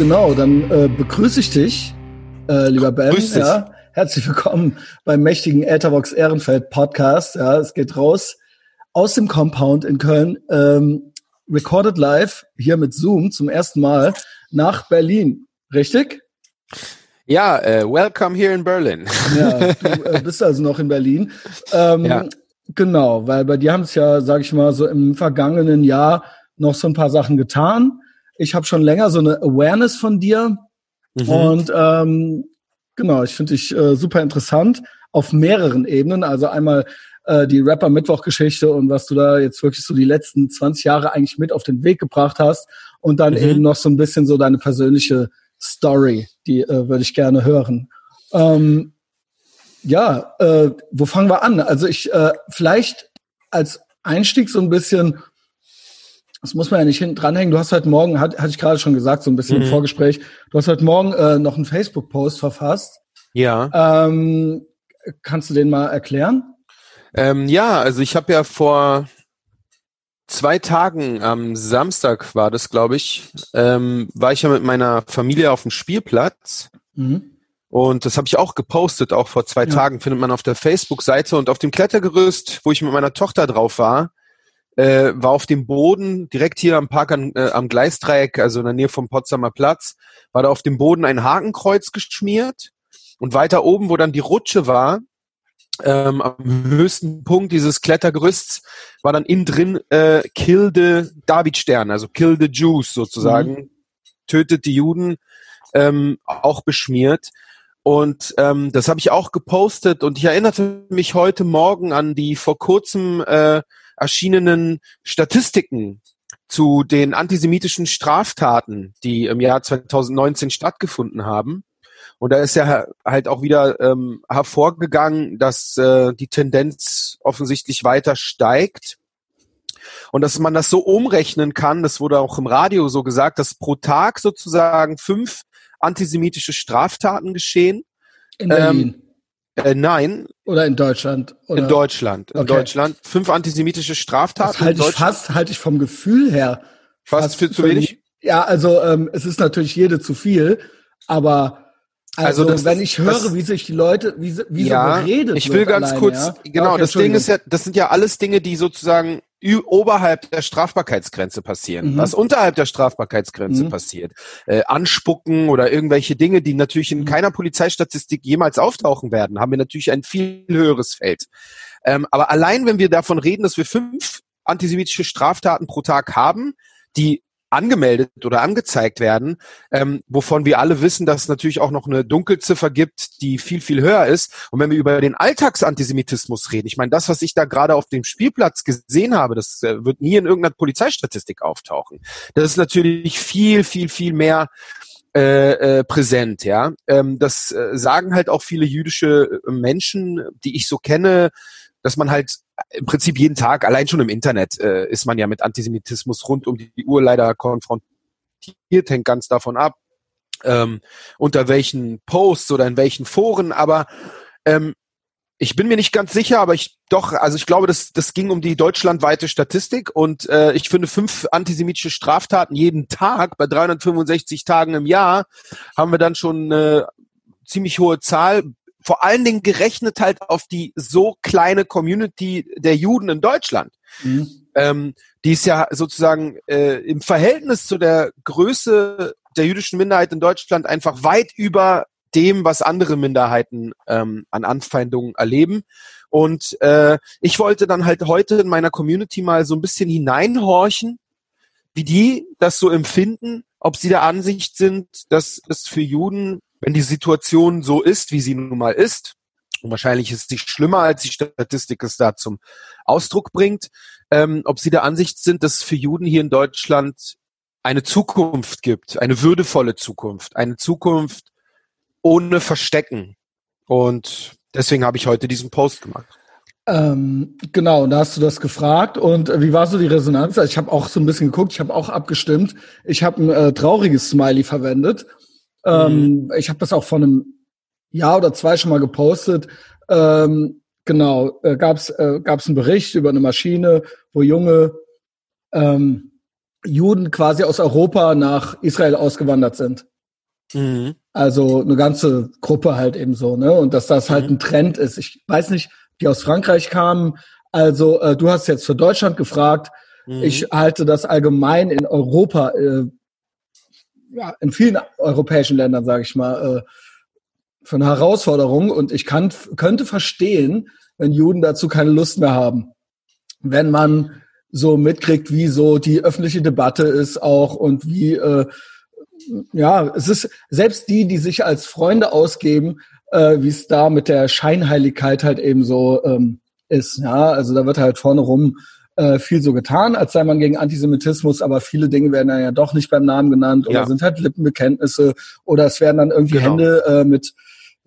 genau, dann äh, begrüße ich dich, äh, lieber Ben. Grüß dich. Ja, herzlich willkommen beim mächtigen Etherbox Ehrenfeld Podcast. Ja, es geht raus aus dem Compound in Köln, ähm, recorded live hier mit Zoom zum ersten Mal nach Berlin. Richtig? Ja, äh, welcome here in Berlin. Ja, du äh, bist also noch in Berlin. Ähm, Ja. Genau, weil bei dir haben es ja, sag ich mal, so im vergangenen Jahr noch so ein paar Sachen getan. Ich habe schon länger so eine Awareness von dir Mhm. und ähm, genau, ich finde dich äh, super interessant auf mehreren Ebenen. Also einmal äh, die Rapper-Mittwoch-Geschichte und was du da jetzt wirklich so die letzten 20 Jahre eigentlich mit auf den Weg gebracht hast und dann Mhm. eben noch so ein bisschen so deine persönliche Story, die äh, würde ich gerne hören. Ähm, ja, äh, wo fangen wir an? Also ich äh, vielleicht als Einstieg so ein bisschen, das muss man ja nicht hinten dranhängen. Du hast heute Morgen, hat, hatte ich gerade schon gesagt, so ein bisschen im Mhm. Vorgespräch, du hast heute Morgen äh, noch einen Facebook-Post verfasst. Ja. Ähm, kannst du den mal erklären? Ähm, ja, also ich habe ja vor zwei Tagen, am Samstag war das, glaube ich, ähm, war ich ja mit meiner Familie auf dem Spielplatz. Mhm. Und das habe ich auch gepostet, auch vor zwei Ja. Tagen, findet man auf der Facebook-Seite. Und auf dem Klettergerüst, wo ich mit meiner Tochter drauf war, äh, war auf dem Boden, direkt hier am Park an, äh, am Gleisdreieck, also in der Nähe vom Potsdamer Platz, war da auf dem Boden ein Hakenkreuz geschmiert. Und weiter oben, wo dann die Rutsche war, ähm, am höchsten Punkt dieses Klettergerüsts, war dann innen drin äh, Kill the Davidstern, also Kill the Jews sozusagen, tötet die Juden, ähm, auch beschmiert. Und ähm, das habe ich auch gepostet und ich erinnerte mich heute Morgen an die vor kurzem äh, erschienenen Statistiken zu den antisemitischen Straftaten, die im Jahr 2019 stattgefunden haben. Und da ist ja halt auch wieder ähm, hervorgegangen, dass äh, die Tendenz offensichtlich weiter steigt. Und dass man das so umrechnen kann, das wurde auch im Radio so gesagt, dass pro Tag sozusagen fünf antisemitische Straftaten geschehen. In Berlin Äh, nein, oder in Deutschland? Oder? in Deutschland. In Okay. Deutschland. Fünf antisemitische Straftaten. Das halte ich fast, halte ich vom Gefühl her. Fast für zu wenig? Ja, also ähm, es ist natürlich jede zu viel, aber also, Also wenn ich höre, das- wie sich die Leute, wie, sie- wie ja, so geredet ich will ganz alleine, kurz, ja? genau, Okay, das Ding ist ja, das sind ja alles Dinge, die sozusagen oberhalb der Strafbarkeitsgrenze passieren. Mhm. Was unterhalb der Strafbarkeitsgrenze Mhm. passiert, äh, Anspucken oder irgendwelche Dinge, die natürlich in Mhm. keiner Polizeistatistik jemals auftauchen werden, haben wir natürlich ein viel höheres Feld. Ähm, aber allein, wenn wir davon reden, dass wir fünf antisemitische Straftaten pro Tag haben, die angemeldet oder angezeigt werden, ähm, wovon wir alle wissen, dass es natürlich auch noch eine Dunkelziffer gibt, die viel, viel höher ist. Und wenn wir über den Alltagsantisemitismus reden, ich meine, das, was ich da gerade auf dem Spielplatz gesehen habe, das äh, wird nie in irgendeiner Polizeistatistik auftauchen. Das ist natürlich viel, viel, viel mehr äh, äh, präsent, ja. Ähm, das äh, sagen halt auch viele jüdische äh, Menschen, die ich so kenne, dass man halt im Prinzip jeden Tag, allein schon im Internet, äh, ist man ja mit Antisemitismus rund um die Uhr leider konfrontiert, hängt ganz davon ab, ähm, unter welchen Posts oder in welchen Foren, aber ähm, ich bin mir nicht ganz sicher, aber ich doch, also ich glaube, das, das ging um die deutschlandweite Statistik und äh, ich finde fünf antisemitische Straftaten jeden Tag bei 365 Tagen im Jahr haben wir dann schon eine ziemlich hohe Zahl. Vor allen Dingen gerechnet halt auf die so kleine Community der Juden in Deutschland. Mhm. Ähm, die ist ja sozusagen äh, im Verhältnis zu der Größe der jüdischen Minderheit in Deutschland einfach weit über dem, was andere Minderheiten ähm, an Anfeindungen erleben. Und äh, ich wollte dann halt heute in meiner Community mal so ein bisschen hineinhorchen, wie die das so empfinden, ob sie der Ansicht sind, dass es für Juden, wenn die Situation so ist, wie sie nun mal ist, und wahrscheinlich ist sie schlimmer, als die Statistik es da zum Ausdruck bringt, ähm, ob sie der Ansicht sind, dass es für Juden hier in Deutschland eine Zukunft gibt, eine würdevolle Zukunft, eine Zukunft ohne Verstecken. Und deswegen habe ich heute diesen Post gemacht. Ähm, genau, da hast du das gefragt. Und äh, wie war so die Resonanz? Also ich habe auch so ein bisschen geguckt, ich habe auch abgestimmt. Ich habe ein äh, trauriges Smiley verwendet. Ähm, Ich habe das auch vor einem Jahr oder zwei schon mal gepostet. Ähm, genau, äh, gab es äh, gab's einen Bericht über eine Maschine, wo junge ähm, Juden quasi aus Europa nach Israel ausgewandert sind. Mhm. Also eine ganze Gruppe halt eben so, ne? Und dass das halt mhm. ein Trend ist. Ich weiß nicht, die aus Frankreich kamen. Also äh, du hast jetzt für Deutschland gefragt. Mhm. Ich halte das allgemein in Europa, äh, ja, in vielen europäischen Ländern, sage ich mal, äh, für eine Herausforderung. Und ich kann, könnte verstehen, wenn Juden dazu keine Lust mehr haben. Wenn man so mitkriegt, wie so die öffentliche Debatte ist auch und wie äh, ja, es ist selbst die, die sich als Freunde ausgeben, äh, wie es da mit der Scheinheiligkeit halt eben so ähm, ist. Ja, also da wird halt vorne rum äh, viel so getan, als sei man gegen Antisemitismus, aber viele Dinge werden dann ja doch nicht beim Namen genannt oder ja. sind halt Lippenbekenntnisse oder es werden dann irgendwie genau. Hände äh, mit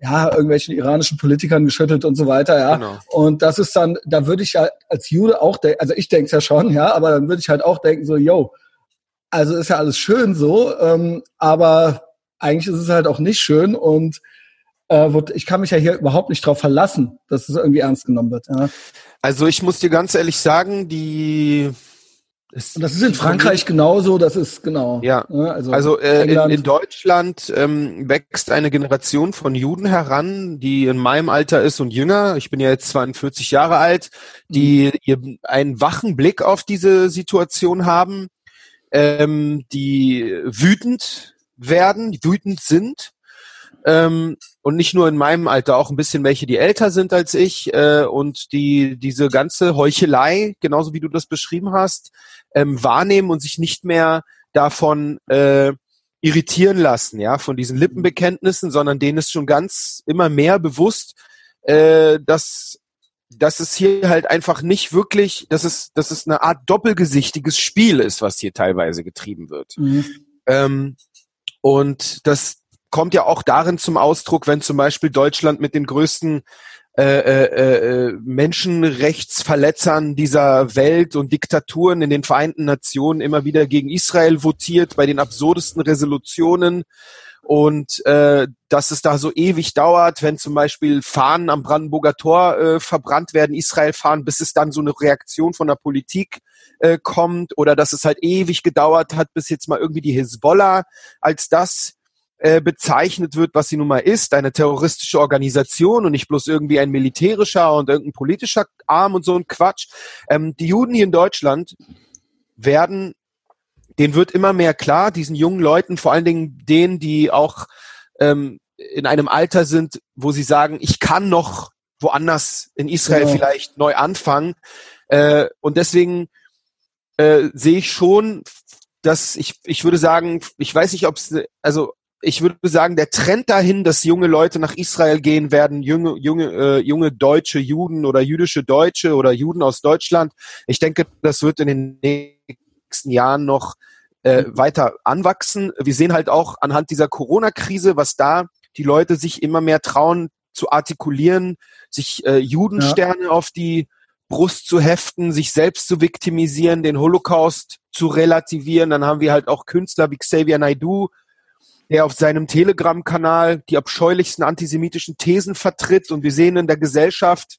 ja, irgendwelchen iranischen Politikern geschüttelt und so weiter, ja. Genau. Und das ist dann, da würde ich ja als Jude auch denken, also ich denke es ja schon, ja, aber dann würde ich halt auch denken, so, yo, also ist ja alles schön so, ähm, aber eigentlich ist es halt auch nicht schön und äh, ich kann mich ja hier überhaupt nicht drauf verlassen, dass es irgendwie ernst genommen wird. Ja. Also ich muss dir ganz ehrlich sagen, die und das ist in Frankreich genauso, das ist genau. Ja, ne, also, also äh, in, in, Deutschland ähm, wächst eine Generation von Juden heran, die in meinem Alter ist und jünger. Ich bin ja jetzt 42 Jahre alt, die mhm. einen wachen Blick auf diese Situation haben, ähm, die wütend werden, wütend sind. Ähm, und nicht nur in meinem Alter, auch ein bisschen welche, die älter sind als ich äh, und die diese ganze Heuchelei, genauso wie du das beschrieben hast, ähm, wahrnehmen und sich nicht mehr davon äh, irritieren lassen, ja, von diesen Lippenbekenntnissen, sondern denen ist schon ganz immer mehr bewusst, äh, dass dass es hier halt einfach nicht wirklich, dass es, dass es eine Art doppelgesichtiges Spiel ist, was hier teilweise getrieben wird. Mhm. Ähm, und das kommt ja auch darin zum Ausdruck, wenn zum Beispiel Deutschland mit den größten äh, äh, äh, Menschenrechtsverletzern dieser Welt und Diktaturen in den Vereinten Nationen immer wieder gegen Israel votiert bei den absurdesten Resolutionen. Und äh, dass es da so ewig dauert, wenn zum Beispiel Fahnen am Brandenburger Tor äh, verbrannt werden, Israel fahren, bis es dann so eine Reaktion von der Politik äh, kommt oder dass es halt ewig gedauert hat, bis jetzt mal irgendwie die Hisbollah als das äh, bezeichnet wird, was sie nun mal ist, eine terroristische Organisation und nicht bloß irgendwie ein militärischer und irgendein politischer Arm und so ein Quatsch. Ähm, die Juden hier in Deutschland werden, denen wird immer mehr klar, diesen jungen Leuten, vor allen Dingen denen, die auch ähm, in einem Alter sind, wo sie sagen, ich kann noch woanders in Israel genau. vielleicht neu anfangen. Äh, und deswegen äh, sehe ich schon, dass ich, ich würde sagen, ich weiß nicht, ob es, also ich würde sagen, der Trend dahin, dass junge Leute nach Israel gehen werden, junge, junge, äh, junge deutsche Juden oder jüdische Deutsche oder Juden aus Deutschland, ich denke, das wird in den nächsten Jahren noch äh, weiter anwachsen. Wir sehen halt auch anhand dieser Corona-Krise, was da die Leute sich immer mehr trauen zu artikulieren, sich äh, Judensterne ja. auf die Brust zu heften, sich selbst zu viktimisieren, den Holocaust zu relativieren. Dann haben wir halt auch Künstler wie Xavier Naidoo, der auf seinem Telegram-Kanal die abscheulichsten antisemitischen Thesen vertritt und wir sehen in der Gesellschaft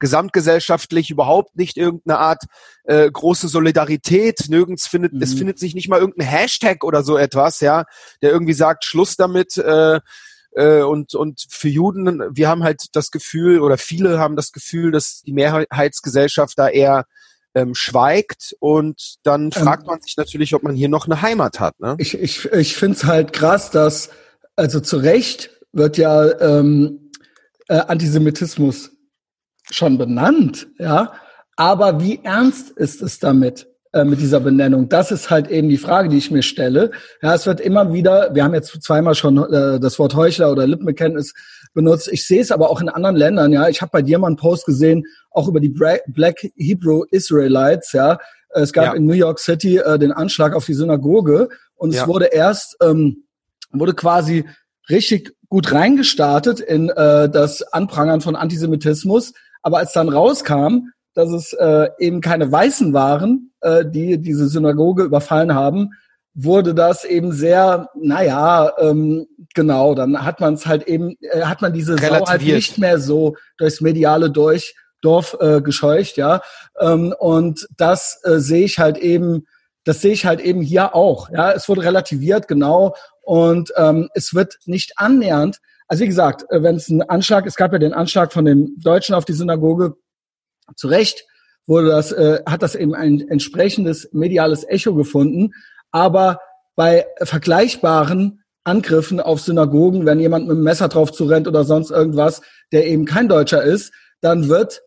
gesamtgesellschaftlich überhaupt nicht irgendeine Art äh, große Solidarität. Nirgends findet mhm. es findet sich nicht mal irgendein Hashtag oder so etwas, ja, der irgendwie sagt Schluss damit. Äh, äh, und und für Juden, wir haben halt das Gefühl oder viele haben das Gefühl, dass die Mehrheitsgesellschaft da eher ähm, schweigt und dann ähm, fragt man sich natürlich, ob man hier noch eine Heimat hat. Ne? Ich, ich, ich finde es halt krass, dass, also zu Recht wird ja ähm, äh, Antisemitismus schon benannt, ja, aber wie ernst ist es damit? Äh, mit dieser Benennung. Das ist halt eben die Frage, die ich mir stelle. Ja, es wird immer wieder, wir haben jetzt zweimal schon äh, das Wort Heuchler oder Lippenbekenntnis benutzt. Ich sehe es aber auch in anderen Ländern. Ja, ich habe bei dir mal einen Post gesehen, auch über die Black Hebrew Israelites. Ja, es gab ja. in New York City äh, den Anschlag auf die Synagoge und ja. es wurde erst ähm, wurde quasi richtig gut reingestartet in äh, das Anprangern von Antisemitismus. Aber als dann rauskam, dass es äh, eben keine Weißen waren, äh, die diese Synagoge überfallen haben, wurde das eben sehr, naja, ähm, genau, dann hat man es halt eben, äh, hat man diese Sau halt nicht mehr so durchs mediale durch Dorf äh, gescheucht, ja. Ähm, und das äh, sehe ich halt eben, das sehe ich halt eben hier auch. Ja, es wurde relativiert, genau. Und ähm, es wird nicht annähernd, also wie gesagt, äh, wenn es einen Anschlag, es gab ja den Anschlag von den Deutschen auf die Synagoge, zu Recht wurde das, äh, hat das eben ein entsprechendes mediales Echo gefunden. Aber bei vergleichbaren Angriffen auf Synagogen, wenn jemand mit einem Messer drauf zurennt oder sonst irgendwas, der eben kein Deutscher ist, dann wird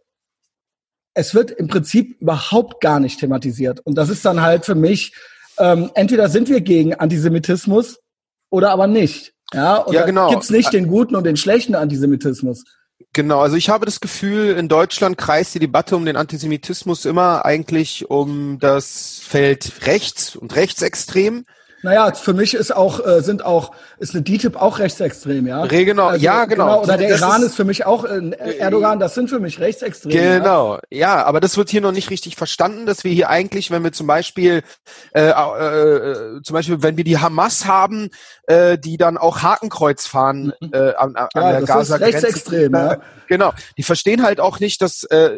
es wird im Prinzip überhaupt gar nicht thematisiert. Und das ist dann halt für mich, ähm, entweder sind wir gegen Antisemitismus oder aber nicht. Ja, oder ja, genau. gibt's nicht den guten und den schlechten Antisemitismus. Genau, also ich habe das Gefühl, in Deutschland kreist die Debatte um den Antisemitismus immer eigentlich um das Feld rechts und rechtsextrem. Naja, für mich ist auch, äh, sind auch, ist eine DTIP auch rechtsextrem, ja. Genau, also, ja, genau. genau. Oder der das Iran ist, ist, für mich auch, äh, Erdogan, das sind für mich rechtsextrem. Genau, ja? ja, aber das wird hier noch nicht richtig verstanden, dass wir hier eigentlich, wenn wir zum Beispiel, äh, äh, zum Beispiel, wenn wir die Hamas haben, äh, die dann auch Hakenkreuz fahren mhm. äh, an, an ja, der Gaza-Grenze. Rechtsextrem, ja. Genau, die verstehen halt auch nicht, dass äh,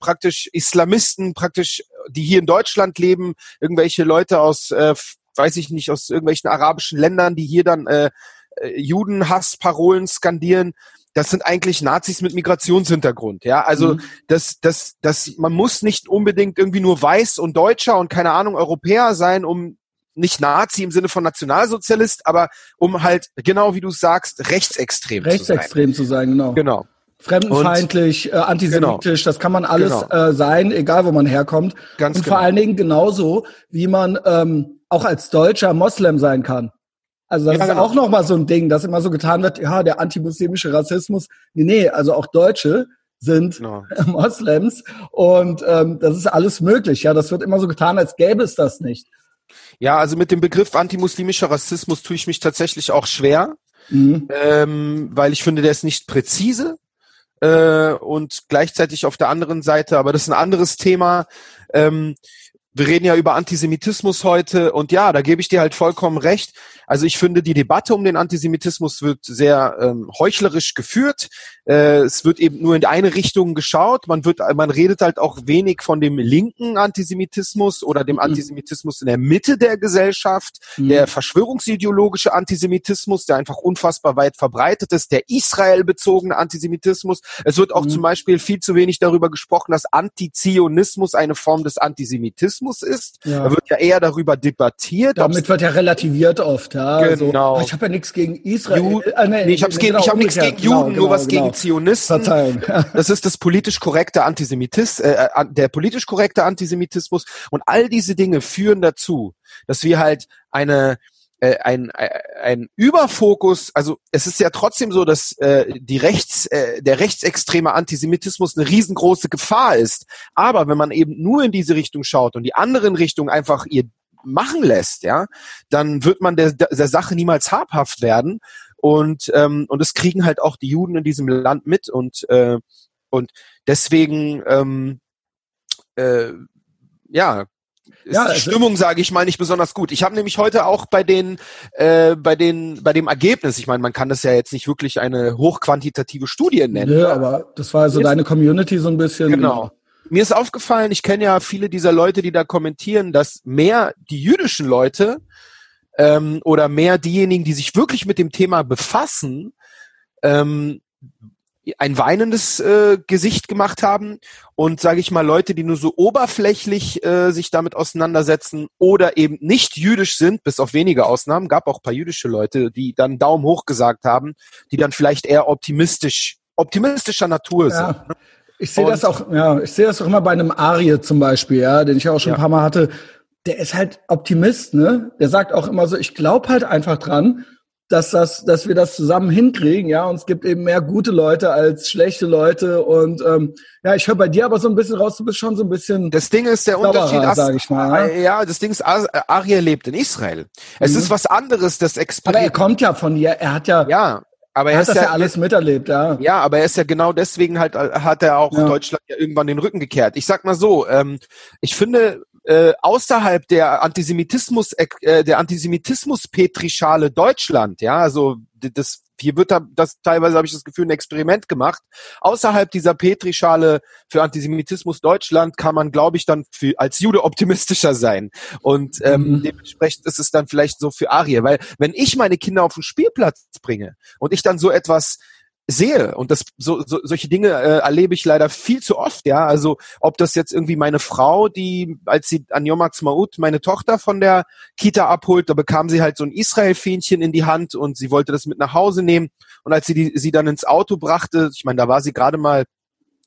praktisch Islamisten, praktisch, die hier in Deutschland leben, irgendwelche Leute aus äh, weiß ich nicht, aus irgendwelchen arabischen Ländern, die hier dann äh, äh, Judenhassparolen skandieren. Das sind eigentlich Nazis mit Migrationshintergrund, ja. Also mhm. das, das, das, man muss nicht unbedingt irgendwie nur weiß und Deutscher und keine Ahnung Europäer sein, um nicht Nazi im Sinne von Nationalsozialist, aber um halt genau wie du sagst rechtsextrem, rechtsextrem zu sein. Rechtsextrem zu sein, genau. Genau. Fremdenfeindlich, und, äh, antisemitisch, genau. das kann man alles genau. äh, sein, egal wo man herkommt. Ganz und genau. vor allen Dingen genauso, wie man ähm, auch als Deutscher Moslem sein kann. Also das ja, ist genau. auch nochmal so ein Ding, dass immer so getan wird, ja, der antimuslimische Rassismus. Nee, nee, also auch Deutsche sind genau. Moslems und ähm, das ist alles möglich. Ja, das wird immer so getan, als gäbe es das nicht. Ja, also mit dem Begriff antimuslimischer Rassismus tue ich mich tatsächlich auch schwer, mhm. ähm, weil ich finde, der ist nicht präzise äh, und gleichzeitig auf der anderen Seite, aber das ist ein anderes Thema. Ähm, wir reden ja über Antisemitismus heute und ja, da gebe ich dir halt vollkommen recht. Also ich finde, die Debatte um den Antisemitismus wird sehr ähm, heuchlerisch geführt. Äh, es wird eben nur in eine Richtung geschaut. Man wird, man redet halt auch wenig von dem linken Antisemitismus oder dem mhm. Antisemitismus in der Mitte der Gesellschaft, mhm. der verschwörungsideologische Antisemitismus, der einfach unfassbar weit verbreitet ist, der Israel-bezogene Antisemitismus. Es wird auch mhm. zum Beispiel viel zu wenig darüber gesprochen, dass Antizionismus eine Form des Antisemitismus ist. Ja. Da wird ja eher darüber debattiert. Damit wird ja relativiert oft. Ja, genau. Also, ich habe ja nichts gegen Israel. Ju äh, nee, nee, ich habe genau, hab nichts gegen Juden, genau, nur was genau. gegen Zionisten. Verzeihung. das ist das politisch korrekte Antisemitis, äh, äh, der politisch korrekte Antisemitismus. Und all diese Dinge führen dazu, dass wir halt eine äh, ein, äh, ein Überfokus, also es ist ja trotzdem so, dass äh, die rechts, äh, der rechtsextreme Antisemitismus eine riesengroße Gefahr ist. Aber wenn man eben nur in diese Richtung schaut und die anderen Richtungen einfach ihr machen lässt, ja, dann wird man der, der Sache niemals habhaft werden. Und, ähm, und es kriegen halt auch die Juden in diesem Land mit und, äh, und deswegen, ähm, äh, ja, ist ja, die also Stimmung, sage ich mal, nicht besonders gut. Ich habe nämlich heute auch bei den, äh, bei den, bei dem Ergebnis, ich meine, man kann das ja jetzt nicht wirklich eine hochquantitative Studie nennen. Nö, aber das war so deine Community so ein bisschen. Genau mir ist aufgefallen, ich kenne ja viele dieser Leute, die da kommentieren, dass mehr die jüdischen Leute ähm, oder mehr diejenigen, die sich wirklich mit dem Thema befassen, ähm, ein weinendes äh, Gesicht gemacht haben und sage ich mal Leute, die nur so oberflächlich äh, sich damit auseinandersetzen oder eben nicht jüdisch sind, bis auf wenige Ausnahmen, gab auch paar jüdische Leute, die dann Daumen hoch gesagt haben, die dann vielleicht eher optimistisch optimistischer Natur ja. sind. Ich sehe das auch, ja, ich sehe das auch immer bei einem Arie zum Beispiel, ja, den ich auch schon ja. ein paar Mal hatte. Der ist halt Optimist, ne? Der sagt auch immer so, ich glaube halt einfach dran, dass das, dass wir das zusammen hinkriegen, ja. Und es gibt eben mehr gute Leute als schlechte Leute. Und ähm, ja, ich höre bei dir aber so ein bisschen raus, du bist schon so ein bisschen. Das Ding ist der Unterschied, sag ich mal. Ja? ja, das Ding ist, Arie lebt in Israel. Es mhm. ist was anderes, das Experiment. Aber er kommt ja von dir, er hat ja. Ja, aber er, er hat das ja, ja, alles miterlebt, ja. Ja, aber er ist ja genau deswegen halt, äh, hat er auch ja. Deutschland ja irgendwann den Rücken gekehrt. Ich sag mal so, ähm, ich finde, äh, außerhalb der Antisemitismus, äh, der Antisemitismus-Petrischale Deutschland, ja, also das hier wird da das teilweise habe ich das Gefühl ein Experiment gemacht. Außerhalb dieser Petrischale für Antisemitismus Deutschland kann man, glaube ich, dann für, als Jude optimistischer sein. Und ähm, mhm. dementsprechend ist es dann vielleicht so für Arie, weil wenn ich meine Kinder auf den Spielplatz bringe und ich dann so etwas sehe. Und das so, so solche Dinge äh, erlebe ich leider viel zu oft ja. Also ob das jetzt irgendwie meine Frau die als sie an Yom Ha'atzmaut meine Tochter von der Kita abholt da bekam sie halt so ein Israel Fähnchen in die Hand und sie wollte das mit nach Hause nehmen. Und als sie die, sie dann ins Auto brachte ich meine da war sie gerade mal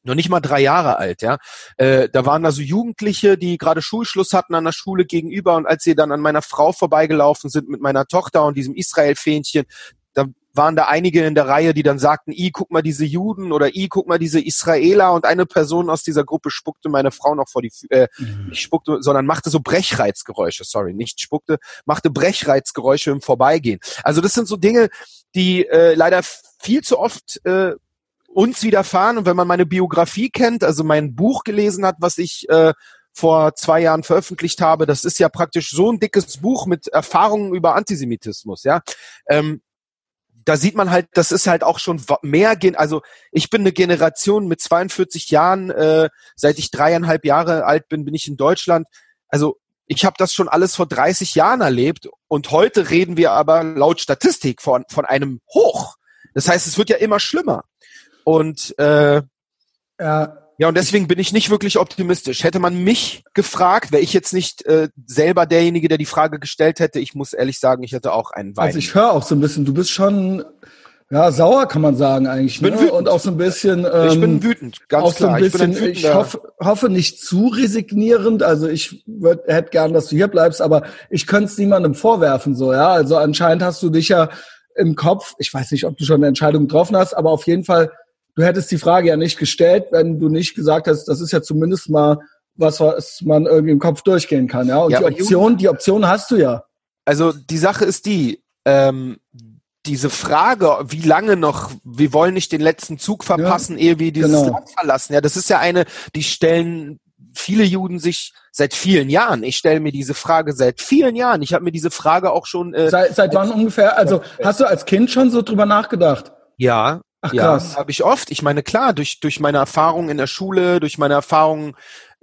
noch nicht mal drei Jahre alt, ja. Äh, da waren also Jugendliche, die gerade Schulschluss hatten an der Schule gegenüber. Und als sie dann an meiner Frau vorbeigelaufen sind mit meiner Tochter und diesem Israel-Fähnchen, waren da einige in der Reihe, die dann sagten, i, guck mal diese Juden oder i, guck mal diese Israeler und eine Person aus dieser Gruppe spuckte meine Frau noch vor die, äh, mhm. nicht spuckte, sondern machte so Brechreizgeräusche, sorry, nicht spuckte, machte Brechreizgeräusche im Vorbeigehen. Also das sind so Dinge, die äh, leider viel zu oft äh, uns widerfahren und wenn man meine Biografie kennt, also mein Buch gelesen hat, was ich äh, vor zwei Jahren veröffentlicht habe. Das ist ja praktisch so ein dickes Buch mit Erfahrungen über Antisemitismus, ja. Ähm, da sieht man halt, das ist halt auch schon mehr, also ich bin eine Generation mit 42 Jahren, äh, seit ich dreieinhalb Jahre alt bin, bin ich in Deutschland. Also ich habe das schon alles vor 30 Jahren erlebt und heute reden wir aber laut Statistik von, von einem Hoch. Das heißt, es wird ja immer schlimmer. Und äh, ja, ja, und deswegen bin ich nicht wirklich optimistisch. Hätte man mich gefragt, wäre ich jetzt nicht äh, selber derjenige, der die Frage gestellt hätte. Ich muss ehrlich sagen, ich hätte auch einen Wein. Also ich höre auch so ein bisschen, du bist schon ja, sauer kann man sagen eigentlich. Ne? Bin Und auch so ein bisschen. Ähm, ich bin wütend, ganz auch klar. So ein bisschen, ich, ich hoffe, hoffe nicht zu resignierend. Also ich hätte gern, dass du hier bleibst, aber ich könnte es niemandem vorwerfen, so, ja. Also anscheinend hast du dich ja im Kopf, ich weiß nicht, ob du schon eine Entscheidung getroffen hast, aber auf jeden Fall du hättest die Frage ja nicht gestellt, wenn du nicht gesagt hast, das ist ja zumindest mal was, was man irgendwie im Kopf durchgehen kann, ja. Und ja, die Option, die Option hast du ja. Also die Sache ist die, ähm, diese Frage, wie lange noch, wir wollen nicht den letzten Zug verpassen, ja, ehe wir dieses genau. Land verlassen. Ja, das ist ja eine, die stellen viele Juden sich seit vielen Jahren. Ich stelle mir diese Frage seit vielen Jahren. Ich habe mir diese Frage auch schon. Äh, seit, seit wann ungefähr? Also hast du als Kind schon so drüber nachgedacht? Ja, Ach, krass. Ja, habe ich oft. Ich meine, klar, durch, durch meine Erfahrungen in der Schule, durch meine Erfahrungen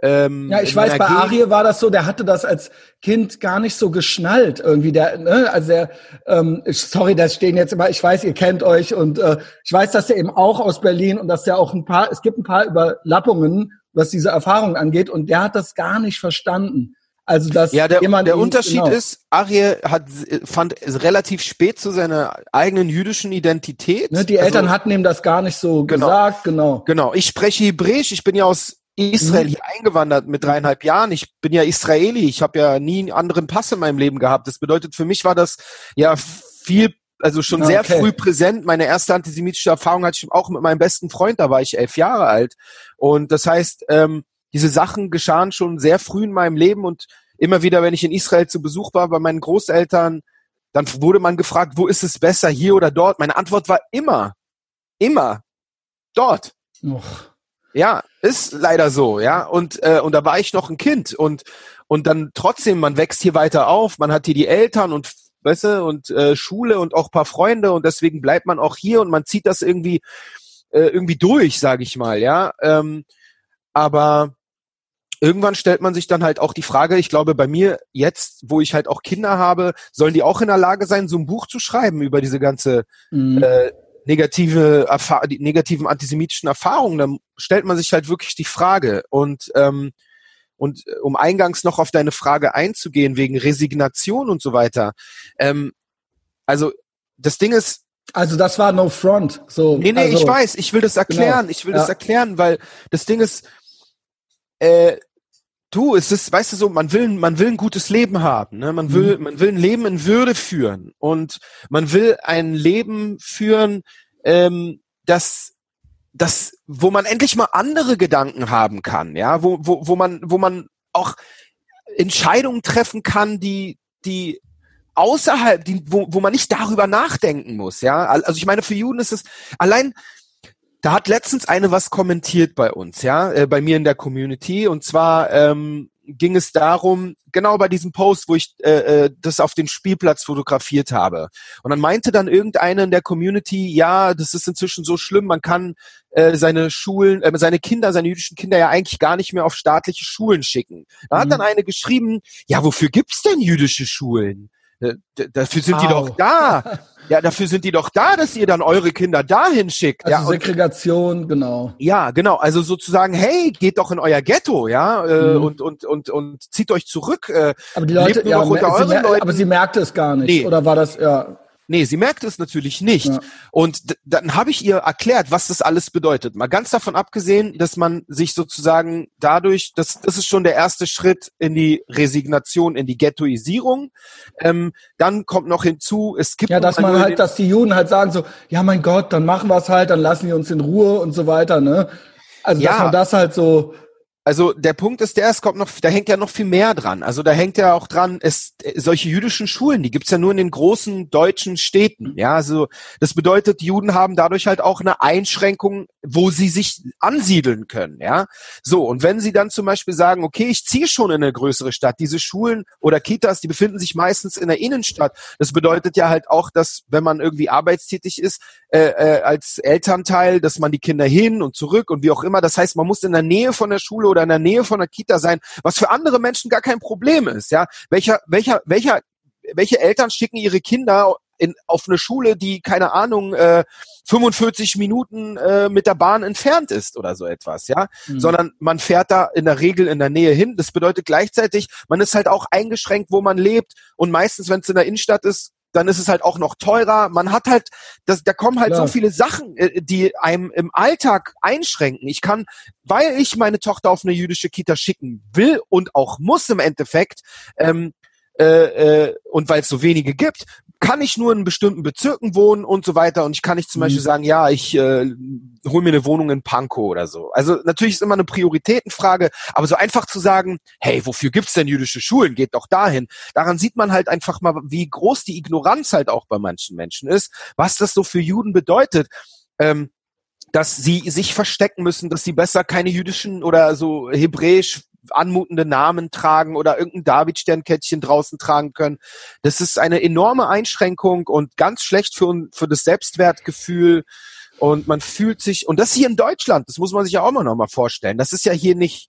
ähm, ja, ich weiß, bei Gegend. Arie war das so, der hatte das als Kind gar nicht so geschnallt irgendwie. Der, ne? Also der, ähm, sorry, das stehen jetzt immer, ich weiß, ihr kennt euch und äh, ich weiß, dass der eben auch aus Berlin und dass der auch ein paar, es gibt ein paar Überlappungen, was diese Erfahrung angeht und der hat das gar nicht verstanden. Also dass ja, der, der Unterschied genau. ist, Ariel hat fand relativ spät zu seiner eigenen jüdischen Identität. Ne, die Eltern also, hatten ihm das gar nicht so genau, gesagt, genau. Genau. Ich spreche Hebräisch. Ich bin ja aus Israel mhm. hier eingewandert mit dreieinhalb Jahren. Ich bin ja Israeli. Ich habe ja nie einen anderen Pass in meinem Leben gehabt. Das bedeutet für mich war das ja viel also schon okay. sehr früh präsent. Meine erste antisemitische Erfahrung hatte ich auch mit meinem besten Freund, da war ich elf Jahre alt. Und das heißt, ähm, diese Sachen geschahen schon sehr früh in meinem Leben und immer wieder, wenn ich in Israel zu Besuch war bei meinen Großeltern, dann wurde man gefragt, wo ist es besser, hier oder dort? Meine Antwort war immer, immer dort. Och. Ja, ist leider so, ja. Und äh, und da war ich noch ein Kind und und dann trotzdem, man wächst hier weiter auf, man hat hier die Eltern und weißt du, und äh, Schule und auch paar Freunde und deswegen bleibt man auch hier und man zieht das irgendwie äh, irgendwie durch, sage ich mal, ja. Ähm, aber irgendwann stellt man sich dann halt auch die Frage, ich glaube bei mir jetzt, wo ich halt auch Kinder habe, sollen die auch in der Lage sein, so ein Buch zu schreiben über diese ganze mhm. äh, negative Erfahr die negativen antisemitischen Erfahrungen. Dann stellt man sich halt wirklich die Frage und ähm, und äh, um eingangs noch auf deine Frage einzugehen wegen Resignation und so weiter. Ähm, also das Ding ist, also das war no front. So, nee, nee, also, ich weiß, ich will das erklären. Genau. Ich will ja. das erklären, weil das Ding ist, äh, du, es ist, weißt du so, man will, man will ein gutes Leben haben, ne? Man will, mhm. man will ein Leben in Würde führen und man will ein Leben führen, ähm, das, das, wo man endlich mal andere Gedanken haben kann, ja, wo, wo, wo man, wo man auch Entscheidungen treffen kann, die, die außerhalb, die, wo, wo man nicht darüber nachdenken muss, ja. Also ich meine, für Juden ist es allein, da hat letztens eine was kommentiert bei uns, ja, äh, bei mir in der Community. Und zwar, ähm, ging es darum, genau bei diesem Post, wo ich äh, äh, das auf dem Spielplatz fotografiert habe. Und dann meinte dann irgendeiner in der Community, ja, das ist inzwischen so schlimm, man kann äh, seine Schulen, äh, seine Kinder, seine jüdischen Kinder ja eigentlich gar nicht mehr auf staatliche Schulen schicken. Da mhm. hat dann eine geschrieben, ja, wofür gibt's denn jüdische Schulen? Äh, dafür sind Au. die doch da. Ja, dafür sind die doch da, dass ihr dann eure Kinder dahin schickt. Also ja, Segregation, genau. Ja, genau. Also sozusagen, hey, geht doch in euer Ghetto, ja, äh, mhm. und, und, und, und zieht euch zurück. Äh, aber die Leute, ja, sie, aber sie merkte es gar nicht. Nee. Oder war das, ja. Nee, sie merkt es natürlich nicht. Ja. Und dann habe ich ihr erklärt, was das alles bedeutet. Mal ganz davon abgesehen, dass man sich sozusagen dadurch, das, das ist schon der erste Schritt in die Resignation, in die Ghettoisierung. Ähm, dann kommt noch hinzu, es gibt ja, dass man halt, dass die Juden halt sagen so, ja, mein Gott, dann machen wir es halt, dann lassen die uns in Ruhe und so weiter, ne? Also ja. dass man das halt so also der Punkt ist der, es kommt noch, da hängt ja noch viel mehr dran. Also da hängt ja auch dran, es, solche jüdischen Schulen, die gibt's ja nur in den großen deutschen Städten. Ja, also das bedeutet, Juden haben dadurch halt auch eine Einschränkung, wo sie sich ansiedeln können. Ja, so und wenn sie dann zum Beispiel sagen, okay, ich ziehe schon in eine größere Stadt, diese Schulen oder Kitas, die befinden sich meistens in der Innenstadt. Das bedeutet ja halt auch, dass wenn man irgendwie arbeitstätig ist äh, äh, als Elternteil, dass man die Kinder hin und zurück und wie auch immer. Das heißt, man muss in der Nähe von der Schule oder in der Nähe von der Kita sein, was für andere Menschen gar kein Problem ist. Ja, welcher, welcher, welcher, welche Eltern schicken ihre Kinder in, auf eine Schule, die keine Ahnung äh, 45 Minuten äh, mit der Bahn entfernt ist oder so etwas, ja, mhm. sondern man fährt da in der Regel in der Nähe hin. Das bedeutet gleichzeitig, man ist halt auch eingeschränkt, wo man lebt und meistens, wenn es in der Innenstadt ist, dann ist es halt auch noch teurer. Man hat halt, das, da kommen halt Klar. so viele Sachen, äh, die einem im Alltag einschränken. Ich kann, weil ich meine Tochter auf eine jüdische Kita schicken will und auch muss im Endeffekt, ähm, äh, äh, und weil es so wenige gibt, kann ich nur in bestimmten Bezirken wohnen und so weiter und ich kann nicht zum mhm. Beispiel sagen, ja, ich äh, hole mir eine Wohnung in Pankow oder so. Also natürlich ist immer eine Prioritätenfrage, aber so einfach zu sagen, hey, wofür gibt's denn jüdische Schulen? Geht doch dahin. Daran sieht man halt einfach mal, wie groß die Ignoranz halt auch bei manchen Menschen ist, was das so für Juden bedeutet. Ähm, dass sie sich verstecken müssen, dass sie besser keine jüdischen oder so hebräisch anmutende Namen tragen oder irgendein David-Sternkettchen draußen tragen können. Das ist eine enorme Einschränkung und ganz schlecht für, für das Selbstwertgefühl. Und man fühlt sich, und das hier in Deutschland, das muss man sich ja auch mal noch mal vorstellen. Das ist ja hier nicht,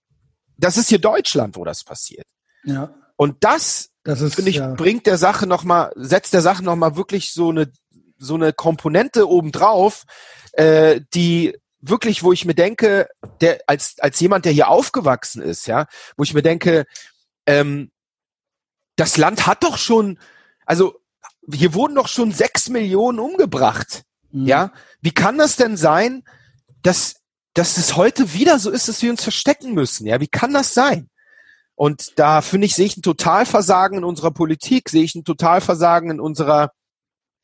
das ist hier Deutschland, wo das passiert. Ja. Und das, das ist, finde ich, ja. bringt der Sache noch mal, setzt der Sache noch mal wirklich so eine, so eine Komponente obendrauf, äh, die wirklich, wo ich mir denke, der als als jemand, der hier aufgewachsen ist, ja, wo ich mir denke, ähm, das Land hat doch schon, also hier wurden doch schon sechs Millionen umgebracht, mhm. ja. Wie kann das denn sein, dass dass es heute wieder so ist, dass wir uns verstecken müssen, ja? Wie kann das sein? Und da finde ich, sehe ich ein Totalversagen in unserer Politik, sehe ich ein Totalversagen in unserer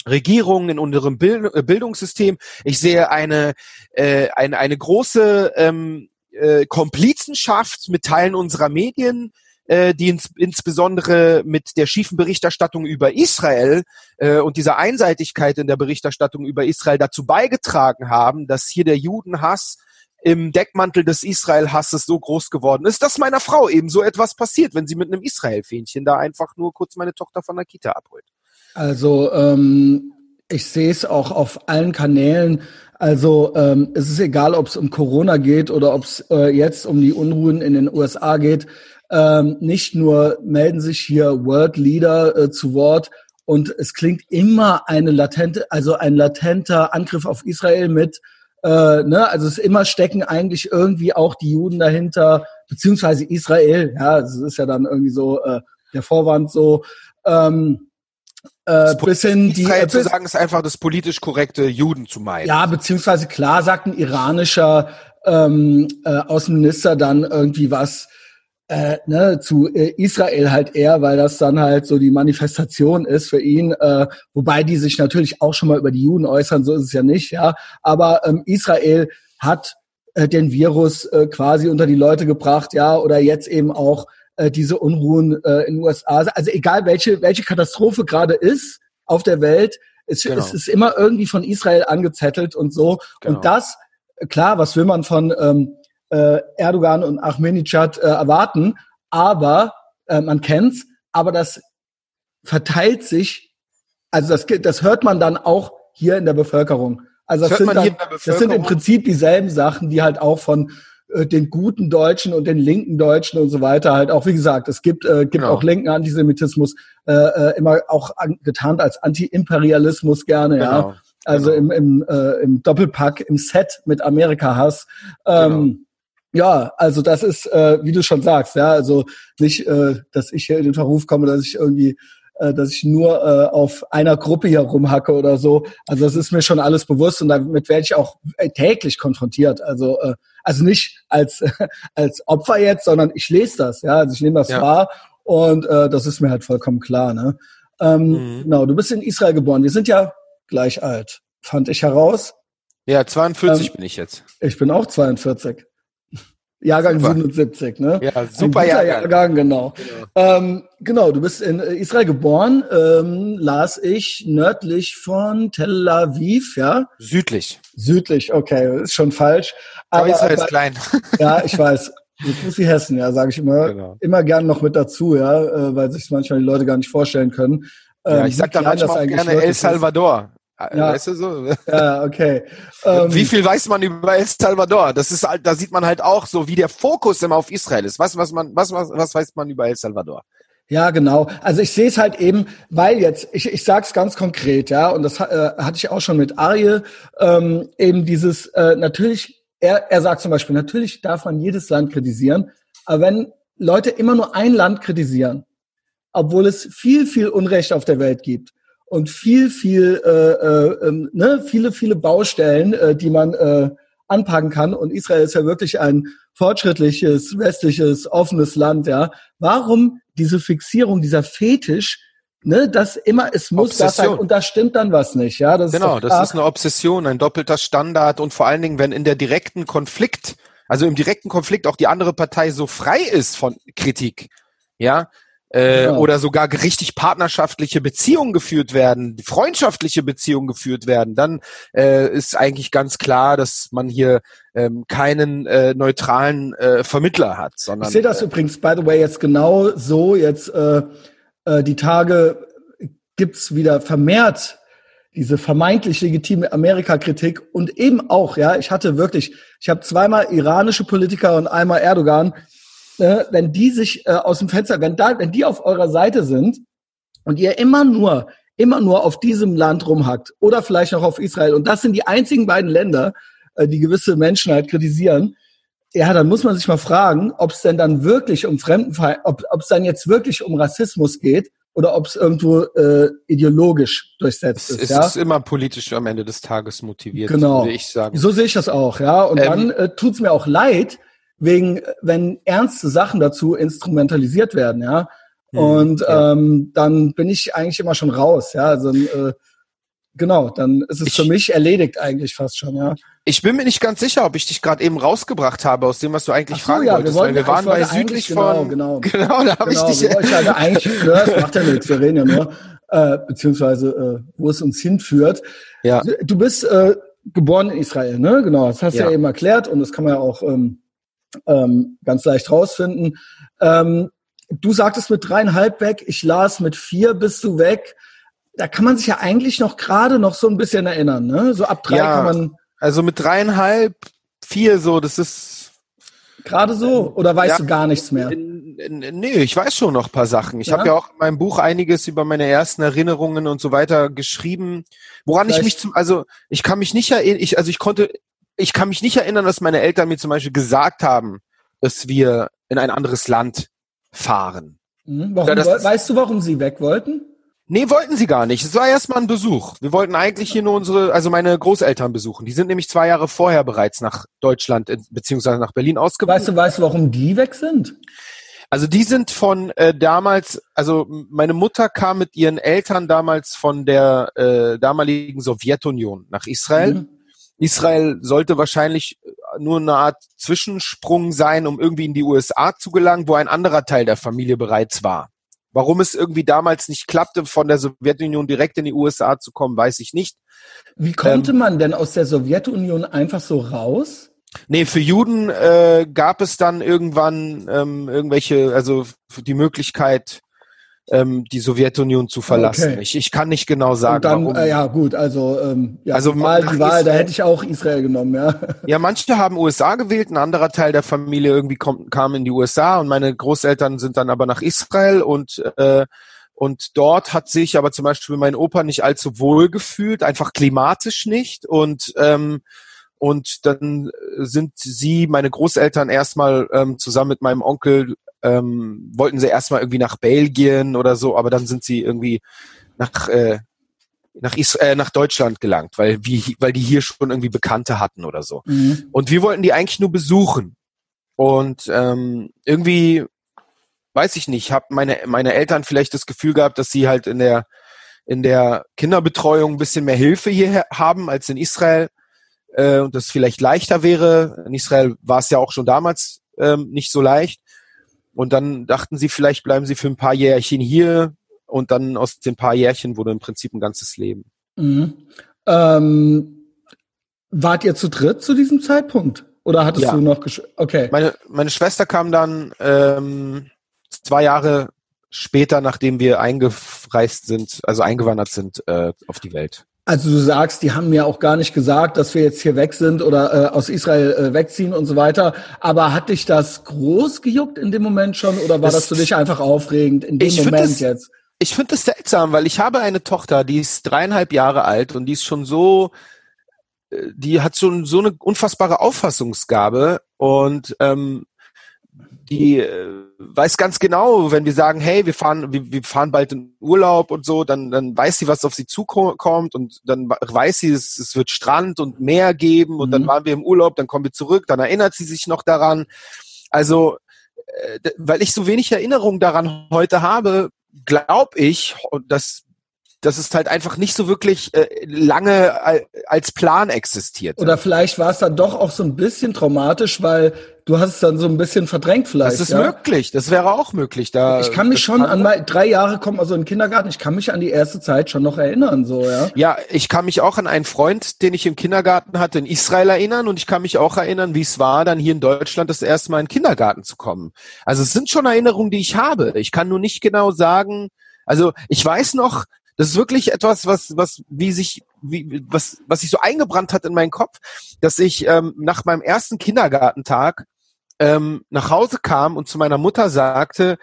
Regierungen, in unserem äh, Bildungssystem. Ich sehe eine, äh, eine, eine große ähm, äh, Komplizenschaft mit Teilen unserer Medien, äh, die ins, insbesondere mit der schiefen Berichterstattung über Israel äh, und dieser Einseitigkeit in der Berichterstattung über Israel dazu beigetragen haben, dass hier der Judenhass im Deckmantel des Israel-Hasses so groß geworden ist, dass meiner Frau eben so etwas passiert, wenn sie mit einem Israel-Fähnchen da einfach nur kurz meine Tochter von der Kita abholt. Also ähm, ich sehe es auch auf allen Kanälen. Also ähm, es ist egal, ob es um Corona geht oder ob es äh, jetzt um die Unruhen in den USA geht. Ähm, nicht nur melden sich hier World Leader äh, zu Wort und es klingt immer eine latente, also ein latenter Angriff auf Israel mit. Äh, ne? Also es immer stecken eigentlich irgendwie auch die Juden dahinter, beziehungsweise Israel. Ja, es ist ja dann irgendwie so äh, der Vorwand so. Ähm, äh, bis hin die Israel zu sagen ist einfach das politisch korrekte Juden zu meinen. Ja, beziehungsweise klar sagt ein iranischer ähm, äh, Außenminister dann irgendwie was äh, ne, zu äh, Israel halt eher, weil das dann halt so die Manifestation ist für ihn, äh, wobei die sich natürlich auch schon mal über die Juden äußern, so ist es ja nicht, ja. Aber ähm, Israel hat äh, den Virus äh, quasi unter die Leute gebracht, ja, oder jetzt eben auch äh, diese Unruhen äh, in den USA. Also egal welche, welche Katastrophe gerade ist auf der Welt, es, genau. es ist immer irgendwie von Israel angezettelt und so. Genau. Und das, klar, was will man von ähm, äh, Erdogan und Ahmadinejad äh, erwarten? aber äh, man kennt's, aber das verteilt sich, also das, das hört man dann auch hier in der Bevölkerung. Also das, das sind, dann, das sind im Prinzip dieselben Sachen, die halt auch von äh, den guten Deutschen und den linken Deutschen und so weiter halt auch, wie gesagt, es gibt, äh, gibt genau. auch linken Antisemitismus, äh, äh, immer auch an, getarnt als Anti-Imperialismus gerne, genau. ja. Also genau. im, im, äh, im Doppelpack, im Set mit Amerika-Hass. Ähm, genau. Ja, also das ist, äh, wie du schon sagst, ja, also nicht, äh, dass ich hier in den Verruf komme, dass ich irgendwie äh, dass ich nur äh, auf einer Gruppe hier rumhacke oder so. Also das ist mir schon alles bewusst und damit werde ich auch äh, täglich konfrontiert. Also äh, also nicht als als Opfer jetzt, sondern ich lese das, ja, also ich nehme das ja. wahr und äh, das ist mir halt vollkommen klar. Ne? Ähm, mhm. Genau, du bist in Israel geboren. Wir sind ja gleich alt, fand ich heraus. Ja, 42 ähm, bin ich jetzt. Ich bin auch 42. Jahrgang super. 77, ne? Ja, super Jahrgang. Jahrgang. genau. Genau. Ähm, genau, du bist in Israel geboren, ähm, las ich nördlich von Tel Aviv, ja? Südlich. Südlich, okay, ist schon falsch. Aber, aber Israel ist klein. Ja, ich weiß. So groß wie Hessen, ja, sage ich immer, genau. immer gern noch mit dazu, ja, äh, weil sich manchmal die Leute gar nicht vorstellen können. ja, ich ähm, sag dann manchmal auch gerne El Salvador. Ja. Weißt du so? Ja, okay. wie ähm, viel weiß man über El Salvador? Das ist halt, da sieht man halt auch so, wie der Fokus immer auf Israel ist. Was, was man, was, was, was weiß man über El Salvador? Ja, genau. Also ich sehe es halt eben, weil jetzt, ich, ich sage es ganz konkret, ja, und das äh, hatte ich auch schon mit Arje, ähm, eben dieses, äh, natürlich, er, er sagt zum Beispiel, natürlich darf man jedes Land kritisieren, aber wenn Leute immer nur ein Land kritisieren, obwohl es viel, viel Unrecht auf der Welt gibt, und viel, viel, äh, äh, ähm, ne, viele, viele Baustellen, äh, die man äh, anpacken kann. Und Israel ist ja wirklich ein fortschrittliches, westliches, offenes Land. Ja, warum diese Fixierung, dieser Fetisch? Ne, das immer, es muss Obsession. das sein und da stimmt dann was nicht, ja. Das genau, ist das ist eine Obsession, ein doppelter Standard und vor allen Dingen, wenn in der direkten Konflikt, also im direkten Konflikt auch die andere Partei so frei ist von Kritik, ja, äh, ja. oder sogar richtig partnerschaftliche Beziehungen geführt werden, freundschaftliche Beziehungen geführt werden, dann äh, ist eigentlich ganz klar, dass man hier ähm, keinen äh, neutralen äh, Vermittler hat. Sondern, ich sehe das äh, übrigens, by the way, jetzt genau so. Jetzt äh, äh, die Tage gibt's wieder vermehrt diese vermeintlich legitime Amerika-Kritik und eben auch, ja, ich hatte wirklich, ich habe zweimal iranische Politiker und einmal Erdogan ne, wenn die sich äh, aus dem Fenster, wenn da, wenn die auf eurer Seite sind und ihr immer nur, immer nur auf diesem Land rumhackt oder vielleicht noch auf Israel und das sind die einzigen beiden Länder, äh, die gewisse Menschen halt kritisieren, ja, dann muss man sich mal fragen, ob es denn dann wirklich um Fremdenfeind, ob es dann jetzt wirklich um Rassismus geht oder ob es irgendwo äh, ideologisch durchsetzt ist. Es ja? ist immer politisch am Ende des Tages motiviert, genau. würde ich sagen. So sehe ich das auch, ja. Und ähm, dann äh, tut es mir auch leid, wegen, wenn ernste Sachen dazu instrumentalisiert werden, ja. Hm, und ja. Ähm, dann bin ich eigentlich immer schon raus, ja. Also äh, genau, dann ist es ich, für mich erledigt eigentlich fast schon, ja. Ich bin mir nicht ganz sicher, ob ich dich gerade eben rausgebracht habe aus dem, was du eigentlich so, fragen ja, wolltest, wir wollten, weil wir waren bei südlich genau, von genau, genau, da habe genau, ich dich. Ich hatte eigentlich, ja, das macht ja nichts, wir reden ja nur, äh, beziehungsweise äh, wo es uns hinführt. Ja. Du bist äh, geboren in Israel, ne? Genau, das hast du ja. ja eben erklärt und das kann man ja auch ähm, ähm, ganz leicht rausfinden. Ähm, du sagtest mit dreieinhalb weg, ich las mit vier bist du weg. Da kann man sich ja eigentlich noch gerade noch so ein bisschen erinnern, ne? So ab drei ja, kann man. Also mit dreieinhalb, vier so, das ist Gerade so? Oder weißt ja, du gar nichts mehr? Nee, ich weiß schon noch paar Sachen. Ich ja? habe ja auch in meinem Buch einiges über meine ersten Erinnerungen und so weiter geschrieben, woran Vielleicht. ich mich zum, also ich kann mich nicht erinnern, ich, also ich konnte ich kann mich nicht erinnern, dass meine Eltern mir zum Beispiel gesagt haben, dass wir in ein anderes Land fahren. Mhm. Warum, weißt du, warum sie weg wollten? Nee, wollten sie gar nicht. Es war erstmal ein Besuch. Wir wollten eigentlich hier nur unsere, also meine Großeltern besuchen. Die sind nämlich zwei Jahre vorher bereits nach Deutschland beziehungsweise nach Berlin ausgewandert. Weißt du, weißt du, warum die weg sind? Also die sind von äh, damals, also meine Mutter kam mit ihren Eltern damals von der äh, damaligen Sowjetunion nach Israel. Mhm. Israel sollte wahrscheinlich äh, nur eine Art Zwischensprung sein, um irgendwie in die USA zu gelangen, wo ein anderer Teil der Familie bereits war. Warum es irgendwie damals nicht klappte, von der Sowjetunion direkt in die USA zu kommen, weiß ich nicht. Wie konnte ähm, man denn aus der Sowjetunion einfach so raus? Nee, für Juden äh, gab es dann irgendwann ähm, irgendwelche, also die Möglichkeit, ähm, die Sowjetunion zu verlassen. Okay. Ich, ich kann nicht genau sagen. Und dann, warum. Äh, ja gut, also ähm, ja, also mal die Wahl, da hätte ich auch Israel genommen, ja. Ja, manche haben USA gewählt, ein anderer Teil der Familie irgendwie kommt, kam in die USA und meine Großeltern sind dann aber nach Israel und äh, und dort hat sich aber zum Beispiel mein Opa nicht allzu wohl gefühlt, einfach klimatisch nicht und ähm, und dann sind sie, meine Großeltern, erstmal ähm, zusammen mit meinem Onkel, ähm, wollten sie erstmal irgendwie nach Belgien oder so, aber dann sind sie irgendwie nach, äh, nach, Is äh, nach Deutschland gelangt, weil, wie, weil die hier schon irgendwie Bekannte hatten oder so. Mhm. Und wir wollten die eigentlich nur besuchen. Und ähm, irgendwie, weiß ich nicht, haben meine, meine Eltern vielleicht das Gefühl gehabt, dass sie halt in der, in der Kinderbetreuung ein bisschen mehr Hilfe hier haben als in Israel äh, und das vielleicht leichter wäre. In Israel war es ja auch schon damals ähm, nicht so leicht. Und dann dachten sie, vielleicht bleiben sie für ein paar Jährchen hier und dann aus den paar Jährchen wurde im Prinzip ein ganzes Leben. Mhm. Ähm, wart ihr zu dritt zu diesem Zeitpunkt? Oder hattest ja. du noch Okay. Meine, meine Schwester kam dann ähm, zwei Jahre später, nachdem wir eingereist sind, also eingewandert sind, äh, auf die Welt. Also du sagst, die haben mir auch gar nicht gesagt, dass wir jetzt hier weg sind oder äh, aus Israel äh, wegziehen und so weiter. Aber hat dich das groß gejuckt in dem Moment schon oder war das, das für dich einfach aufregend in dem Moment das, jetzt? Ich finde das seltsam, weil ich habe eine Tochter, die ist dreieinhalb Jahre alt und die ist schon so, äh, die hat schon so eine unfassbare Auffassungsgabe und ähm, die äh, weiß ganz genau, wenn wir sagen, hey, wir fahren, wir, wir fahren bald in Urlaub und so, dann, dann weiß sie, was auf sie zukommt und dann weiß sie, es, es wird Strand und Meer geben und mhm. dann waren wir im Urlaub, dann kommen wir zurück, dann erinnert sie sich noch daran. Also, äh, weil ich so wenig Erinnerung daran heute habe, glaube ich, dass dass es halt einfach nicht so wirklich äh, lange als Plan existiert. Oder vielleicht war es dann doch auch so ein bisschen traumatisch, weil du hast es dann so ein bisschen verdrängt vielleicht. Das ist ja? möglich, das wäre auch möglich. Da, ich kann mich schon an mal, drei Jahre kommen also in den Kindergarten, ich kann mich an die erste Zeit schon noch erinnern, so, ja. Ja, ich kann mich auch an einen Freund, den ich im Kindergarten hatte, in Israel erinnern und ich kann mich auch erinnern, wie es war, dann hier in Deutschland das erste Mal in den Kindergarten zu kommen. Also es sind schon Erinnerungen, die ich habe. Ich kann nur nicht genau sagen, also ich weiß noch, das ist wirklich etwas, was, was, wie sich, wie, was, was sich so eingebrannt hat in meinen Kopf, dass ich ähm, nach meinem ersten Kindergartentag ähm, nach Hause kam und zu meiner Mutter sagte,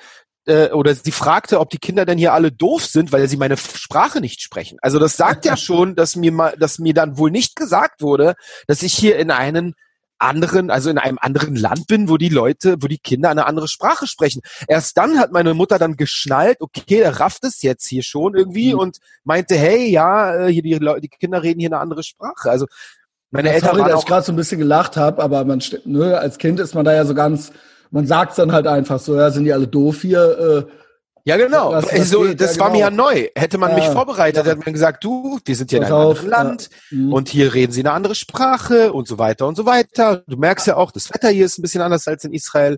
äh, oder sie fragte, ob die Kinder denn hier alle doof sind, weil sie meine Sprache nicht sprechen. Also das sagt ja schon, dass mir mal, dass mir dann wohl nicht gesagt wurde, dass ich hier in einen anderen, also in einem anderen Land bin, wo die Leute, wo die Kinder eine andere Sprache sprechen. Erst dann hat meine Mutter dann geschnallt, okay, der rafft es jetzt hier schon irgendwie mhm. und meinte, hey, ja, äh, hier die, Leute, die Kinder reden hier eine andere Sprache. Also meine ja, Eltern sorry, waren dass ich gerade so ein bisschen gelacht habe, aber man, ne, als Kind ist man da ja so ganz, man sagt dann halt einfach so, ja, sind die alle doof hier, äh, ja, genau. Was, was also, geht, das ja, war genau. mir ja neu. Hätte man ja, mich vorbereitet, ja. hätte man gesagt, du, wir sind hier in einem auf, anderen Land mhm. und hier reden sie eine andere Sprache und so weiter und so weiter. Du merkst ja auch, das Wetter hier ist ein bisschen anders als in Israel.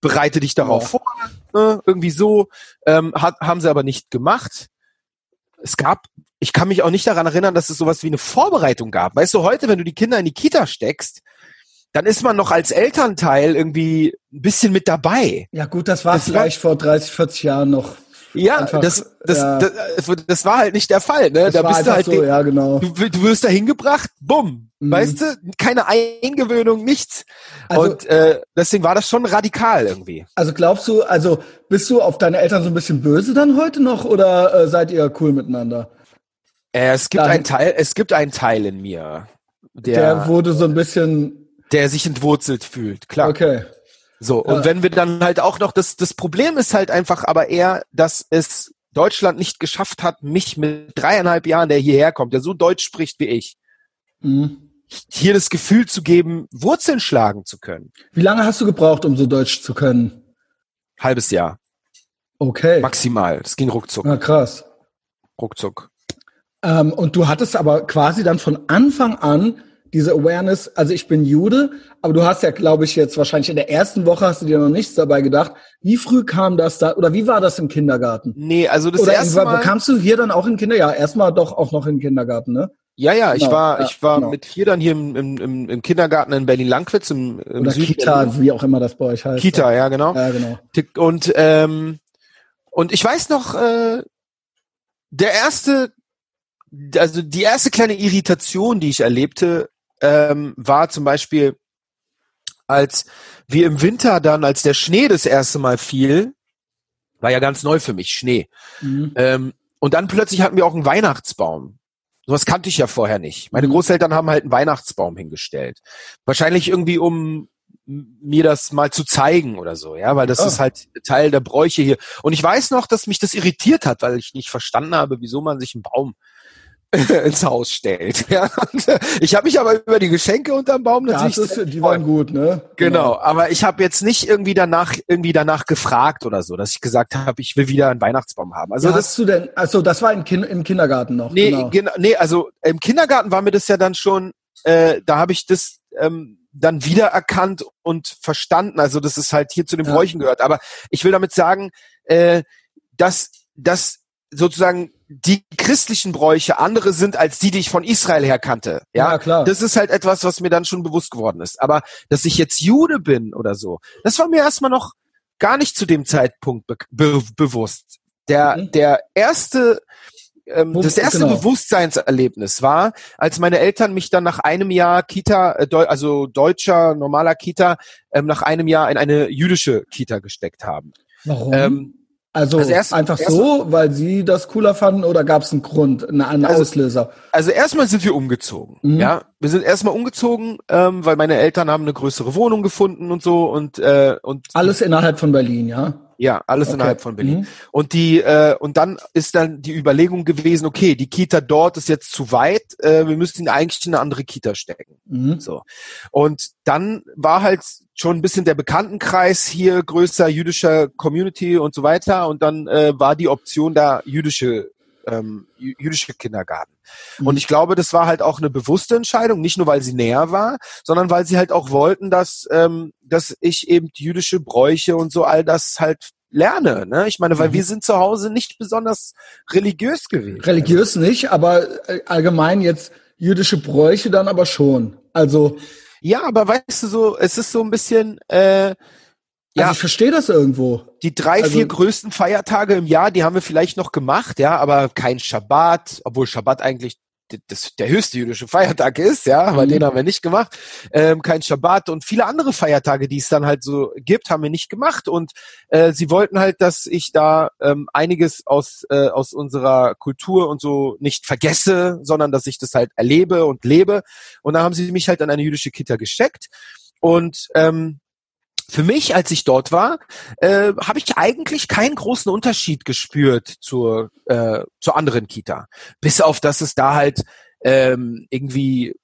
Bereite dich darauf vor. Ne? Irgendwie so. Ähm, hat, haben sie aber nicht gemacht. Es gab, ich kann mich auch nicht daran erinnern, dass es sowas wie eine Vorbereitung gab. Weißt du, heute, wenn du die Kinder in die Kita steckst, dann ist man noch als Elternteil irgendwie ein bisschen mit dabei. Ja gut, das war das vielleicht war, vor 30, 40 Jahren noch. Ja, einfach, das, das, ja. Das, das, war halt nicht der Fall. Ne? da bist du halt, so, ja, genau. du, du wirst da hingebracht, bumm, mhm. weißt du, keine Eingewöhnung, nichts. Also, Und äh, deswegen war das schon radikal irgendwie. Also glaubst du, also bist du auf deine Eltern so ein bisschen böse dann heute noch oder äh, seid ihr cool miteinander? Äh, es gibt einen Teil, es gibt einen Teil in mir, der, der wurde so ein bisschen der sich entwurzelt fühlt, klar. Okay. So, und wenn wir dann halt auch noch, das, das Problem ist halt einfach aber eher, dass es Deutschland nicht geschafft hat, mich mit dreieinhalb Jahren, der hierher kommt, der so Deutsch spricht wie ich, mhm. hier das Gefühl zu geben, Wurzeln schlagen zu können. Wie lange hast du gebraucht, um so Deutsch zu können? Halbes Jahr. Okay. Maximal. Das ging ruckzuck. Na krass. Ruckzuck. Ähm, und du hattest aber quasi dann von Anfang an diese Awareness, also ich bin Jude, aber du hast ja, glaube ich, jetzt wahrscheinlich in der ersten Woche hast du dir noch nichts dabei gedacht. Wie früh kam das da, oder wie war das im Kindergarten? Nee, also das oder erste Mal... Kamst du hier dann auch in Kinder? Ja, erstmal doch auch noch in Kindergarten, ne? Ja, ja, ich Genau, war, ich war genau. mit vier dann hier im, im, im, im Kindergarten in Berlin-Langwitz im, im Oder Süden- Kita, wie auch immer das bei euch heißt. Kita, ja, genau. Ja, genau. Und ähm, und ich weiß noch, äh, der erste, also die erste kleine Irritation, die ich erlebte, ähm, war zum Beispiel, als wir im Winter dann, als der Schnee das erste Mal fiel, war ja ganz neu für mich, Schnee. Mhm. Ähm, und dann plötzlich hatten wir auch einen Weihnachtsbaum. Sowas kannte ich ja vorher nicht. Meine Mhm. Großeltern haben halt einen Weihnachtsbaum hingestellt. Wahrscheinlich irgendwie, um mir das mal zu zeigen oder so, ja, weil das Ah. ist halt Teil der Bräuche hier. Und ich weiß noch, dass mich das irritiert hat, weil ich nicht verstanden habe, wieso man sich einen Baum ins Haus stellt. Ja, ich habe mich aber über die Geschenke unterm Baum natürlich sehr ist, die waren gut, ne? Genau, aber ich habe jetzt nicht irgendwie danach irgendwie danach gefragt oder so, dass ich gesagt habe, ich will wieder einen Weihnachtsbaum haben. Also Also das hast du denn, also das war im, kind, im Kindergarten noch. nee, genau. genau. nee, also im Kindergarten war mir das ja dann schon, äh, da habe ich das ähm, dann wiedererkannt und verstanden. Also das ist halt hier zu den Ja. Bräuchen gehört. Aber ich will damit sagen, äh, dass dass sozusagen die christlichen Bräuche andere sind als die, die ich von Israel her kannte. Ja, Ja, klar. Das ist halt etwas, was mir dann schon bewusst geworden ist. Aber dass ich jetzt Jude bin oder so, das war mir erstmal noch gar nicht zu dem Zeitpunkt be be bewusst. Der, Mhm. der erste, ähm, das erste genau. Bewusstseinserlebnis war, als meine Eltern mich dann nach einem Jahr Kita, äh, Deu also deutscher, normaler Kita, ähm, nach einem Jahr in eine jüdische Kita gesteckt haben. Warum? Ähm, also also erst- einfach erst- so, weil sie das cooler fanden oder gab es einen Grund, einen, einen Also- Auslöser? Also erstmal sind wir umgezogen. Mhm. Ja, wir sind erstmal umgezogen, ähm, weil meine Eltern haben eine größere Wohnung gefunden und so und äh, und Alles innerhalb von Berlin, ja? Ja alles Okay. innerhalb von Berlin. Mhm. Und die äh, und dann ist dann die Überlegung gewesen, okay, die Kita dort ist jetzt zu weit, äh, wir müssen ihn eigentlich in eine andere Kita stecken. Mhm. So. Und dann war halt schon ein bisschen der Bekanntenkreis hier größer jüdischer Community und so weiter. Und dann äh, war die Option da jüdische, ähm, jü- jüdische Kindergarten. Mhm. Und ich glaube, das war halt auch eine bewusste Entscheidung, nicht nur weil sie näher war, sondern weil sie halt auch wollten, dass, ähm, dass ich eben jüdische Bräuche und so all das halt lerne. Ne? Ich meine, weil Mhm. wir sind zu Hause nicht besonders religiös gewesen. Religiös nicht, aber äh, allgemein jetzt jüdische Bräuche dann aber schon. Also, Ja, aber weißt du so, es ist so ein bisschen, äh, Ja. also ich verstehe das irgendwo. Die drei, Also- vier größten Feiertage im Jahr, die haben wir vielleicht noch gemacht, ja, aber kein Schabbat, obwohl Schabbat eigentlich das, der höchste jüdische Feiertag ist, ja, aber Mhm. den haben wir nicht gemacht. Ähm, kein Schabbat und viele andere Feiertage, die es dann halt so gibt, haben wir nicht gemacht. Und äh, sie wollten halt, dass ich da ähm, einiges aus, äh, aus unserer Kultur und so nicht vergesse, sondern dass ich das halt erlebe und lebe. Und da haben sie mich halt an eine jüdische Kita gesteckt. Und ähm, für mich, als ich dort war, äh, habe ich eigentlich keinen großen Unterschied gespürt zur, äh, zur anderen Kita. Bis auf, dass es da halt ähm, irgendwie,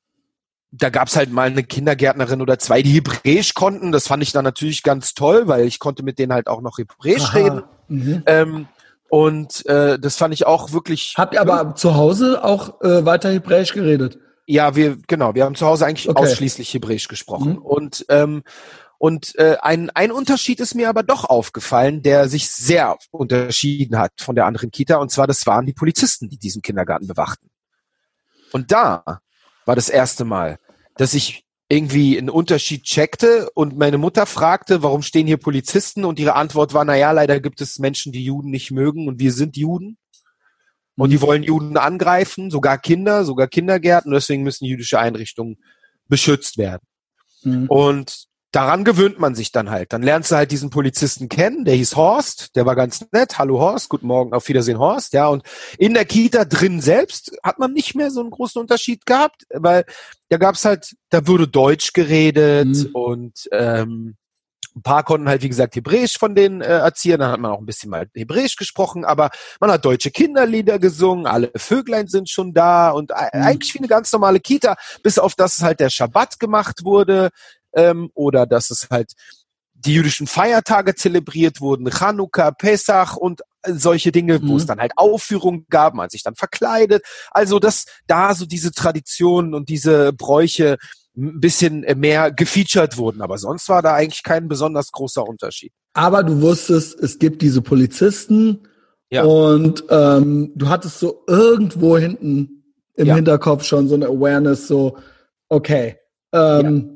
da gab's halt mal eine Kindergärtnerin oder zwei, die Hebräisch konnten. Das fand ich dann natürlich ganz toll, weil ich konnte mit denen halt auch noch Hebräisch Aha. reden. Mhm. Ähm, und äh, das fand ich auch wirklich. Habt ihr aber zu Hause auch äh, weiter Hebräisch geredet? Ja, wir genau, wir haben zu Hause eigentlich Okay. ausschließlich Hebräisch gesprochen Mhm. und ähm, und äh, ein ein Unterschied ist mir aber doch aufgefallen, der sich sehr unterschieden hat von der anderen Kita und zwar das waren die Polizisten, die diesen Kindergarten bewachten. Und da war das erste Mal, dass ich irgendwie einen Unterschied checkte und meine Mutter fragte, warum stehen hier Polizisten und ihre Antwort war, na ja, leider gibt es Menschen, die Juden nicht mögen und wir sind Juden. Und die wollen Juden angreifen, sogar Kinder, sogar Kindergärten. Deswegen müssen jüdische Einrichtungen beschützt werden. Mhm. Und daran gewöhnt man sich dann halt. Dann lernst du halt diesen Polizisten kennen, der hieß Horst, der war ganz nett. Hallo Horst, guten Morgen, auf Wiedersehen Horst. Ja, und in der Kita drin selbst hat man nicht mehr so einen großen Unterschied gehabt, weil da gab's halt, da wurde Deutsch geredet Mhm. und ähm, ein paar konnten halt, wie gesagt, Hebräisch von den äh, Erziehern, dann hat man auch ein bisschen mal Hebräisch gesprochen, aber man hat deutsche Kinderlieder gesungen, alle Vöglein sind schon da und e- Mhm. eigentlich wie eine ganz normale Kita, bis auf das halt der Schabbat gemacht wurde ähm, oder dass es halt die jüdischen Feiertage zelebriert wurden, Chanukka, Pesach und solche Dinge, wo Mhm. es dann halt Aufführungen gab, man sich dann verkleidet. Also dass da so diese Traditionen und diese Bräuche ein bisschen mehr gefeatured wurden. Aber sonst war da eigentlich kein besonders großer Unterschied. Aber du wusstest, es gibt diese Polizisten Ja. und ähm, du hattest so irgendwo hinten im Ja. Hinterkopf schon so eine Awareness, so, okay, ähm,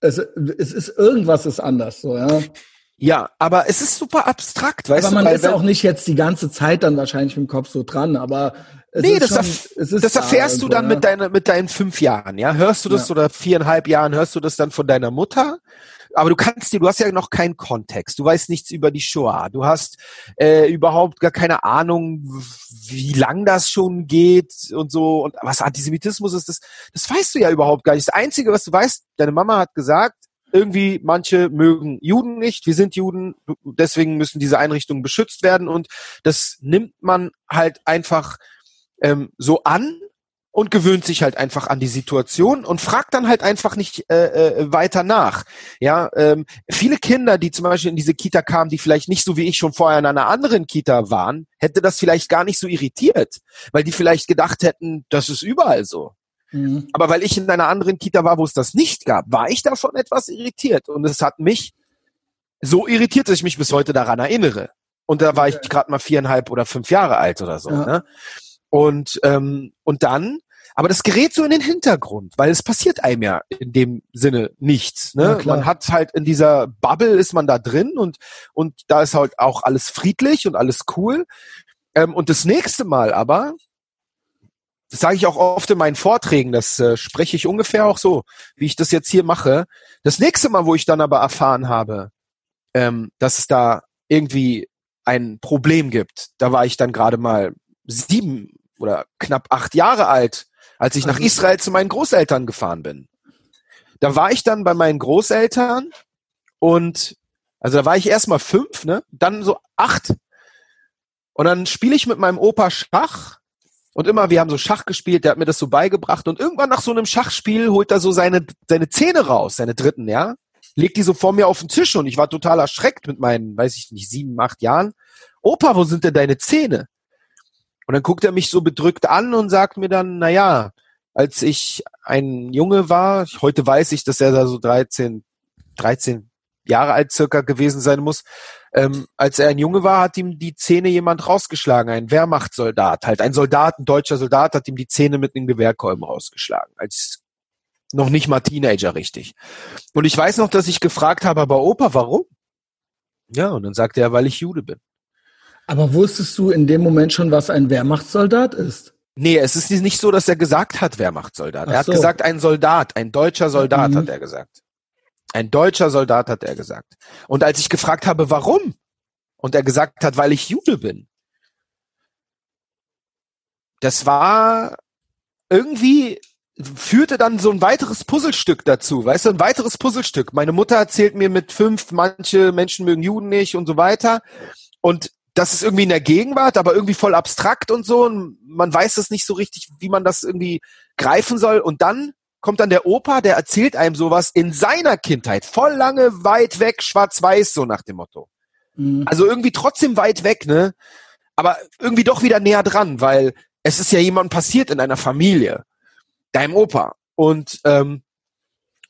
es, es ist irgendwas ist anders, so, ja. Ja, aber es ist super abstrakt, weißt aber du? man weil ist auch nicht jetzt die ganze Zeit dann wahrscheinlich mit dem Kopf so dran, aber es Nee, ist das, schon, erf es ist das da erfährst du dann ja. mit, deiner, mit deinen fünf Jahren, ja? Hörst du das Ja. oder viereinhalb Jahren, hörst du das dann von deiner Mutter? Aber du kannst dir, du hast ja noch keinen Kontext, du weißt nichts über die Shoah, du hast äh, überhaupt gar keine Ahnung, wie lang das schon geht und so. Und was Antisemitismus ist, das, das weißt du ja überhaupt gar nicht. Das Einzige, was du weißt, deine Mama hat gesagt, irgendwie manche mögen Juden nicht, wir sind Juden, deswegen müssen diese Einrichtungen beschützt werden. Und das nimmt man halt einfach ähm, so an und gewöhnt sich halt einfach an die Situation und fragt dann halt einfach nicht äh, äh, weiter nach. Ja, ähm, viele Kinder, die zum Beispiel in diese Kita kamen, die vielleicht nicht so wie ich schon vorher in einer anderen Kita waren, hätte das vielleicht gar nicht so irritiert, weil die vielleicht gedacht hätten, das ist überall so. Mhm. Aber weil ich in einer anderen Kita war, wo es das nicht gab, war ich davon etwas irritiert. Und es hat mich so irritiert, dass ich mich bis heute daran erinnere. Und da war ich gerade mal viereinhalb oder fünf Jahre alt oder so. Ja. Ne? Und, ähm, und dann, aber das gerät so in den Hintergrund, weil es passiert einem ja in dem Sinne nichts. Ja, Ne? klar. man hat halt in dieser Bubble ist man da drin und, und da ist halt auch alles friedlich und alles cool. Ähm, und das nächste Mal aber, das sage ich auch oft in meinen Vorträgen, das äh, spreche ich ungefähr auch so, wie ich das jetzt hier mache. Das nächste Mal, wo ich dann aber erfahren habe, ähm, dass es da irgendwie ein Problem gibt, da war ich dann gerade mal sieben oder knapp acht Jahre alt, als ich nach Also- Israel zu meinen Großeltern gefahren bin. Da war ich dann bei meinen Großeltern und also da war ich erst mal fünf, ne? Dann so acht. Und dann spiele ich mit meinem Opa Schach und immer, wir haben so Schach gespielt, der hat mir das so beigebracht und irgendwann nach so einem Schachspiel holt er so seine, seine Zähne raus, seine dritten, ja? Legt die so vor mir auf den Tisch und ich war total erschreckt mit meinen, weiß ich nicht, sieben, acht Jahren. Opa, wo sind denn deine Zähne? Und dann guckt er mich so bedrückt an und sagt mir dann, na ja, als ich ein Junge war, heute weiß ich, dass er da so 13, 13 Jahre alt circa gewesen sein muss, ähm, als er ein Junge war, hat ihm die Zähne jemand rausgeschlagen, ein Wehrmachtssoldat, halt ein Soldat, ein deutscher Soldat hat ihm die Zähne mit einem Gewehrkolben rausgeschlagen, als noch nicht mal Teenager richtig. Und ich weiß noch, dass ich gefragt habe, aber Opa, warum? Ja, und dann sagte er, weil ich Jude bin. Aber wusstest du in dem Moment schon, was ein Wehrmachtssoldat ist? Nee, es ist nicht so, dass er gesagt hat, Wehrmachtssoldat. Ach Er hat so. gesagt, ein Soldat, ein deutscher Soldat, Mhm. hat er gesagt. Ein deutscher Soldat, hat er gesagt. Und als ich gefragt habe, warum? Und er gesagt hat, weil ich Jude bin. Das war irgendwie führte dann so ein weiteres Puzzlestück dazu, weißt du, ein weiteres Puzzlestück. Meine Mutter erzählt mir mit fünf, manche Menschen mögen Juden nicht und so weiter. Und das ist irgendwie in der Gegenwart, aber irgendwie voll abstrakt und so. Und man weiß es nicht so richtig, wie man das irgendwie greifen soll. Und dann kommt dann der Opa, der erzählt einem sowas in seiner Kindheit, voll lange, weit weg, schwarz-weiß, so nach dem Motto. Mhm. Also irgendwie trotzdem weit weg, ne? Aber irgendwie doch wieder näher dran, weil es ist ja jemandem passiert in einer Familie, deinem Opa. Und ähm,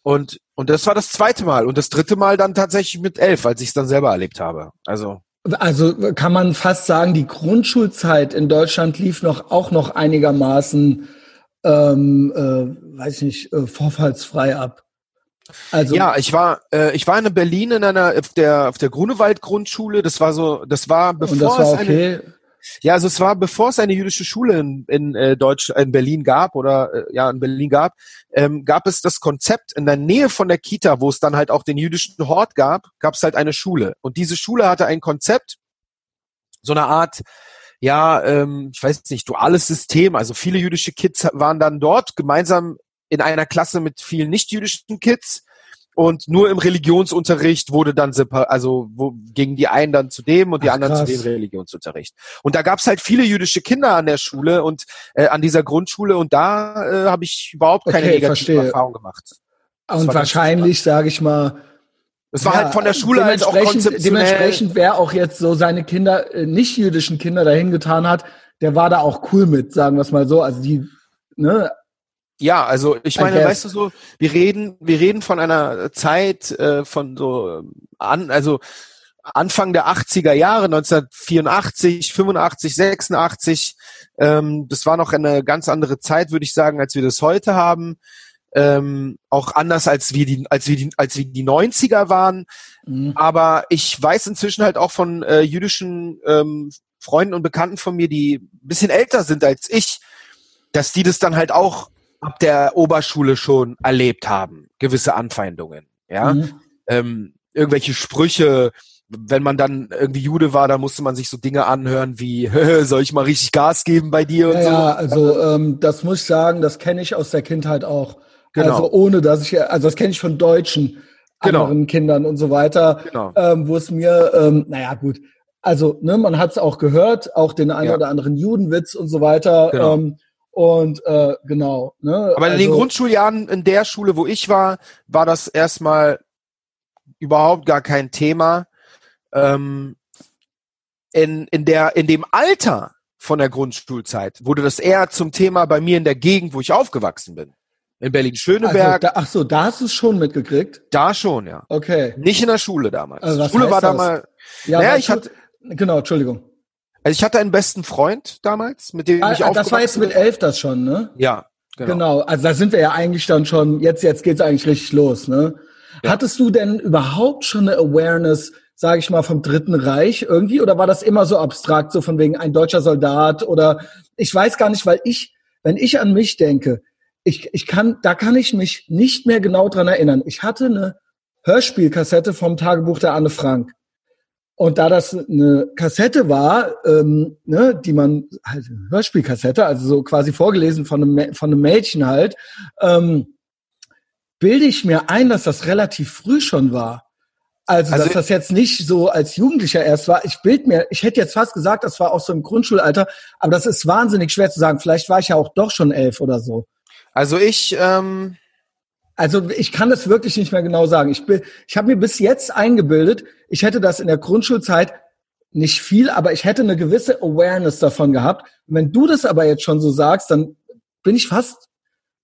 und und das war das zweite Mal und das dritte Mal dann tatsächlich mit elf, als ich es dann selber erlebt habe. Also Also kann man fast sagen, die Grundschulzeit in Deutschland lief noch auch noch einigermaßen, ähm, äh, weiß ich nicht, äh, vorfallsfrei ab. Also ja, ich war äh, ich war in Berlin in einer auf der auf der Grunewald Grundschule. Das war so, das war bevor und das war es eine okay. Ja, also es war, bevor es eine jüdische Schule in, in äh, Deutsch, in Berlin gab oder äh, ja in Berlin gab, ähm, gab es das Konzept in der Nähe von der Kita, wo es dann halt auch den jüdischen Hort gab, gab es halt eine Schule. Und diese Schule hatte ein Konzept, so eine Art, ja, ähm, ich weiß nicht, duales System. Also viele jüdische Kids waren dann dort gemeinsam in einer Klasse mit vielen nicht-jüdischen Kids. Und nur im Religionsunterricht wurde dann also wo gingen die einen dann zu dem und die Ach, anderen krass. zu dem Religionsunterricht. Und da gab es halt viele jüdische Kinder an der Schule und äh, an dieser Grundschule und da äh, habe ich überhaupt keine Okay, negative. Erfahrung gemacht. Das Und wahrscheinlich, sage ich mal, Es war ja, halt von der Schule als auch dementsprechend- konzeptionell. Dementsprechend, wer auch jetzt so seine Kinder, äh, nicht jüdischen Kinder dahin getan hat, der war da auch cool mit, sagen wir es mal so. Also die, ne, Ja, also ich meine, weißt du so, wir reden, wir reden von einer Zeit äh, von so an, also Anfang der 80er Jahre, 1984, 85, 86. Ähm, das war noch eine ganz andere Zeit, würde ich sagen, als wir das heute haben. Ähm, auch anders als wir die, als wir die, als wir die 90er waren. Mhm. Aber ich weiß inzwischen halt auch von äh, jüdischen ähm, Freunden und Bekannten von mir, die ein bisschen älter sind als ich, dass die das dann halt auch ab der Oberschule schon erlebt haben, gewisse Anfeindungen. Ja, mhm. ähm, irgendwelche Sprüche, wenn man dann irgendwie Jude war, dann musste man sich so Dinge anhören wie, soll ich mal richtig Gas geben bei dir und ja, so. Ja, also ähm, das muss ich sagen, das kenne ich aus der Kindheit auch. Genau. Also ohne, dass ich, also das kenne ich von Deutschen genau. anderen Kindern und so weiter, genau. ähm, wo es mir, ähm, naja gut, also ne, man hat es auch gehört, auch den einen ja. oder anderen Judenwitz und so weiter. Genau. Ähm, und äh, genau. Ne, Aber in also, den Grundschuljahren in der Schule, wo ich war, war das erstmal überhaupt gar kein Thema. Ähm, in, in, der, in dem Alter von der Grundschulzeit wurde das eher zum Thema bei mir in der Gegend, wo ich aufgewachsen bin. In Berlin-Schöneberg. Also, ach so, da hast du es schon mitgekriegt? Da schon, ja. Okay. Nicht in der Schule damals. Also, Schule war damals. Ja, naja, ich hatte. Genau, Entschuldigung. Also ich hatte einen besten Freund damals, mit dem ah, ich auch. Das war jetzt mit elf das schon, ne? Ja, genau. Genau, also da sind wir ja eigentlich dann schon, jetzt, jetzt geht's eigentlich richtig los, ne? Ja. Hattest du denn überhaupt schon eine Awareness, sage ich mal, vom Dritten Reich irgendwie? Oder war das immer so abstrakt, so von wegen ein deutscher Soldat? Oder ich weiß gar nicht, weil ich, wenn ich an mich denke, ich, ich kann, da kann ich mich nicht mehr genau dran erinnern. Ich hatte eine Hörspielkassette vom Tagebuch der Anne Frank. Und da das eine Kassette war, ähm, ne, die man, halt Hörspielkassette, also so quasi vorgelesen von einem, von einem Mädchen halt, ähm, bilde ich mir ein, dass das relativ früh schon war. Also, also dass das jetzt nicht so als Jugendlicher erst war. Ich bild mir, ich hätte jetzt fast gesagt, das war auch so im Grundschulalter, aber das ist wahnsinnig schwer zu sagen. Vielleicht war ich ja auch doch schon elf oder so. Also ich, ähm, also ich kann das wirklich nicht mehr genau sagen. Ich, bin, ich habe mir bis jetzt eingebildet, ich hätte das in der Grundschulzeit nicht viel, aber ich hätte eine gewisse Awareness davon gehabt. Und wenn du das aber jetzt schon so sagst, dann bin ich fast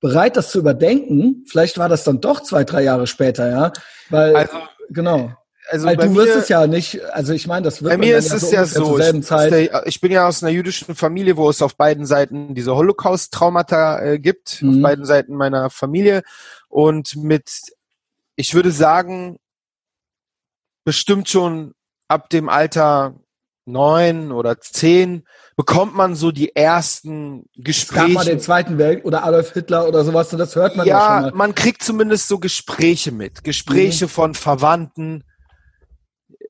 bereit, das zu überdenken. Vielleicht war das dann doch zwei, drei Jahre später, ja. Weil, also, genau. Also Weil du wirst es ja nicht, also ich meine, das wird bei mir ist es ja so, ich, der, ich, bin ja aus einer jüdischen Familie, wo es auf beiden Seiten diese Holocaust-Traumata äh, gibt, mhm. auf beiden Seiten meiner Familie und mit, ich würde sagen, bestimmt schon ab dem Alter neun oder zehn bekommt man so die ersten Gespräche. Gab mal den Zweiten Welt oder Adolf Hitler oder sowas, das hört man ja, ja schon mal. man kriegt zumindest so Gespräche mit. Gespräche mhm. von Verwandten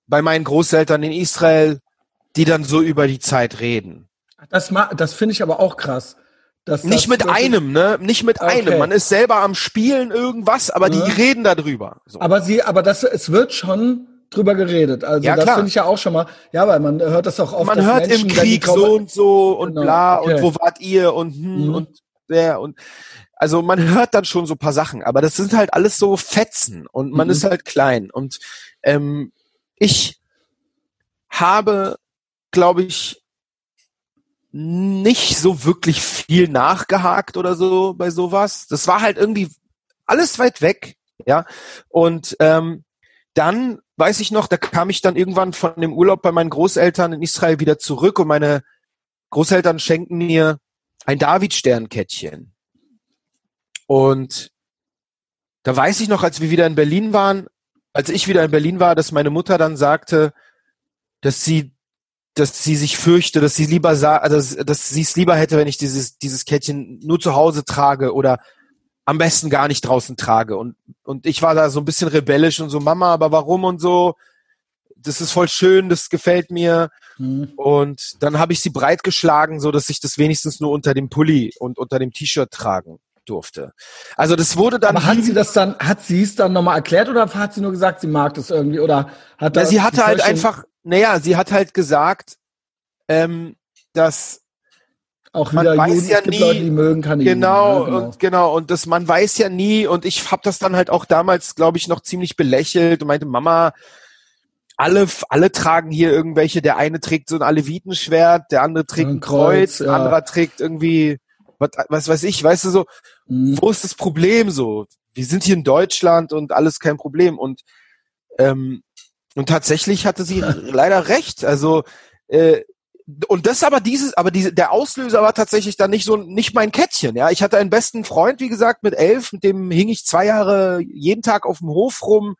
bei meinen Großeltern in Israel, die dann so über die Zeit reden. Das, das finde ich aber auch krass. Das, nicht mit einem, ne? Nicht mit okay. einem. Man ist selber am Spielen irgendwas, aber ja. die reden darüber. So. Aber sie, aber das, es wird schon drüber geredet. Also ja, das finde ich ja auch schon mal. Ja, weil man hört das auch oft. Man hört Menschen, im Krieg so und so und genau. bla okay. und wo wart ihr und hm mhm. und der und also man hört dann schon so paar Sachen, aber das sind halt alles so Fetzen und man mhm. ist halt klein und ähm, ich habe, glaube ich, nicht so wirklich viel nachgehakt oder so bei sowas. Das war halt irgendwie alles weit weg, ja. Und ähm, dann weiß ich noch, da kam ich dann irgendwann von dem Urlaub bei meinen Großeltern in Israel wieder zurück und meine Großeltern schenken mir ein David-Sternkettchen. Und da weiß ich noch, als wir wieder in Berlin waren, als ich wieder in Berlin war, dass meine Mutter dann sagte, dass sie dass sie sich fürchte, dass sie lieber sah, also dass sie es lieber hätte, wenn ich dieses dieses Kettchen nur zu Hause trage oder am besten gar nicht draußen trage und und ich war da so ein bisschen rebellisch und so Mama, aber warum und so das ist voll schön, das gefällt mir mhm. und dann habe ich sie breit geschlagen, so dass ich das wenigstens nur unter dem Pulli und unter dem T-Shirt tragen durfte. Also das wurde dann. Aber hat sie das dann, hat sie es dann nochmal erklärt oder hat sie nur gesagt, sie mag das irgendwie oder hat das? Ja, sie hatte halt einfach, naja, sie hat halt gesagt, ähm, dass auch wieder man Juden, weiß ja nie, Leute, die mögen keine genau, Juden, ja, genau. und genau und das man weiß ja nie und ich habe das dann halt auch damals, glaube ich, noch ziemlich belächelt und meinte Mama, alle alle tragen hier irgendwelche, der eine trägt so ein Alevitenschwert, der andere trägt ein, ein Kreuz, Kreuz ja. anderer trägt irgendwie was, was weiß ich, weißt du so, mhm. wo ist das Problem so? Wir sind hier in Deutschland und alles kein Problem und ähm, Und tatsächlich hatte sie leider recht. Also äh, und das aber dieses, aber diese, der Auslöser war tatsächlich dann nicht so, nicht mein Kettchen. Ja, ich hatte einen besten Freund, wie gesagt, mit elf, mit dem hing ich zwei Jahre jeden Tag auf dem Hof rum.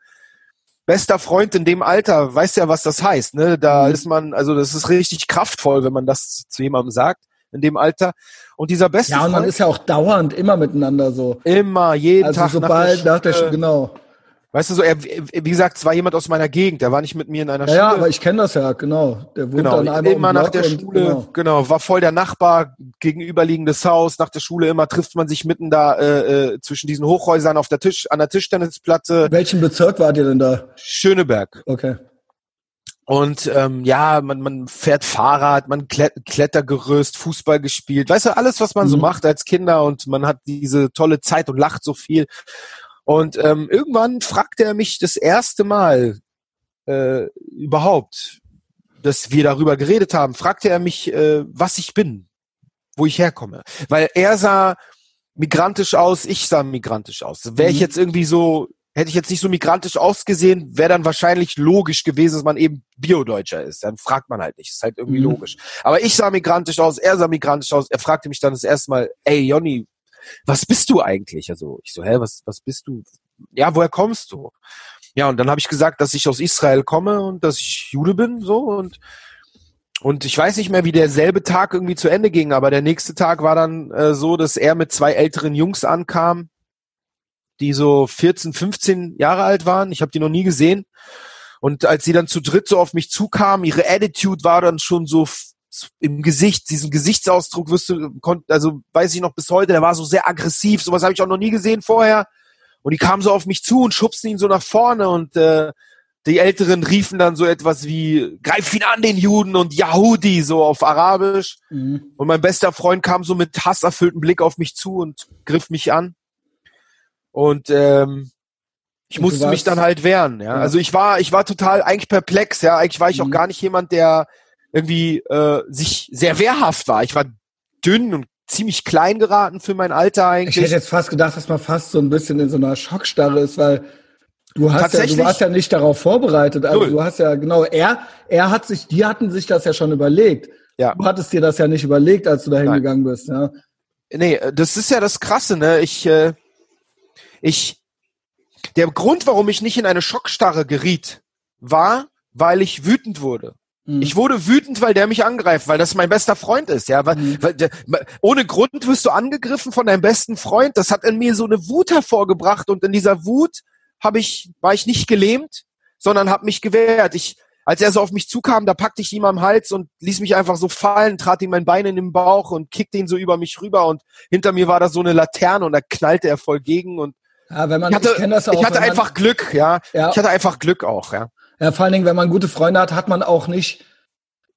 Bester Freund in dem Alter, weiß ja, was das heißt. Ne? Da mhm. ist man, also das ist richtig kraftvoll, wenn man das zu jemandem sagt in dem Alter. Und dieser beste Ja, und man Freund, ist ja auch dauernd immer miteinander so. immer jeden Also Tag sobald nach der, Schule. genau. Weißt du so, er, wie gesagt, es war jemand aus meiner Gegend, der war nicht mit mir in einer Ja, ja, Schule. aber ich kenne das ja, genau. Der wohnt Genau, dann einmal immer im nach der und- Schule, Genau. genau. war voll der Nachbar, gegenüberliegendes Haus, nach der Schule immer trifft man sich mitten da äh, äh, zwischen diesen Hochhäusern auf der Tisch, an der Tischtennisplatte, In welchem Bezirk wart ihr denn da? Schöneberg. Okay. Und ähm, ja, man, man fährt Fahrrad, man klett, Klettergerüst, Fußball gespielt, weißt du, alles, was man so Mhm. macht als Kinder und man hat diese tolle Zeit und lacht so viel. Und ähm, irgendwann fragte er mich das erste Mal äh, überhaupt, dass wir darüber geredet haben, fragte er mich, äh, was ich bin, wo ich herkomme. Weil er sah migrantisch aus, ich sah migrantisch aus. Wäre ich Mhm. jetzt irgendwie so, hätte ich jetzt nicht so migrantisch ausgesehen, wäre dann wahrscheinlich logisch gewesen, dass man eben Biodeutscher ist. Dann fragt man halt nicht. ist halt irgendwie Mhm. logisch. Aber ich sah migrantisch aus, er sah migrantisch aus. Er fragte mich dann das erste Mal, ey Jonny, was bist du eigentlich? Also ich so, hä, was, was bist du? Ja, woher kommst du? Ja, und dann habe ich gesagt, dass ich aus Israel komme und dass ich Jude bin, so und und ich weiß nicht mehr, wie derselbe Tag irgendwie zu Ende ging, aber der nächste Tag war dann äh, so, dass er mit zwei älteren Jungs ankam, die so 14, 15 Jahre alt waren. Ich habe die noch nie gesehen. Und als sie dann zu dritt so auf mich zukamen, ihre Attitude war dann schon so im Gesicht, diesen Gesichtsausdruck wirst du, also weiß ich noch bis heute, der war so sehr aggressiv, sowas habe ich auch noch nie gesehen vorher. Und die kamen so auf mich zu und schubsten ihn so nach vorne und äh, die Älteren riefen dann so etwas wie, greif ihn an, den Juden und Yahudi, so auf Arabisch. Mhm. Und mein bester Freund kam so mit hasserfülltem Blick auf mich zu und griff mich an. Und ähm, ich Und musste mich dann halt wehren. Ja? Ja. Also ich war, ich war total eigentlich perplex. Ja, eigentlich war ich auch Mhm. gar nicht jemand, der irgendwie äh, sich sehr wehrhaft war. Ich war dünn und ziemlich klein geraten für mein Alter Ich eigentlich. hätte jetzt fast gedacht, dass man fast so ein bisschen in so einer Schockstarre ist, weil du hast ja, du warst ja nicht darauf vorbereitet. Also Null. du hast ja genau, er, er hat sich, die hatten sich das ja schon überlegt. Ja. Du hattest dir das ja nicht überlegt, als du da hingegangen bist. Ja. Nee, äh, das ist ja das Krasse, ne? Ich, äh, ich, der Grund, warum ich nicht in eine Schockstarre geriet, war, weil ich wütend wurde. Mhm. Ich wurde wütend, weil der mich angreift, weil das mein bester Freund ist, ja. Weil, Mhm. weil, der- ohne Grund wirst du angegriffen von deinem besten Freund. Das hat in mir so eine Wut hervorgebracht und in dieser Wut habe ich, war ich nicht gelähmt, sondern habe mich gewehrt. Ich, als er so auf mich zukam, da packte ich ihm am Hals und ließ mich einfach so fallen, trat ihm mein Bein in den Bauch und kickte ihn so über mich rüber und hinter mir war da so eine Laterne und da knallte er voll gegen und ja, wenn man, ich hatte, auch, ich hatte einfach Glück, ja. Ja. Ich hatte einfach Glück auch, ja. Ja, vor allen Dingen, wenn man gute Freunde hat, hat man auch nicht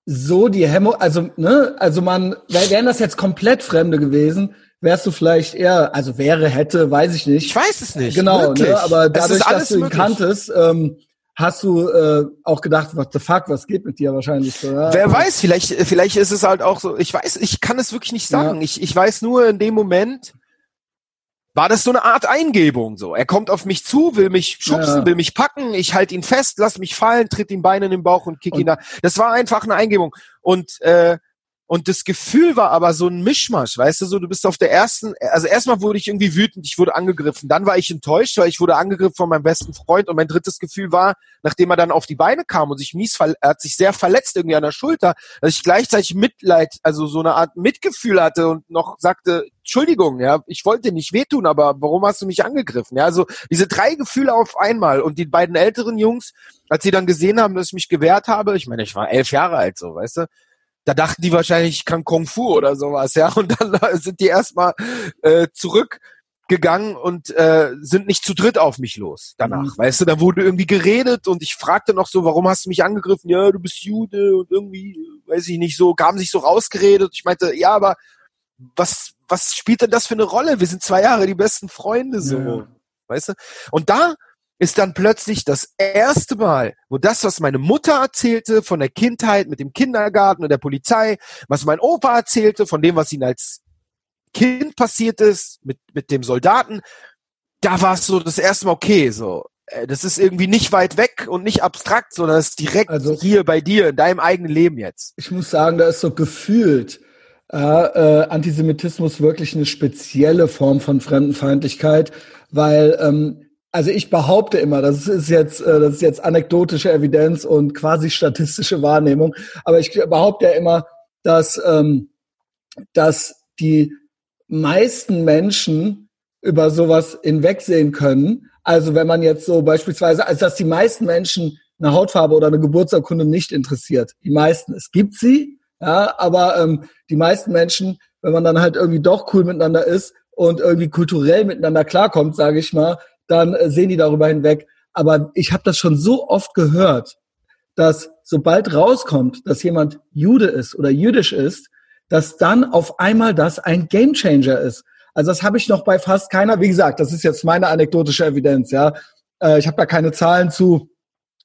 so die Hemmung, also, ne, also man, wär- wären das jetzt komplett Fremde gewesen, wärst du vielleicht eher, also wäre, hätte, weiß ich nicht. Ich weiß es nicht. genau, ne, aber dadurch, dass du ihn möglich. kanntest, ähm, hast du äh, auch gedacht, what the fuck, was geht mit dir wahrscheinlich so, ja? Wer weiß, vielleicht, vielleicht ist es halt auch so, ich weiß, ich kann es wirklich nicht sagen. Ja. Ich, ich weiß nur, in dem Moment war das so eine Art Eingebung, so. Er kommt auf mich zu, will mich schubsen, Ja. will mich packen, ich halte ihn fest, lass mich fallen, tritt ihm Bein in den Bauch und kick Und- ihn da. Das war einfach eine Eingebung. Und, äh, und das Gefühl war aber so ein Mischmasch, weißt du, so, du bist auf der ersten, also erstmal wurde ich irgendwie wütend, ich wurde angegriffen, dann war ich enttäuscht, weil ich wurde angegriffen von meinem besten Freund und mein drittes Gefühl war, nachdem er dann auf die Beine kam und sich mies, er hat sich sehr verletzt irgendwie an der Schulter, dass ich gleichzeitig Mitleid, also so eine Art Mitgefühl hatte und noch sagte, Entschuldigung, ja, ich wollte nicht wehtun, aber warum hast du mich angegriffen? Ja, also diese drei Gefühle auf einmal und die beiden älteren Jungs, als sie dann gesehen haben, dass ich mich gewehrt habe, ich meine, ich war elf Jahre alt, so, weißt du, da dachten die wahrscheinlich, ich kann Kung Fu oder sowas, ja. Und dann sind die erstmal äh, zurückgegangen und äh, sind nicht zu dritt auf mich los danach. Mhm. Weißt du, da wurde irgendwie geredet und ich fragte noch so, warum hast du mich angegriffen? Ja, du bist Jude und irgendwie, weiß ich nicht, so, haben sich so rausgeredet. Ich meinte, ja, aber was, was spielt denn das für eine Rolle? Wir sind zwei Jahre die besten Freunde, so. Ja. Weißt du? Und da ist dann plötzlich das erste Mal, wo das, was meine Mutter erzählte von der Kindheit mit dem Kindergarten und der Polizei, was mein Opa erzählte von dem, was ihm als Kind passiert ist, mit, mit dem Soldaten, da war es so das erste Mal okay, so. äh, das ist irgendwie nicht weit weg und nicht abstrakt, sondern es ist direkt also, hier bei dir, in deinem eigenen Leben jetzt. Ich muss sagen, da ist so gefühlt äh, äh, Antisemitismus wirklich eine spezielle Form von Fremdenfeindlichkeit, weil ähm, also ich behaupte immer, das ist jetzt äh, das ist jetzt anekdotische Evidenz und quasi statistische Wahrnehmung, aber ich behaupte ja immer, dass ähm, dass die meisten Menschen über sowas hinwegsehen können. Also wenn man jetzt so beispielsweise, also dass die meisten Menschen eine Hautfarbe oder eine Geburtsurkunde nicht interessiert. Die meisten, es gibt sie, ja, aber ähm, die meisten Menschen, wenn man dann halt irgendwie doch cool miteinander ist und irgendwie kulturell miteinander klarkommt, sage ich mal, dann äh, sehen die darüber hinweg. Aber ich habe das schon so oft gehört, dass sobald rauskommt, dass jemand Jude ist oder jüdisch ist, dass dann auf einmal das ein Gamechanger ist. Also das habe ich noch bei fast keiner. Wie gesagt, das ist jetzt meine anekdotische Evidenz. Ja, äh, ich habe da keine Zahlen zu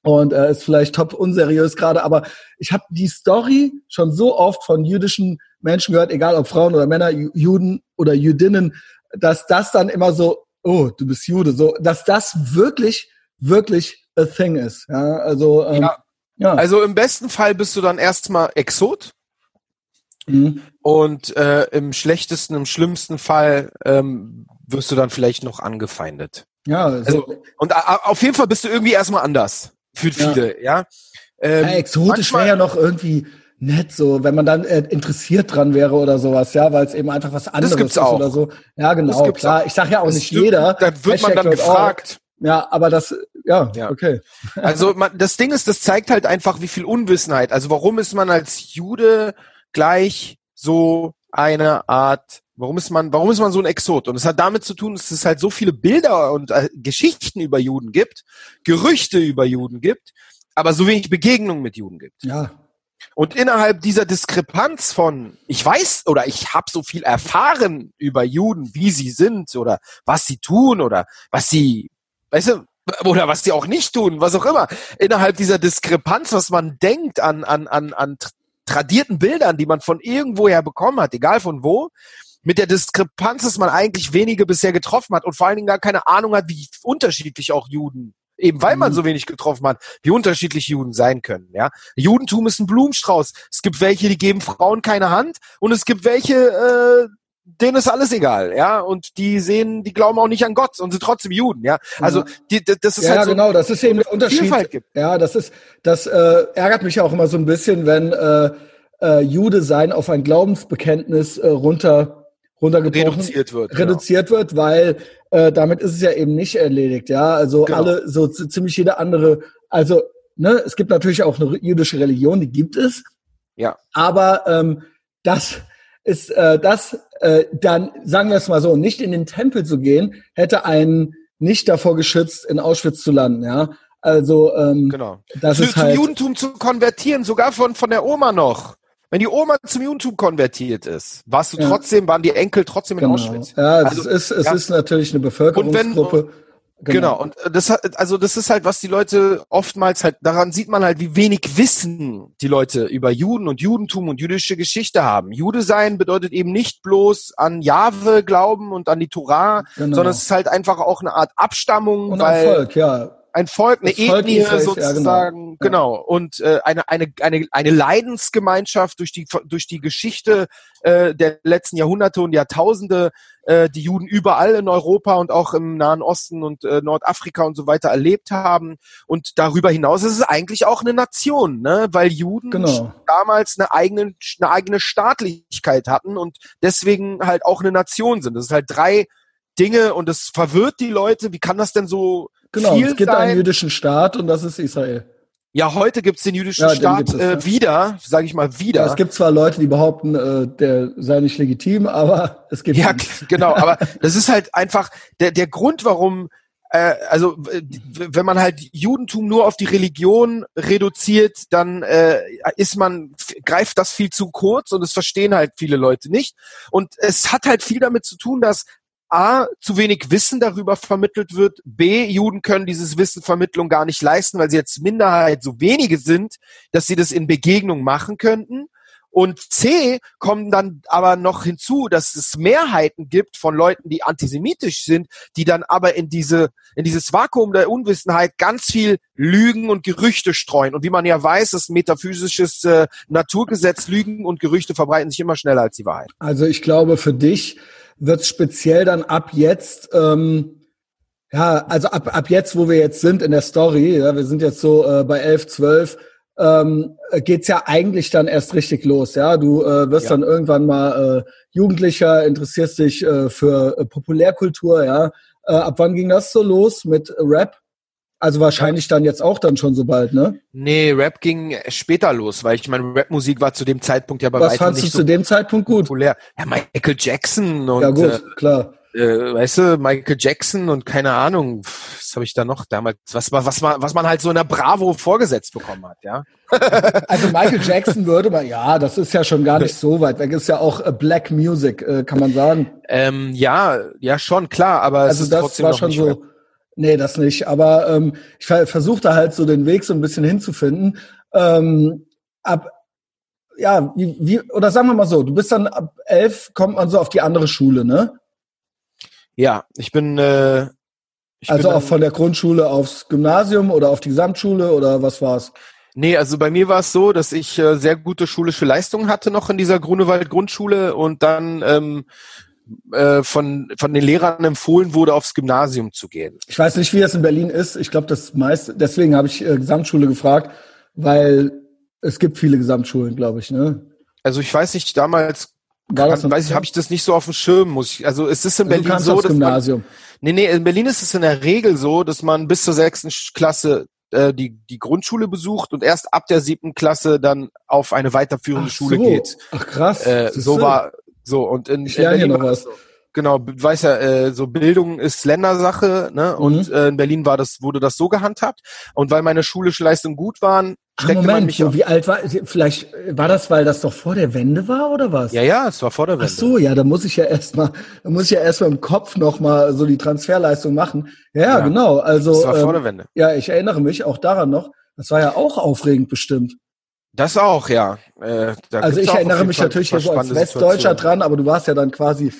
und äh, ist vielleicht top unseriös gerade, aber ich habe die Story schon so oft von jüdischen Menschen gehört, egal ob Frauen oder Männer, Juden oder Jüdinnen, dass das dann immer so, oh, du bist Jude, so, dass das wirklich, wirklich a thing ist. Ja, also ähm, ja. ja. Also im besten Fall bist du dann erstmal Exot Mhm. Und äh, im schlechtesten, im schlimmsten Fall ähm, wirst du dann vielleicht noch angefeindet. Ja. Also, also und auf jeden Fall bist du irgendwie erstmal anders für viele, ja. ja? Ähm, ja exotisch wäre ja noch irgendwie nett, so, wenn man dann äh, interessiert dran wäre oder sowas, ja, weil es eben einfach was anderes ist auch. oder so. Ja, genau, klar. Auch. Ich sag ja auch das nicht jeder. Da wird Hashtag man dann gefragt. All. Ja, aber das, ja, ja. okay. Also man, das Ding ist, das zeigt halt einfach, wie viel Unwissenheit. Also warum ist man als Jude gleich so eine Art, warum ist man, warum ist man so ein Exot? Und es hat damit zu tun, dass es halt so viele Bilder und äh, Geschichten über Juden gibt, Gerüchte über Juden gibt, aber so wenig Begegnungen mit Juden gibt. Ja. Und innerhalb dieser Diskrepanz von, ich weiß oder ich habe so viel erfahren über Juden, wie sie sind oder was sie tun oder was sie, weißt du, oder was sie auch nicht tun, was auch immer. Innerhalb dieser Diskrepanz, was man denkt an, an, an, an tradierten Bildern, die man von irgendwoher bekommen hat, egal von wo, mit der Diskrepanz, dass man eigentlich wenige bisher getroffen hat und vor allen Dingen gar keine Ahnung hat, wie unterschiedlich auch Juden eben weil man mhm. so wenig getroffen hat, wie unterschiedlich Juden sein können. Ja, Judentum ist ein Blumenstrauß. Es gibt welche, die geben Frauen keine Hand, und es gibt welche, äh, denen ist alles egal, ja, und die sehen, die glauben auch nicht an Gott und sind trotzdem Juden, ja. Also die, das ist ja, halt so genau, das ist eben der Unterschied. Ja, das ist, das äh, ärgert mich auch immer so ein bisschen, wenn äh, äh, Jude sein auf ein Glaubensbekenntnis äh, runter runtergebrochen reduziert wird, reduziert genau. wird, weil äh, damit ist es ja eben nicht erledigt, ja. Also genau. alle, so ziemlich jede andere, also ne, es gibt natürlich auch eine jüdische Religion, die gibt es. Ja. Aber ähm, das ist äh, das äh, dann, sagen wir es mal so, nicht in den Tempel zu gehen, hätte einen nicht davor geschützt, in Auschwitz zu landen, ja. Also ähm, genau. das zu, ist halt, zum Judentum zu konvertieren, sogar von von der Oma noch. Wenn die Oma zum Judentum konvertiert ist, warst du ja. trotzdem, waren die Enkel trotzdem in genau. Auschwitz. Ja, also, es ist es ja. ist natürlich eine Bevölkerungsgruppe. Genau. genau. Und das hat, also das ist halt, was die Leute oftmals halt, daran sieht man halt, wie wenig Wissen die Leute über Juden und Judentum und jüdische Geschichte haben. Jude sein bedeutet eben nicht bloß an Jahwe glauben und an die Torah, genau. sondern es ist halt einfach auch eine Art Abstammung. Und weil, Volk, ja ein Volk, eine Ethnie Israels, sozusagen, ja, genau, genau. und äh, eine eine eine eine Leidensgemeinschaft durch die durch die Geschichte äh, der letzten Jahrhunderte und Jahrtausende, äh, die Juden überall in Europa und auch im Nahen Osten und äh, Nordafrika und so weiter erlebt haben und darüber hinaus ist es eigentlich auch eine Nation, ne, weil Juden genau. damals eine eigene eine eigene Staatlichkeit hatten und deswegen halt auch eine Nation sind. Das ist halt drei Dinge und es verwirrt die Leute. Wie kann das denn so Genau, viel es gibt sein? einen jüdischen Staat und das ist Israel. Ja, heute gibt's den jüdischen ja, Staat es, äh, wieder, sage ich mal wieder. Ja, es gibt zwar Leute, die behaupten, äh, der sei nicht legitim, aber es gibt. Ja, ihn. genau, aber das ist halt einfach der, der Grund, warum äh, also wenn man halt Judentum nur auf die Religion reduziert, dann äh, ist man greift das viel zu kurz und es verstehen halt viele Leute nicht. Und es hat halt viel damit zu tun, dass A, zu wenig Wissen darüber vermittelt wird, B, Juden können dieses Wissenvermittlung gar nicht leisten, weil sie jetzt Minderheit so wenige sind, dass sie das in Begegnung machen könnten. Und C kommen dann aber noch hinzu, dass es Mehrheiten gibt von Leuten, die antisemitisch sind, die dann aber in diese, in dieses Vakuum der Unwissenheit ganz viel Lügen und Gerüchte streuen. Und wie man ja weiß, ein metaphysisches äh, Naturgesetz, Lügen und Gerüchte verbreiten sich immer schneller als die Wahrheit. Also ich glaube, für dich wird speziell dann ab jetzt, ähm, ja, also ab, ab jetzt, wo wir jetzt sind in der Story, ja, wir sind jetzt so äh, bei 11, 12, ähm, geht's ja eigentlich dann erst richtig los. Ja, du äh, wirst ja. dann irgendwann mal äh, Jugendlicher, interessierst dich äh, für äh, Populärkultur. Ja, äh, ab wann ging das so los mit Rap? Also wahrscheinlich dann jetzt auch dann schon so bald, ne? Nee, Rap ging später los, weil ich meine, Rapmusik war zu dem Zeitpunkt ja bei Was fandst du so zu dem Zeitpunkt gut? Populär. Ja, Michael Jackson und Ja gut, äh, klar äh, weißt du, Michael Jackson und keine Ahnung, was habe ich da noch damals, was, was, man, was man halt so in der Bravo vorgesetzt bekommen hat, ja. also Michael Jackson würde man, ja, das ist ja schon gar nicht so weit weg, ist ja auch äh, Black Music, äh, kann man sagen. Ähm, ja, ja schon, klar, aber also es ist das trotzdem war noch schon nicht so, Rap. Nee, das nicht, aber ähm, ich ver versuchte halt so den Weg so ein bisschen hinzufinden. Ähm, ab, ja, wie, wie, oder sagen wir mal so, du bist dann ab elf, kommt man so auf die andere Schule, ne? Ja, ich bin. Äh, ich also bin auch von der Grundschule aufs Gymnasium oder auf die Gesamtschule oder was war's? Nee, also bei mir war es so, dass ich äh, sehr gute schulische Leistungen hatte noch in dieser Grunewald Grundschule und dann ähm, äh, von, von den Lehrern empfohlen wurde, aufs Gymnasium zu gehen. Ich weiß nicht, wie das in Berlin ist. Ich glaube, das meiste, deswegen habe ich äh, Gesamtschule gefragt, weil es gibt viele Gesamtschulen, glaube ich, ne? Also ich weiß nicht, damals War das kann, weiß ich, habe ich das nicht so auf dem Schirm, muss ich. Also es ist in Also Berlin so, dass man, Gymnasium. Nee, nee, in Berlin ist es in der Regel so, dass man bis zur sechsten Klasse äh, die, die Grundschule besucht und erst ab der siebten Klasse dann auf eine weiterführende Ach Schule so. geht. Ach krass. Äh, so war so und in, Ich lerne hier noch war was. so. Genau, du weißt ja, äh, so Bildung ist Ländersache, ne? Und Mhm. äh, in Berlin war das, wurde das so gehandhabt. Und weil meine schulische Leistungen gut waren, steckte man Moment, mich so, wie alt war, vielleicht war das, weil das doch vor der Wende war oder was? Ja, ja, es war vor der Ach Wende. so, ja, da muss ich ja erstmal, da muss ich ja erstmal im Kopf nochmal so die Transferleistung machen. Ja, ja, Ja. genau. Also, Das war vor ähm, der Wende. ja, ich erinnere mich auch daran noch. Das war ja auch aufregend bestimmt. Das auch, ja. Äh, da Also ich erinnere mich natürlich hier so als Westdeutscher Situationen. dran, aber du warst ja dann quasi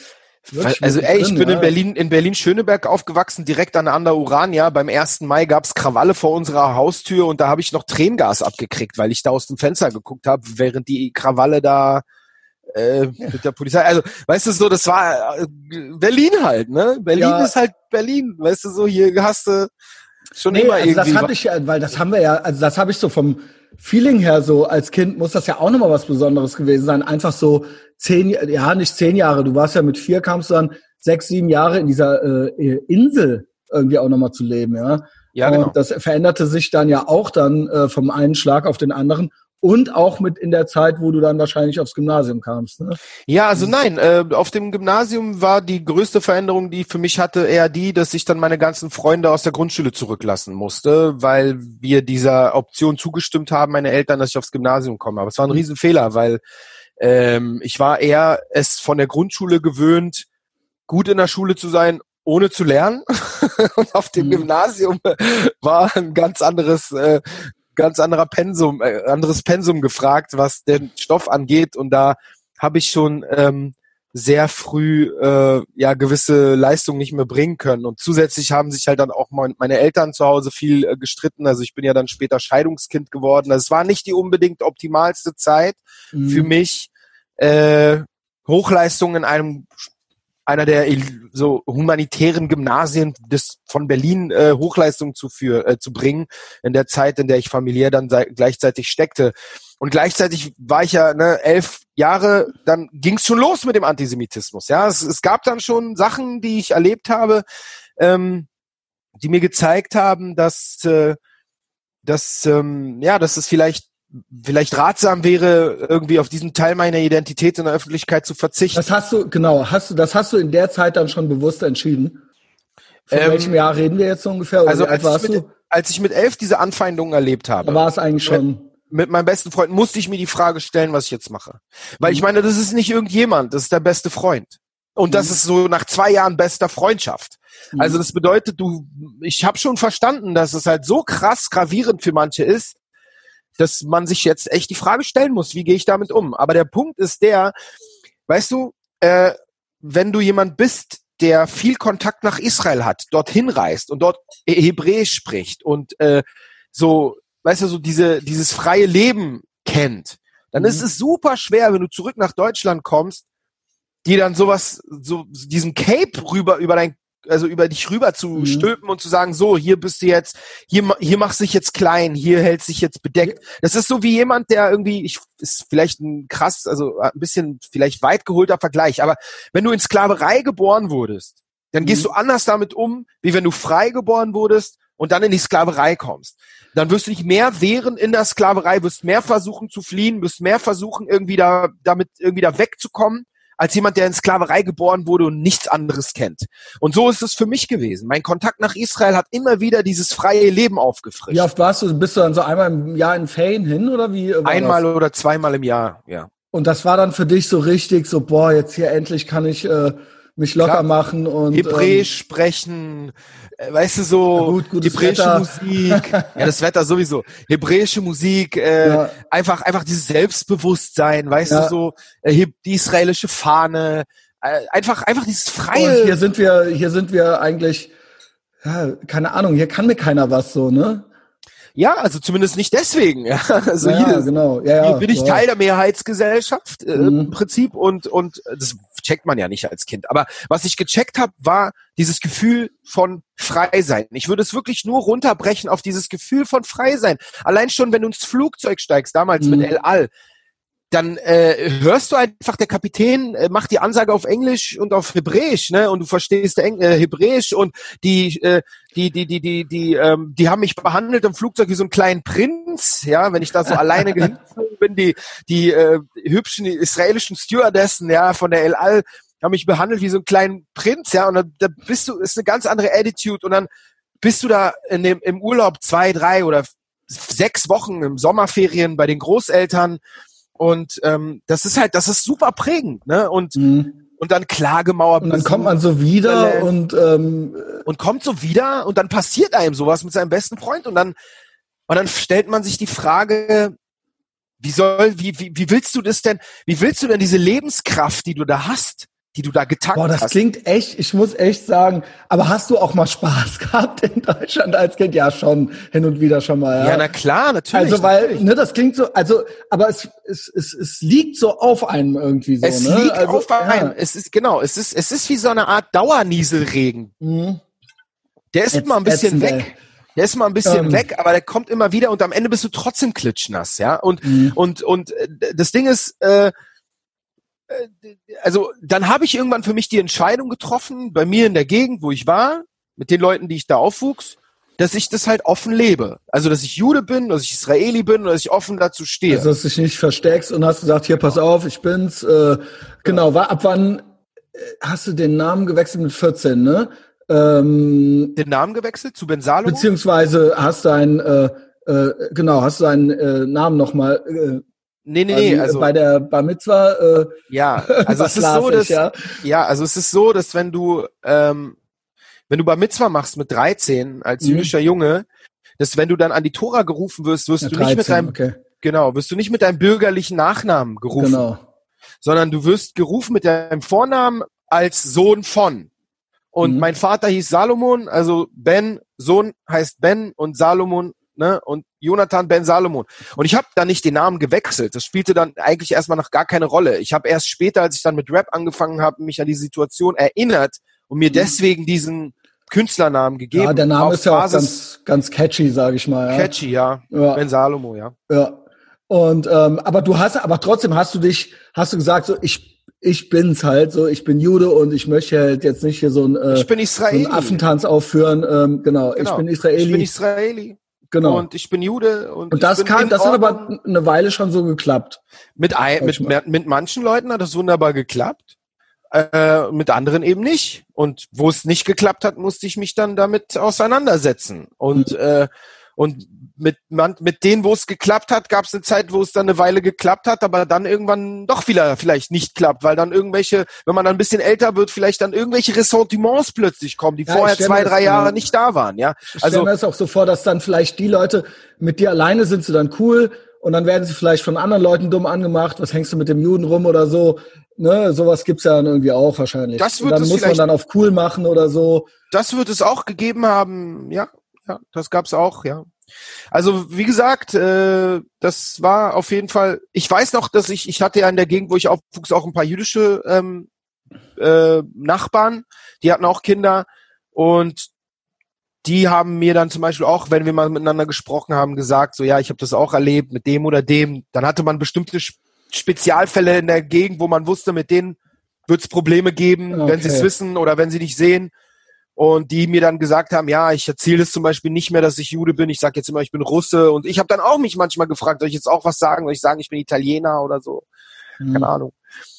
also ey, ich bin in ja. Berlin, in Berlin Schöneberg aufgewachsen, direkt an der Ander Urania. Beim 1. Mai gab's Krawalle vor unserer Haustür und da habe ich noch Tränengas abgekriegt, weil ich da aus dem Fenster geguckt habe, während die Krawalle da äh, mit der Polizei. Also, weißt du so, das war äh, Berlin halt, ne? Berlin Ja. ist halt Berlin, weißt du so, hier hast du schon Nee, immer also irgendwie. das hatte ich ja, weil das haben wir ja, also das habe ich so vom Feeling her so als Kind muss das ja auch nochmal was Besonderes gewesen sein. Einfach so zehn, ja nicht zehn Jahre, du warst ja mit vier, kamst du dann sechs, sieben Jahre in dieser äh, Insel irgendwie auch nochmal zu leben, ja. ja, genau. Und das veränderte sich dann ja auch dann äh, vom einen Schlag auf den anderen und auch mit in der Zeit, wo du dann wahrscheinlich aufs Gymnasium kamst. Ne? Ja, also nein, äh, auf dem Gymnasium war die größte Veränderung, die ich für mich hatte, eher die, dass ich dann meine ganzen Freunde aus der Grundschule zurücklassen musste, weil wir dieser Option zugestimmt haben, meine Eltern, dass ich aufs Gymnasium komme. Aber es war ein Riesenfehler, weil ähm, ich war eher es von der Grundschule gewöhnt, gut in der Schule zu sein, ohne zu lernen. Und auf dem Mhm. Gymnasium war ein ganz anderes äh, ganz anderer Pensum, äh, anderes Pensum gefragt, was den Stoff angeht. Und da habe ich schon ähm, sehr früh äh, ja gewisse Leistungen nicht mehr bringen können. Und zusätzlich haben sich halt dann auch mein, meine Eltern zu Hause viel äh, gestritten. Also ich bin ja dann später Scheidungskind geworden. Also es war nicht die unbedingt optimalste Zeit Mhm. für mich. Äh, Hochleistung in einem einer der so humanitären Gymnasien des von Berlin äh, Hochleistung zu für äh, zu bringen in der Zeit, in der ich familiär dann gleichzeitig steckte. Und gleichzeitig war ich ja ne, elf Jahre, dann ging es schon los mit dem Antisemitismus. Ja, es, es gab dann schon Sachen, die ich erlebt habe, ähm, die mir gezeigt haben, dass äh, dass ähm, ja, dass es vielleicht vielleicht ratsam wäre, irgendwie auf diesen Teil meiner Identität in der Öffentlichkeit zu verzichten. Das hast du, genau, hast du, das hast du in der Zeit dann schon bewusst entschieden? Von Ähm, welchem Jahr reden wir jetzt so ungefähr? Oder also als ich, warst mit, du? als ich mit elf diese Anfeindungen erlebt Da habe, war es eigentlich schon. mit meinem besten Freund, musste ich mir die Frage stellen, was ich jetzt mache. Weil ich Mhm. meine, das ist nicht irgendjemand, das ist der beste Freund. Und das Mhm. ist so nach zwei Jahren bester Freundschaft. Mhm. Also das bedeutet, du, ich habe schon verstanden, dass es halt so krass gravierend für manche ist, dass man sich jetzt echt die Frage stellen muss, wie gehe ich damit um? Aber der Punkt ist der, weißt du, äh, wenn du jemand bist, der viel Kontakt nach Israel hat, dorthin reist und dort Hebräisch spricht und äh, so, weißt du, so diese, dieses freie Leben kennt, dann mhm. ist es super schwer, wenn du zurück nach Deutschland kommst, dir dann sowas, so diesen Cape rüber über dein also über dich rüber zu mhm. stülpen und zu sagen, so, hier bist du jetzt, hier, hier machst du dich jetzt klein, hier hält sich jetzt bedeckt. Das ist so wie jemand, der irgendwie, ich, ist vielleicht ein krass, also ein bisschen vielleicht weit geholter Vergleich, aber wenn du in Sklaverei geboren wurdest, dann mhm. gehst du anders damit um, wie wenn du frei geboren wurdest und dann in die Sklaverei kommst. Dann wirst du dich mehr wehren in der Sklaverei, wirst mehr versuchen zu fliehen, wirst mehr versuchen, irgendwie da, damit irgendwie da wegzukommen als jemand, der in Sklaverei geboren wurde und nichts anderes kennt. Und so ist es für mich gewesen. Mein Kontakt nach Israel hat immer wieder dieses freie Leben aufgefrischt. Wie oft warst du? Bist du dann so einmal im Jahr in Ferien hin oder wie? Einmal das? oder zweimal im Jahr, ja. Und das war dann für dich so richtig so, boah, jetzt hier endlich kann ich äh, mich locker Klar. machen und Hebräisch ähm, sprechen, äh, weißt du so gut, hebräische Wetter. Musik, ja das Wetter sowieso, hebräische Musik, äh, ja. einfach einfach dieses Selbstbewusstsein, weißt ja. du so äh, die israelische Fahne, äh, einfach einfach dieses freie. Und hier sind wir hier sind wir eigentlich ja, keine Ahnung, hier kann mir keiner was so, ne? Ja, also zumindest nicht deswegen. Ja, also ja, hier, genau. ja, ja, hier bin ich Teil der Mehrheitsgesellschaft äh, mhm. im Prinzip und und das checkt man ja nicht als Kind. Aber was ich gecheckt habe, war dieses Gefühl von frei sein. Ich würde es wirklich nur runterbrechen auf dieses Gefühl von frei sein. Allein schon, wenn du ins Flugzeug steigst, damals mhm. mit El Al, dann äh, hörst du einfach, der Kapitän äh, macht die Ansage auf Englisch und auf Hebräisch, ne? Und du verstehst Eng äh, Hebräisch und die, äh, die, die, die, die, die, ähm, die haben mich behandelt im Flugzeug wie so einen kleinen Prinz, ja, wenn ich da so alleine hingeflogen bin, die, die äh, hübschen israelischen Stewardessen, ja, von der El Al, haben mich behandelt wie so einen kleinen Prinz, ja, und da, da bist du, ist eine ganz andere Attitude und dann bist du da in dem, im Urlaub zwei, drei oder sechs Wochen im Sommerferien bei den Großeltern und ähm, das ist halt, das ist super prägend, ne? Und mhm. und dann Klagemauer. Und dann kommt man so wieder und ähm, und kommt so wieder und dann passiert einem sowas mit seinem besten Freund und dann und dann stellt man sich die Frage, wie soll, wie, wie, wie willst du das denn, wie willst du denn diese Lebenskraft, die du da hast, die du da getankt hast. Boah, das hast. klingt echt, ich muss echt sagen, aber hast du auch mal Spaß gehabt in Deutschland als Kind? Ja, schon, hin und wieder schon mal. Ja, ja na klar, natürlich. Also, weil, ne, das klingt so, also, aber es, es, es, es liegt so auf einem irgendwie so, es ne? liegt also, auf einem. Ja. Es ist, genau, es ist, es ist wie so eine Art Dauernieselregen. Mhm. Der ist immer ein bisschen weg. Ey. Der ist mal ein bisschen ähm. weg, aber der kommt immer wieder und am Ende bist du trotzdem klitschnass, ja. Und mhm. und und äh, das Ding ist, äh, also dann habe ich irgendwann für mich die Entscheidung getroffen, bei mir in der Gegend, wo ich war, mit den Leuten, die ich da aufwuchs, dass ich das halt offen lebe. Also, dass ich Jude bin, dass ich Israeli bin und dass ich offen dazu stehe. Also, dass du dich nicht versteckst und hast gesagt, hier, pass auf, ich bin's. Äh, genau, war, ab wann äh, hast du den Namen gewechselt mit 14, ne? Ähm, den Namen gewechselt zu Ben Salomo? Beziehungsweise hast deinen, äh, äh, genau, hast deinen äh, Namen nochmal äh, Nee, nee, nee, also bei der Bar Mitzwa äh, Ja, also es ist so, dass ja? ja, also es ist so, dass wenn du ähm, wenn du Bar Mitzwa machst mit 13 als mhm. jüdischer Junge, dass wenn du dann an die Tora gerufen wirst, wirst ja, du 13, nicht mit deinem okay. genau, wirst du nicht mit deinem bürgerlichen Nachnamen gerufen, genau. sondern du wirst gerufen mit deinem Vornamen als Sohn von. Und mhm. mein Vater hieß Salomon, also Ben, Sohn heißt Ben und Salomon ne? Und Jonathan Ben Salomon. Und ich habe da nicht den Namen gewechselt. Das spielte dann eigentlich erstmal noch gar keine Rolle. Ich habe erst später, als ich dann mit Rap angefangen habe, mich an die Situation erinnert und mir mhm. deswegen diesen Künstlernamen gegeben. Ja, der Name ist ja auch ganz, ganz catchy, sage ich mal. Ja. Catchy, ja. ja. Ben Salomo, ja. Ja. Und ähm, aber du hast, aber trotzdem hast du dich, hast du gesagt, so ich ich bin's halt so, ich bin Jude und ich möchte halt jetzt nicht hier so ein, äh, ich bin Israeli. So einen Affentanz aufführen. Ähm, genau, genau, ich bin Israeli. Ich bin Israeli. Genau. Und ich bin Jude. Und, und das kann, das hat aber eine Weile schon so geklappt. Mit, ein, mit, mit, mit manchen Leuten hat das wunderbar geklappt. Äh, mit anderen eben nicht. Und wo es nicht geklappt hat, musste ich mich dann damit auseinandersetzen. Und, mhm. äh, Und mit, man, mit denen, wo es geklappt hat, gab es eine Zeit, wo es dann eine Weile geklappt hat, aber dann irgendwann doch wieder vielleicht nicht klappt, weil dann irgendwelche, wenn man dann ein bisschen älter wird, vielleicht dann irgendwelche Ressentiments plötzlich kommen, die ja, vorher zwei, drei Jahre äh, nicht da waren. Ja, ich also mir das auch so vor, dass dann vielleicht die Leute mit dir alleine sind, sie dann cool und dann werden sie vielleicht von anderen Leuten dumm angemacht. Was hängst du mit dem Juden rum oder so? Ne, sowas gibt's ja dann irgendwie auch wahrscheinlich. Das wird und dann muss man dann auf cool machen oder so. Das wird es auch gegeben haben, ja, ja, das gab's auch, ja. Also wie gesagt, äh, das war auf jeden Fall. Ich weiß noch, dass ich, ich hatte ja in der Gegend, wo ich aufwuchs, auch ein paar jüdische ähm, äh, Nachbarn. Die hatten auch Kinder und die haben mir dann zum Beispiel auch, wenn wir mal miteinander gesprochen haben, gesagt, so ja, ich habe das auch erlebt mit dem oder dem. Dann hatte man bestimmte Spezialfälle in der Gegend, wo man wusste, mit denen wird es Probleme geben, okay. wenn sie es wissen oder wenn sie nicht sehen. Und die mir dann gesagt haben, ja, ich erzähle es zum Beispiel nicht mehr, dass ich Jude bin. Ich sage jetzt immer, ich bin Russe. Und ich habe dann auch mich manchmal gefragt, soll ich jetzt auch was sagen? Soll ich sagen, ich bin Italiener oder so? Mhm. Keine Ahnung.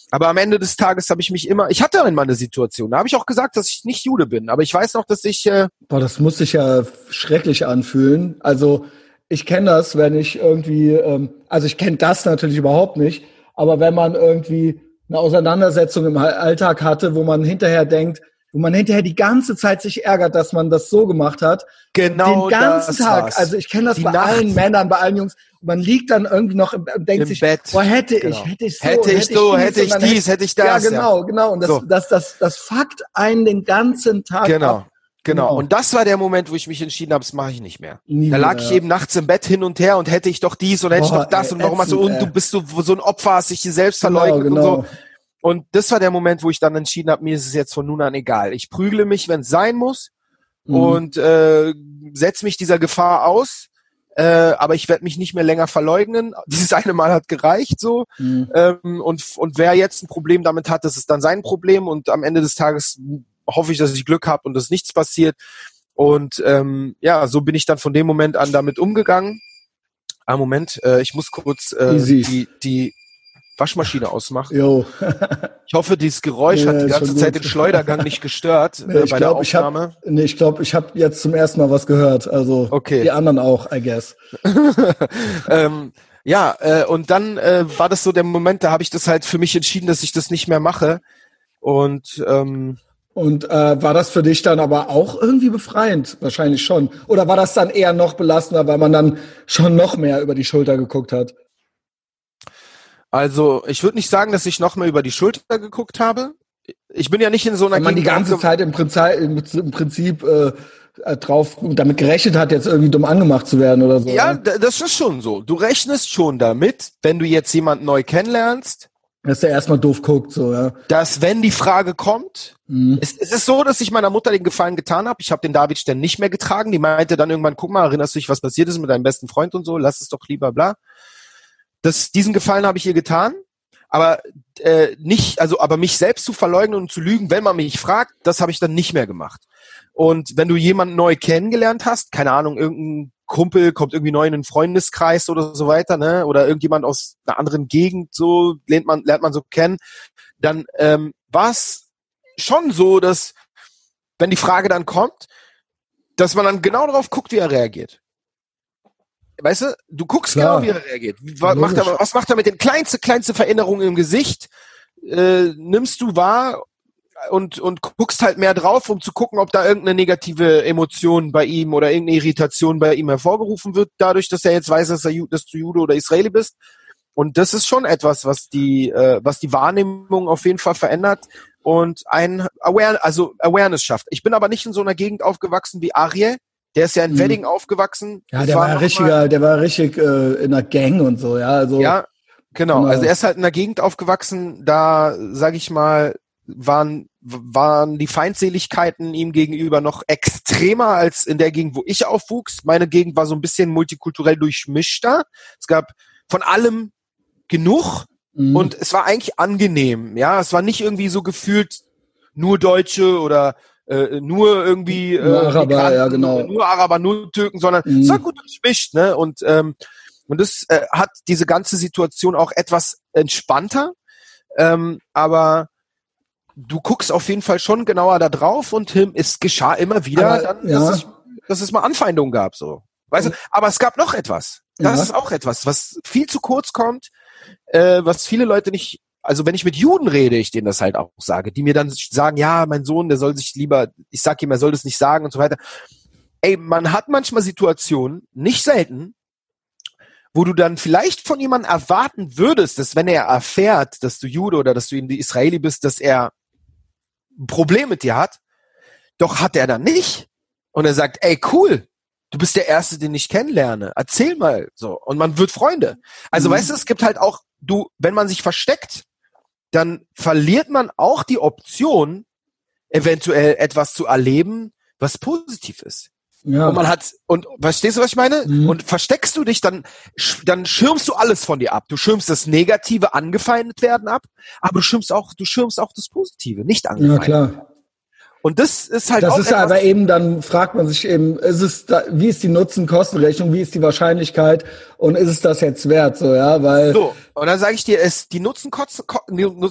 Aber am Ende des Tages habe ich mich immer, ich hatte einmal eine Situation, da habe ich auch gesagt, dass ich nicht Jude bin. Aber ich weiß noch, dass ich. Äh Boah, das muss sich ja schrecklich anfühlen. Also ich kenne das, wenn ich irgendwie, ähm, also ich kenne das natürlich überhaupt nicht, aber wenn man irgendwie eine Auseinandersetzung im Alltag hatte, wo man hinterher denkt, wo man hinterher die ganze Zeit sich ärgert, dass man das so gemacht hat. Genau. Den ganzen Tag. War's. Also ich kenne das die bei Nacht. allen Männern, bei allen Jungs. Man liegt dann irgendwie noch und denkt Im sich, Bett. boah, hätte genau. ich, hätte ich so, hätte ich so, hätte ich, hätte ich dies, hätte ich das. Ja, genau, ja. genau. Und das, so. das, das, das fuckt einen den ganzen Tag genau. ab. Genau. genau. Und das war der Moment, wo ich mich entschieden habe, das mache ich nicht mehr. Nie da lag mehr. ich eben nachts im Bett hin und her und hätte ich doch dies und hätte Boah, ich doch das ey, und warum so und du bist so, so ein Opfer, hast dich selbst genau, verleugnet genau. und so. Und das war der Moment, wo ich dann entschieden habe, mir ist es jetzt von nun an egal. Ich prügle mich, wenn es sein muss mhm. und äh, setze mich dieser Gefahr aus. Äh, aber ich werde mich nicht mehr länger verleugnen. Dieses eine Mal hat gereicht so. Mhm. Ähm, und, und wer jetzt ein Problem damit hat, das ist dann sein Problem. Und am Ende des Tages hoffe ich, dass ich Glück habe und dass nichts passiert. Und ähm, ja, so bin ich dann von dem Moment an damit umgegangen. Ah, Moment, äh, ich muss kurz äh, die, die Waschmaschine ausmachen. Jo. ich hoffe, dieses Geräusch ja, hat die ganze Zeit den Schleudergang nicht gestört nee, äh, bei glaub, der Aufnahme. Ich hab, nee, ich glaube, ich habe jetzt zum ersten Mal was gehört. Also okay. die anderen auch, I guess. ähm, ja, äh, und dann äh, war das so der Moment, da habe ich das halt für mich entschieden, dass ich das nicht mehr mache. Und ähm, und äh, war das für dich dann aber auch irgendwie befreiend? Wahrscheinlich schon. Oder war das dann eher noch belastender, weil man dann schon noch mehr über die Schulter geguckt hat? Also ich würde nicht sagen, dass ich noch mal über die Schulter geguckt habe. Ich bin ja nicht in so einer. Wenn man die ganze Zeit im Prinzip, im Prinzip äh, äh, drauf damit gerechnet hat, jetzt irgendwie dumm angemacht zu werden oder so. Ja, ne? das ist schon so. Du rechnest schon damit, wenn du jetzt jemanden neu kennenlernst, dass der erstmal doof guckt, so, ja. Dass, wenn die Frage kommt, mhm. es, es, ist so, dass ich meiner Mutter den Gefallen getan habe. Ich habe den David Stern nicht mehr getragen. Die meinte dann irgendwann, guck mal, erinnerst du dich, was passiert ist mit deinem besten Freund und so, lass es doch lieber, bla. Das, diesen Gefallen habe ich ihr getan, aber äh, nicht, also aber mich selbst zu verleugnen und zu lügen, wenn man mich fragt, das habe ich dann nicht mehr gemacht. Und wenn du jemanden neu kennengelernt hast, keine Ahnung, irgendein Kumpel kommt irgendwie neu in den Freundeskreis oder so weiter, ne? Oder irgendjemand aus einer anderen Gegend, so lernt man, lernt man so kennen, dann ähm, war es schon so, dass wenn die Frage dann kommt, dass man dann genau darauf guckt, wie er reagiert weißt du, du guckst Klar. genau, wie er reagiert. Was macht, er, was macht er mit den kleinsten, kleinsten Veränderungen im Gesicht? Äh, nimmst du wahr und, und guckst halt mehr drauf, um zu gucken, ob da irgendeine negative Emotion bei ihm oder irgendeine Irritation bei ihm hervorgerufen wird, dadurch, dass er jetzt weiß, dass, er, dass du Jude oder Israeli bist. Und das ist schon etwas, was die, äh, was die Wahrnehmung auf jeden Fall verändert und ein Aware, also Awareness schafft. Ich bin aber nicht in so einer Gegend aufgewachsen wie Ariel, der ist ja in mhm. Wedding aufgewachsen. Ja, der war, war richtiger, der war richtig äh, in der Gang und so, ja. Also, ja, genau. Also er ist halt in der Gegend aufgewachsen, da, sag ich mal, waren, waren die Feindseligkeiten ihm gegenüber noch extremer als in der Gegend, wo ich aufwuchs. Meine Gegend war so ein bisschen multikulturell durchmischter. Es gab von allem genug mhm. und es war eigentlich angenehm. Ja, es war nicht irgendwie so gefühlt nur Deutsche oder äh, nur irgendwie nur äh, Araber, ja, genau. nur, nur Araber, nur Türken, sondern mhm. es war gut durchmischt, ne? Und ähm, und das äh, hat diese ganze Situation auch etwas entspannter, ähm, aber du guckst auf jeden Fall schon genauer da drauf und es geschah immer wieder, aber, dann, ja. dass, es, dass es mal Anfeindungen gab, so. Weißt du, aber es gab noch etwas. Das Ja. ist auch etwas, was viel zu kurz kommt, äh, was viele Leute nicht, also wenn ich mit Juden rede, ich denen das halt auch sage, die mir dann sagen, ja, mein Sohn, der soll sich lieber, ich sag ihm, er soll das nicht sagen und so weiter. Ey, man hat manchmal Situationen, nicht selten, wo du dann vielleicht von jemandem erwarten würdest, dass wenn er erfährt, dass du Jude oder dass du in die Israeli bist, dass er ein Problem mit dir hat. Doch hat er dann nicht. Und er sagt, ey, cool, du bist der Erste, den ich kennenlerne. Erzähl mal so. Und man wird Freunde. Also Mhm. weißt du, es gibt halt auch, du, wenn man sich versteckt, dann verliert man auch die Option, eventuell etwas zu erleben, was positiv ist. Ja. Und man hat, und verstehst du, was ich meine? Mhm. Und versteckst du dich, dann, dann schirmst du alles von dir ab. Du schirmst das Negative, angefeindet werden ab, aber du schirmst auch, du schirmst auch das Positive, nicht ja, angefeindet. klar. Und das ist halt Das auch ist aber eben, dann fragt man sich eben, ist es da, wie ist die Nutzen-Kosten-Rechnung, wie ist die Wahrscheinlichkeit und ist es das jetzt wert, so, ja, weil so. Und dann sage ich dir, es, die Nutzen, Kosten, Ko-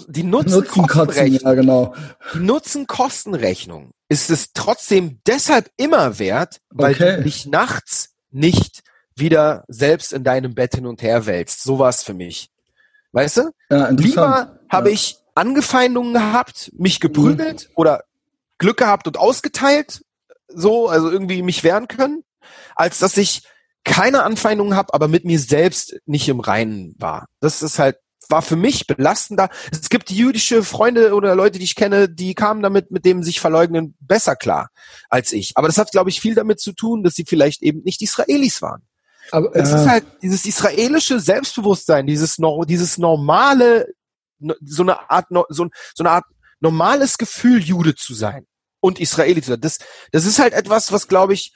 die Nutzen-Kostenrechnung, ja, genau. die Nutzen-Kostenrechnung ist es trotzdem deshalb immer wert, weil Okay. du dich nachts nicht wieder selbst in deinem Bett hin und her wälzt. So war's für mich. Weißt du? Ja. Lieber habe ja. ich Angefeindungen gehabt, mich geprügelt oder Glück gehabt und ausgeteilt, so, also irgendwie mich wehren können, als dass ich keine Anfeindungen habe, aber mit mir selbst nicht im Reinen war. Das ist halt, war für mich belastender. Es gibt jüdische Freunde oder Leute, die ich kenne, die kamen damit mit dem sich verleugnen besser klar als ich. Aber das hat, glaube ich, viel damit zu tun, dass sie vielleicht eben nicht Israelis waren. Aber, Es ja, ist halt dieses israelische Selbstbewusstsein, dieses, dieses normale, no- so eine Art, so, so eine Art normales Gefühl, Jude zu sein und Israeli zu sein. Das, das ist halt etwas, was, glaube ich,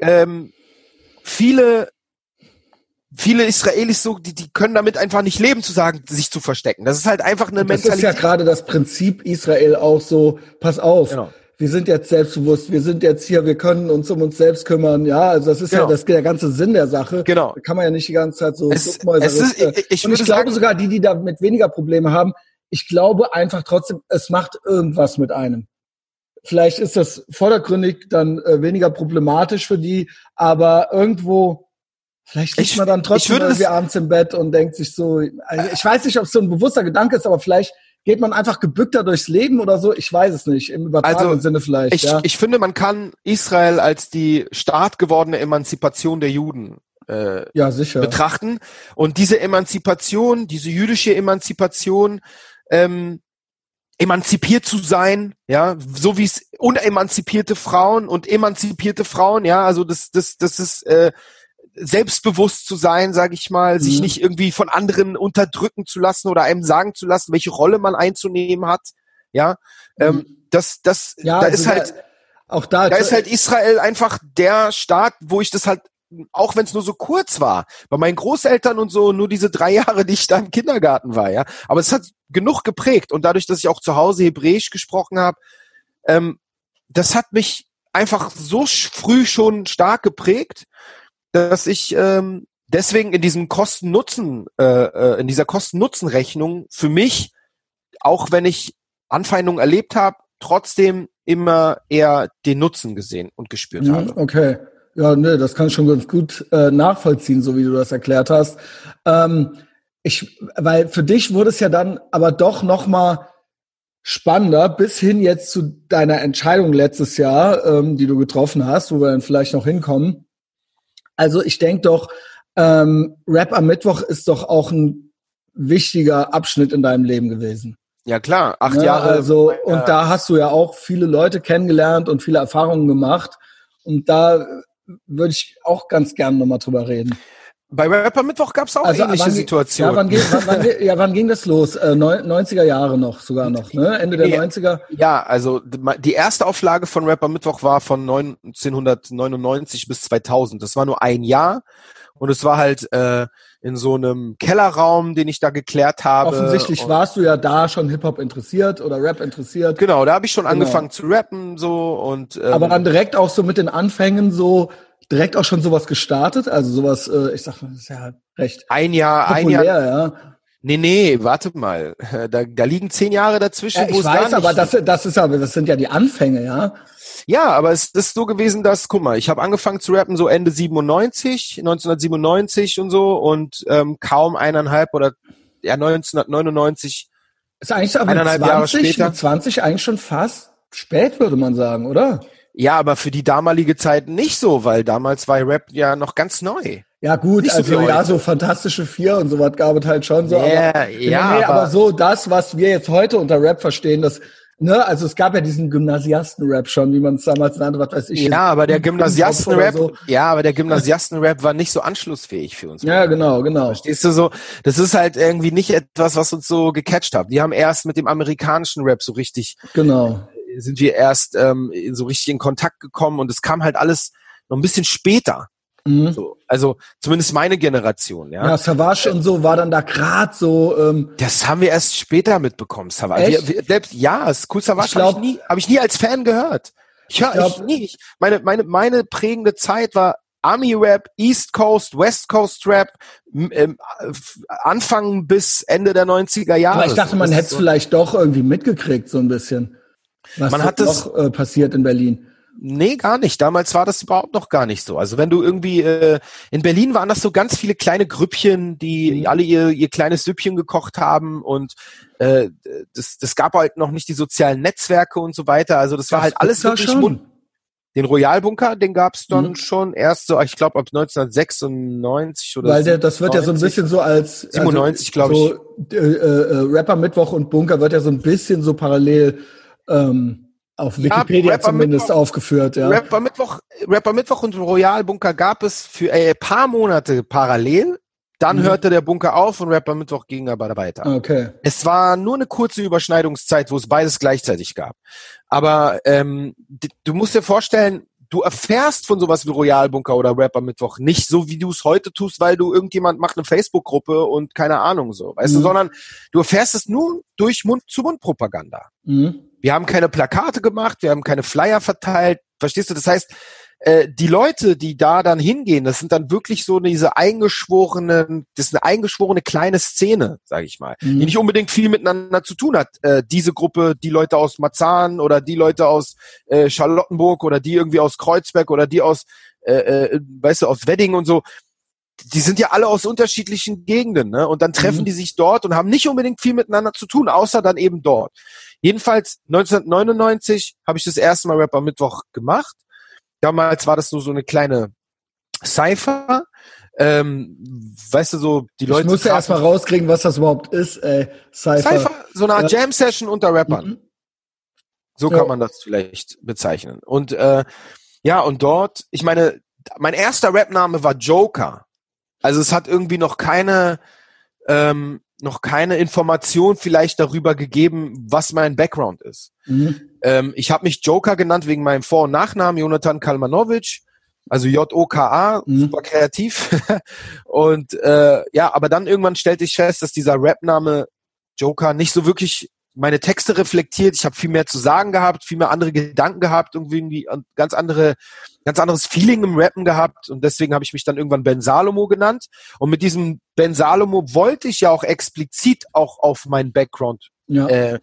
ähm, viele, viele Israelis so, die, die können damit einfach nicht leben, zu sagen, sich zu verstecken. Das ist halt einfach eine das ist ja Mentalität. gerade das Prinzip Israel auch so, pass auf, Genau. wir sind jetzt selbstbewusst, wir sind jetzt hier, wir können uns um uns selbst kümmern, ja, also das ist Genau. ja das, der ganze Sinn der Sache. Genau. Da kann man ja nicht die ganze Zeit so Es- es ist- äh, ich- ich Und ich glaube sogar, die, die damit weniger Probleme haben, ich glaube einfach trotzdem, es macht irgendwas mit einem. Vielleicht ist das vordergründig dann äh, weniger problematisch für die, aber irgendwo, vielleicht liegt Ich- man dann trotzdem irgendwie abends im Bett und denkt sich so, also ich weiß nicht, ob es so ein bewusster Gedanke ist, aber vielleicht geht man einfach gebückter durchs Leben oder so, ich weiß es nicht, im übertragenen Also, Sinne vielleicht. Ich, ja. ich finde, man kann Israel als die Staat gewordene Emanzipation der Juden äh, ja, sicher. betrachten. Und diese Emanzipation, diese jüdische Emanzipation, ähm, emanzipiert zu sein, ja, so wie es unemanzipierte Frauen und emanzipierte Frauen, ja, also das, das, das ist äh, selbstbewusst zu sein, sage ich mal, sich Mhm. nicht irgendwie von anderen unterdrücken zu lassen oder einem sagen zu lassen, welche Rolle man einzunehmen hat, ja, ähm, das, das, ja, da also ist halt, auch da, da ist halt Israel einfach der Staat, wo ich das halt, auch wenn es nur so kurz war, bei meinen Großeltern und so, nur diese drei Jahre, die ich da im Kindergarten war, ja. Aber es hat genug geprägt und dadurch, dass ich auch zu Hause Hebräisch gesprochen habe, ähm, das hat mich einfach so früh schon stark geprägt, dass ich ähm, deswegen in diesem Kosten-Nutzen, äh, äh, in dieser Kosten-Nutzen-Rechnung für mich, auch wenn ich Anfeindungen erlebt habe, trotzdem immer eher den Nutzen gesehen und gespürt Mhm, habe. Okay. Ja, ne, das kann ich schon ganz gut äh, nachvollziehen, so wie du das erklärt hast. Ähm, ich, weil für dich wurde es ja dann aber doch noch mal spannender bis hin jetzt zu deiner Entscheidung letztes Jahr, ähm, die du getroffen hast, wo wir dann vielleicht noch hinkommen. Also ich denke doch, ähm, Rap am Mittwoch ist doch auch ein wichtiger Abschnitt in deinem Leben gewesen. Ja klar, acht Ja, Jahre. Also, und da hast du ja auch viele Leute kennengelernt und viele Erfahrungen gemacht. Und da würde ich auch ganz gerne nochmal drüber reden. bei Rapper Mittwoch gab es auch Also, ähnliche wann, Situationen. Ja wann, ging, wann, wann, ja, wann ging das los? Äh, neun- 90er Jahre noch, sogar noch, ne? Ende der Nee. 90er? Ja, also die erste Auflage von Rapper Mittwoch war von 1999 bis 2000. Das war nur ein Jahr und es war halt äh, in so einem Kellerraum, den ich da geklärt habe. Offensichtlich warst du ja da schon Hip-Hop interessiert oder Rap interessiert. Genau, da habe ich schon Genau. angefangen zu rappen so und ähm, Aber dann direkt auch so mit den Anfängen so, direkt auch schon sowas gestartet. Also sowas, äh, ich sag mal, das ist ja recht ein Jahr, ein populär, Jahr. ja. Nee, nee, warte mal. Da, da liegen zehn Jahre dazwischen, Ja, wo ich weiß, aber das, das ist aber, das sind ja die Anfänge, ja. Ja, aber es ist so gewesen, dass, guck mal, ich habe angefangen zu rappen so Ende 97, 1997 und so und ähm, kaum eineinhalb oder ja 1999 ist eigentlich aber eineinhalb 20, Jahre später. mit 20 eigentlich schon fast spät, würde man sagen, oder? Ja, aber für die damalige Zeit nicht so, weil damals war Rap ja noch ganz neu. Ja gut, Nicht so also wie ja, so Fantastische Vier und sowas gab es halt schon so. Ja, aber, ja, nee, aber, aber- so das, was wir jetzt heute unter Rap verstehen, das, ne, also es gab ja diesen Gymnasiasten-Rap schon, wie man es damals nannte, was weiß ich. Ja, aber der Gymnasiasten-Rap, so. ja, aber der Gymnasiasten-Rap war nicht so anschlussfähig für uns. Ja, genau, genau. Verstehst du so? Das ist halt irgendwie nicht etwas, was uns so gecatcht hat. Wir haben erst mit dem amerikanischen Rap so richtig, Genau. sind wir erst ähm, so richtig in Kontakt gekommen und es kam halt alles noch ein bisschen später. Mhm. So. Also zumindest meine Generation, ja. Ja, Savage und so war dann da grad so, ähm, Das haben wir erst später mitbekommen, Savage. Wir, wir, selbst, ja, es ist cool Savage habe ich nie, habe ich nie als Fan gehört. Ich höre Ich nie. Ich, meine, meine, meine prägende Zeit war Army Rap, East Coast, West Coast Rap, ähm, f- Anfang bis Ende der 90er Jahre. aber ich dachte, man hätte es so. vielleicht doch irgendwie mitgekriegt, so ein bisschen. Was Man hat es- noch äh, passiert in Berlin. Nee, gar nicht. Damals war das überhaupt noch gar nicht so. Also wenn du irgendwie, äh, in Berlin waren das so ganz viele kleine Grüppchen, die Mhm. alle ihr, ihr kleines Süppchen gekocht haben und äh, das, das gab halt noch nicht die sozialen Netzwerke und so weiter. Also das war halt alles wirklich schon. Den Royalbunker, den gab's dann Mhm. schon erst so, ich glaube ab 1996 oder Weil der, das wird ja so ein 97. bisschen so als 97, glaub so, äh, äh, Rapper Mittwoch und Bunker wird ja so ein bisschen so parallel ähm, auf Ja, Wikipedia Rapper zumindest Mittwoch- aufgeführt, ja. Rapper Mittwoch, Rapper Mittwoch und Royalbunker gab es für ein paar Monate parallel. Dann Mhm. hörte der Bunker auf und Rapper Mittwoch ging aber weiter. Okay. Es war nur eine kurze Überschneidungszeit, wo es beides gleichzeitig gab. Aber ähm, du musst dir vorstellen, du erfährst von sowas wie Royalbunker oder Rapper Mittwoch nicht so, wie du es heute tust, weil du irgendjemand macht eine Facebook-Gruppe und keine Ahnung so, weißt du, Mhm. sondern du erfährst es nur durch Mund-zu-Mund-Propaganda. Mhm. Wir haben keine Plakate gemacht, wir haben keine Flyer verteilt, verstehst du? Das heißt, äh, die Leute, die da dann hingehen, das sind dann wirklich so diese eingeschworenen, das ist eine eingeschworene kleine Szene, sage ich mal, Mhm. die nicht unbedingt viel miteinander zu tun hat. Äh, diese Gruppe, die Leute aus Marzahn oder die Leute aus äh, Charlottenburg oder die irgendwie aus Kreuzberg oder die aus, äh, äh, weißt du, aus Wedding und so. Die sind ja alle aus unterschiedlichen Gegenden, ne? Und dann treffen Mhm. die sich dort und haben nicht unbedingt viel miteinander zu tun, außer dann eben dort. Jedenfalls 1999 habe ich das erste Mal Rapper Mittwoch gemacht. Damals war das nur so eine kleine Cypher. Ähm, weißt du, so die Leute. ich musste trafen- erst mal rauskriegen, was das überhaupt ist, ey. Cypher. Cypher, so eine Art Ja. Jam-Session unter Rappern. Mhm. So Ja. kann man das vielleicht bezeichnen. Und äh, ja, und dort, ich meine, mein erster Rap-Name war Joker. Also es hat irgendwie noch keine, ähm, noch keine Information vielleicht darüber gegeben, was mein Background ist. Mhm. Ähm, ich habe mich Joker genannt wegen meinem Vor- und Nachnamen, Jonathan Kalmanovic, also J-O-K-A, Mhm. super kreativ. und äh, ja, aber dann irgendwann stellte ich fest, dass dieser Rap-Name Joker nicht so wirklich meine Texte reflektiert. Ich habe viel mehr zu sagen gehabt, viel mehr andere Gedanken gehabt, irgendwie, und ganz andere, ganz anderes Feeling im Rappen gehabt und deswegen habe ich mich dann irgendwann Ben Salomo genannt. Und mit diesem Ben Salomo wollte ich ja auch explizit auch auf meinen Background Ja. äh,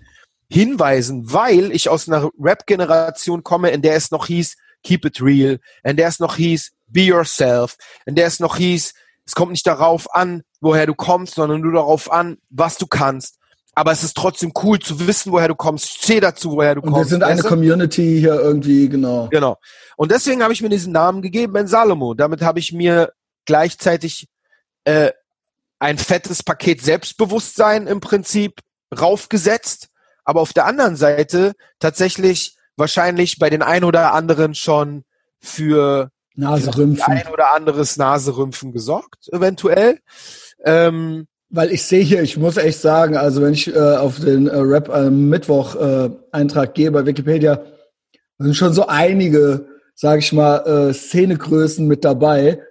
hinweisen, weil ich aus einer Rap-Generation komme, in der es noch hieß, keep it real, in der es noch hieß, be yourself, in der es noch hieß, es kommt nicht darauf an, woher du kommst, sondern nur darauf an, was du kannst. Aber es ist trotzdem cool zu wissen, woher du kommst. Steh dazu, woher du Und wir kommst. sind eine? Community hier irgendwie, genau. Genau. Und deswegen habe ich mir diesen Namen gegeben, Ben Salomo. Damit habe ich mir gleichzeitig äh, ein fettes Paket Selbstbewusstsein im Prinzip raufgesetzt, aber auf der anderen Seite tatsächlich wahrscheinlich bei den ein oder anderen schon für Naserümpfen. ein oder anderes Naserümpfen gesorgt, eventuell. Ähm, Weil ich sehe hier, ich muss echt sagen, also wenn ich äh, auf den äh, Rap am Mittwoch äh, Eintrag gehe bei Wikipedia, sind schon so einige, sage ich mal, äh, Szenegrößen mit dabei,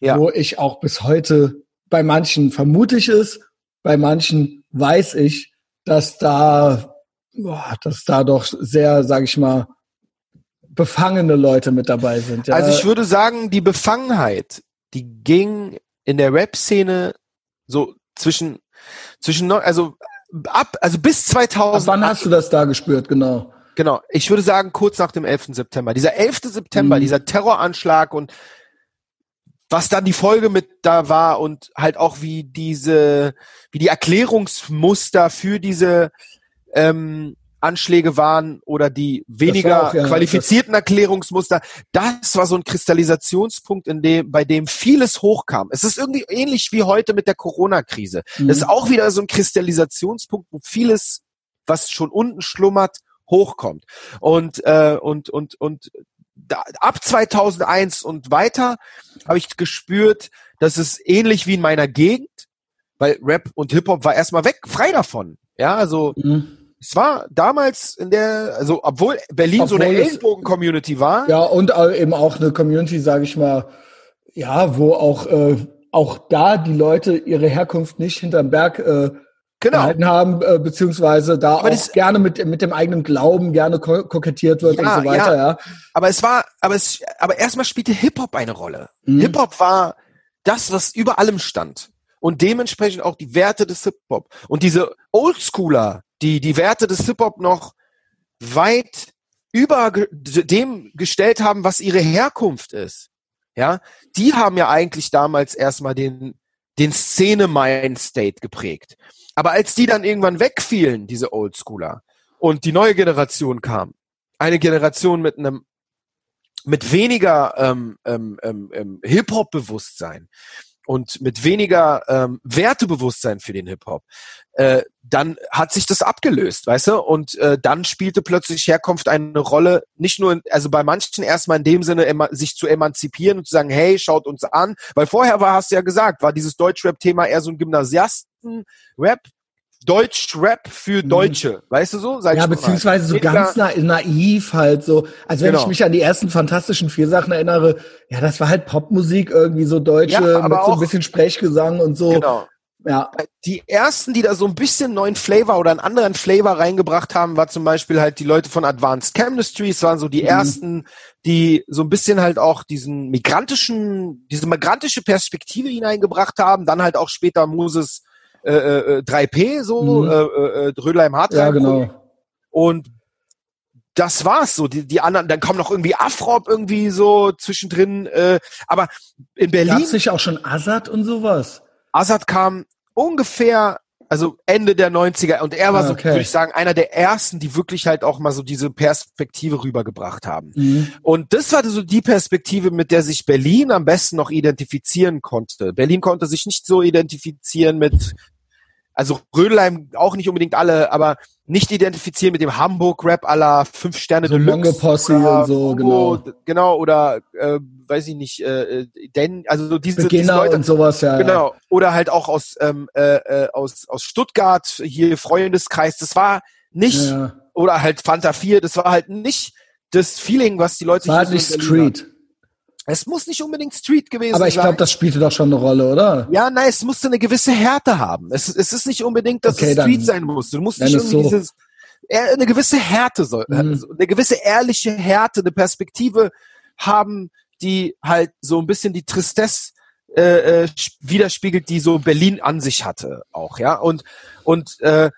Ja. wo ich auch bis heute bei manchen vermute ich es, bei manchen weiß ich, dass da, boah, dass da doch sehr, sage ich mal, befangene Leute mit dabei sind. Ja. Also ich würde sagen, die Befangenheit, die ging in der Rap-Szene so zwischen, zwischen, also ab, also bis Ab 2000. wann hast du das da gespürt, genau? Genau. Ich würde sagen, kurz nach dem 11. September. Dieser 11. September, mhm. dieser Terroranschlag und was dann die Folge mit da war und halt auch wie diese, wie die Erklärungsmuster für diese ähm, Anschläge waren oder die weniger auch, ja, qualifizierten Erklärungsmuster, das war so ein Kristallisationspunkt, in dem, bei dem vieles hochkam. Es ist irgendwie ähnlich wie heute mit der Corona-Krise. Mhm. Das ist auch wieder so ein Kristallisationspunkt, wo vieles, was schon unten schlummert, hochkommt. Und, äh, und, und, und da, ab 2001 und weiter habe ich gespürt, dass es ähnlich wie in meiner Gegend, weil Rap und Hip-Hop war erstmal weg, frei davon. Ja, also mhm. Es war damals in der, also obwohl Berlin obwohl so eine Ellenbogen-Community war. Ja, und eben auch eine Community, sage ich mal, ja, wo auch, äh, auch da die Leute ihre Herkunft nicht hinterm Berg äh, genau. gehalten haben, äh, beziehungsweise da aber auch gerne mit, mit dem eigenen Glauben gerne ko kokettiert wird ja, und so weiter, ja. ja. Aber es war, aber es, aber erstmal spielte Hip-Hop eine Rolle. Mhm. Hip-Hop war das, was über allem stand. Und dementsprechend auch die Werte des Hip-Hop. Und diese Oldschooler, die die Werte des Hip-Hop noch weit über dem gestellt haben, was ihre Herkunft ist. Ja, die haben ja eigentlich damals erstmal den, den Szene-Mind-State geprägt. Aber als die dann irgendwann wegfielen, diese Oldschooler, und die neue Generation kam, eine Generation mit einem mit weniger ähm, ähm, ähm, ähm, Hip-Hop-Bewusstsein und mit weniger ähm, Wertebewusstsein für den Hip-Hop, äh, dann hat sich das abgelöst, weißt du? Und äh, dann spielte plötzlich Herkunft eine Rolle, nicht nur, in, also bei manchen erstmal in dem Sinne, sich zu emanzipieren und zu sagen, hey, schaut uns an, weil vorher war, hast du ja gesagt, war dieses Deutschrap-Thema eher so ein Gymnasiasten-Rap, Deutsch-Rap für mhm. Deutsche, weißt du so? Sag ja, beziehungsweise so ganz na naiv halt so. Also wenn genau. ich mich an die ersten fantastischen vier Sachen erinnere, ja, das war halt Popmusik irgendwie so Deutsche ja, mit so ein bisschen Sprechgesang und so. Genau. Ja. Die ersten, die da so ein bisschen neuen Flavor oder einen anderen Flavor reingebracht haben, war zum Beispiel halt die Leute von Advanced Chemistry. Es waren so die mhm. ersten, die so ein bisschen halt auch diesen migrantischen, diese migrantische Perspektive hineingebracht haben. Dann halt auch später Moses äh, 3P, äh, so, mhm. äh, äh, Rödelheim Hardtime. Ja, genau. Und das war's so. Die, die anderen, dann kommen noch irgendwie Afrop irgendwie so zwischendrin. Äh, aber in Berlin. Gab's nicht auch schon Azad und sowas? Azad kam ungefähr, also Ende der 90er und er war ah, okay. so, würde ich sagen, einer der ersten, die wirklich halt auch mal so diese Perspektive rübergebracht haben. Mhm. Und das war so die Perspektive, mit der sich Berlin am besten noch identifizieren konnte. Berlin konnte sich nicht so identifizieren mit also Rödelheim auch nicht unbedingt alle, aber nicht identifizieren mit dem Hamburg-Rap aller fünf Sterne so Deluxe. Posse und so, genau. Genau, oder äh, weiß ich nicht, äh, denn, also so diese, diese Leute. und sowas, ja. Genau. Oder halt auch aus, ähm, äh, äh, aus, aus Stuttgart, hier Freundeskreis, das war nicht, ja. oder halt Fanta 4, das war halt nicht das Feeling, was die Leute war hier halt nicht Street. Es muss nicht unbedingt Street gewesen sein. Aber ich glaube, das spielte doch schon eine Rolle, oder? Ja, nein, es musste eine gewisse Härte haben. Es, es ist nicht unbedingt, dass okay, es Street dann, sein muss. Du musst nicht irgendwie so. dieses, eine gewisse Härte soll, mhm. Also eine gewisse ehrliche Härte, eine Perspektive haben, die halt so ein bisschen die Tristesse äh, äh widerspiegelt, die so Berlin an sich hatte auch, ja. Und und äh,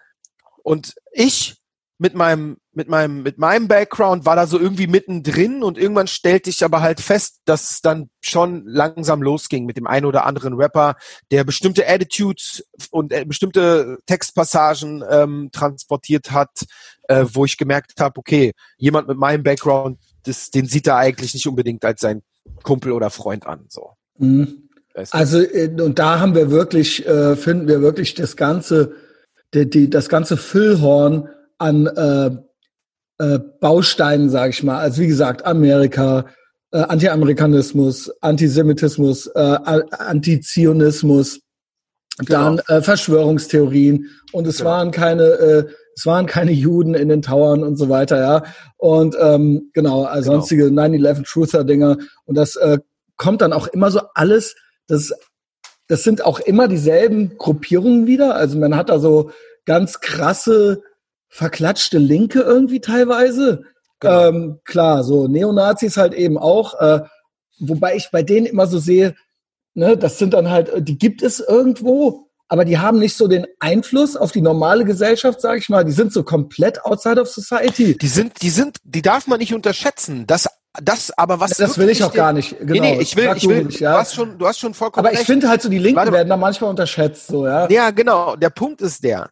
und ich mit meinem mit meinem mit meinem Background war da so irgendwie mittendrin und irgendwann stellte ich aber halt fest, dass es dann schon langsam losging mit dem einen oder anderen Rapper, der bestimmte Attitudes und äh, bestimmte Textpassagen ähm, transportiert hat, äh, wo ich gemerkt habe, okay, jemand mit meinem Background, das, den sieht er eigentlich nicht unbedingt als sein Kumpel oder Freund an. So. Mhm. Also äh, und da haben wir wirklich, äh, finden wir wirklich das ganze, die, die, das ganze Füllhorn an äh, äh, Bausteinen, sage ich mal. Also wie gesagt, Amerika, äh, Anti-Amerikanismus, Antisemitismus, äh, Antizionismus, genau. dann äh, Verschwörungstheorien und es genau. waren keine äh, es waren keine Juden in den Towern und so weiter, ja. Und ähm, genau, also genau. sonstige 9-11 Truther-Dinger. Und das äh, kommt dann auch immer so alles, das, das sind auch immer dieselben Gruppierungen wieder. Also man hat da so ganz krasse verklatschte Linke irgendwie teilweise. Genau. Ähm, klar, so Neonazis halt eben auch. Äh, wobei ich bei denen immer so sehe, ne, das sind dann halt, die gibt es irgendwo, aber die haben nicht so den Einfluss auf die normale Gesellschaft, sage ich mal. Die sind so komplett outside of society. Die sind, die sind, die darf man nicht unterschätzen. Das das aber was ja, das will ich auch gar nicht genau nee, nee, ich will ich will nicht, ja. du hast schon du hast schon vollkommen aber ich finde halt so die Linken Warte, werden da manchmal unterschätzt so ja ja genau der Punkt ist der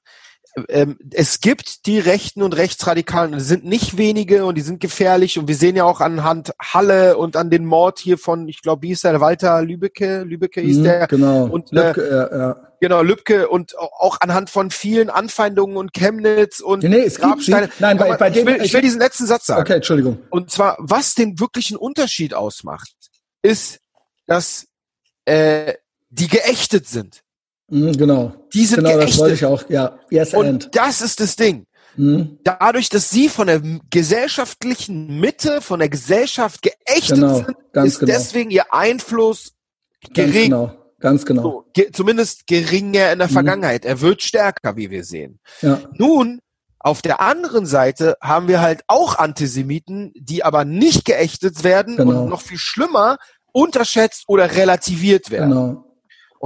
ähm, es gibt die Rechten und Rechtsradikalen, es sind nicht wenige und die sind gefährlich und wir sehen ja auch anhand Halle und an den Mord hier von, ich glaube, wie ist der, Walter Lübecke, Lübecke hieß mhm, der. Genau, und, äh, Lübcke, ja, ja. Genau, Lübcke und auch anhand von vielen Anfeindungen und Chemnitz und nee, nee, es Grabsteine. Nein, bei, bei ich, dem, will, ich will diesen letzten Satz sagen. Okay, Entschuldigung. Und zwar, was den wirklichen Unterschied ausmacht, ist, dass äh, die geächtet sind. Mhm, genau. Die sind genau, geächtet. das wollte ich auch, ja. Yes, und and. das ist das Ding. Mhm. Dadurch, dass sie von der gesellschaftlichen Mitte, von der Gesellschaft geächtet genau, sind, ist genau. deswegen ihr Einfluss gering. Ganz genau. Ganz genau. So, ge zumindest geringer in der mhm. Vergangenheit. Er wird stärker, wie wir sehen. Ja. Nun, auf der anderen Seite haben wir halt auch Antisemiten, die aber nicht geächtet werden genau. und noch viel schlimmer unterschätzt oder relativiert werden. Genau.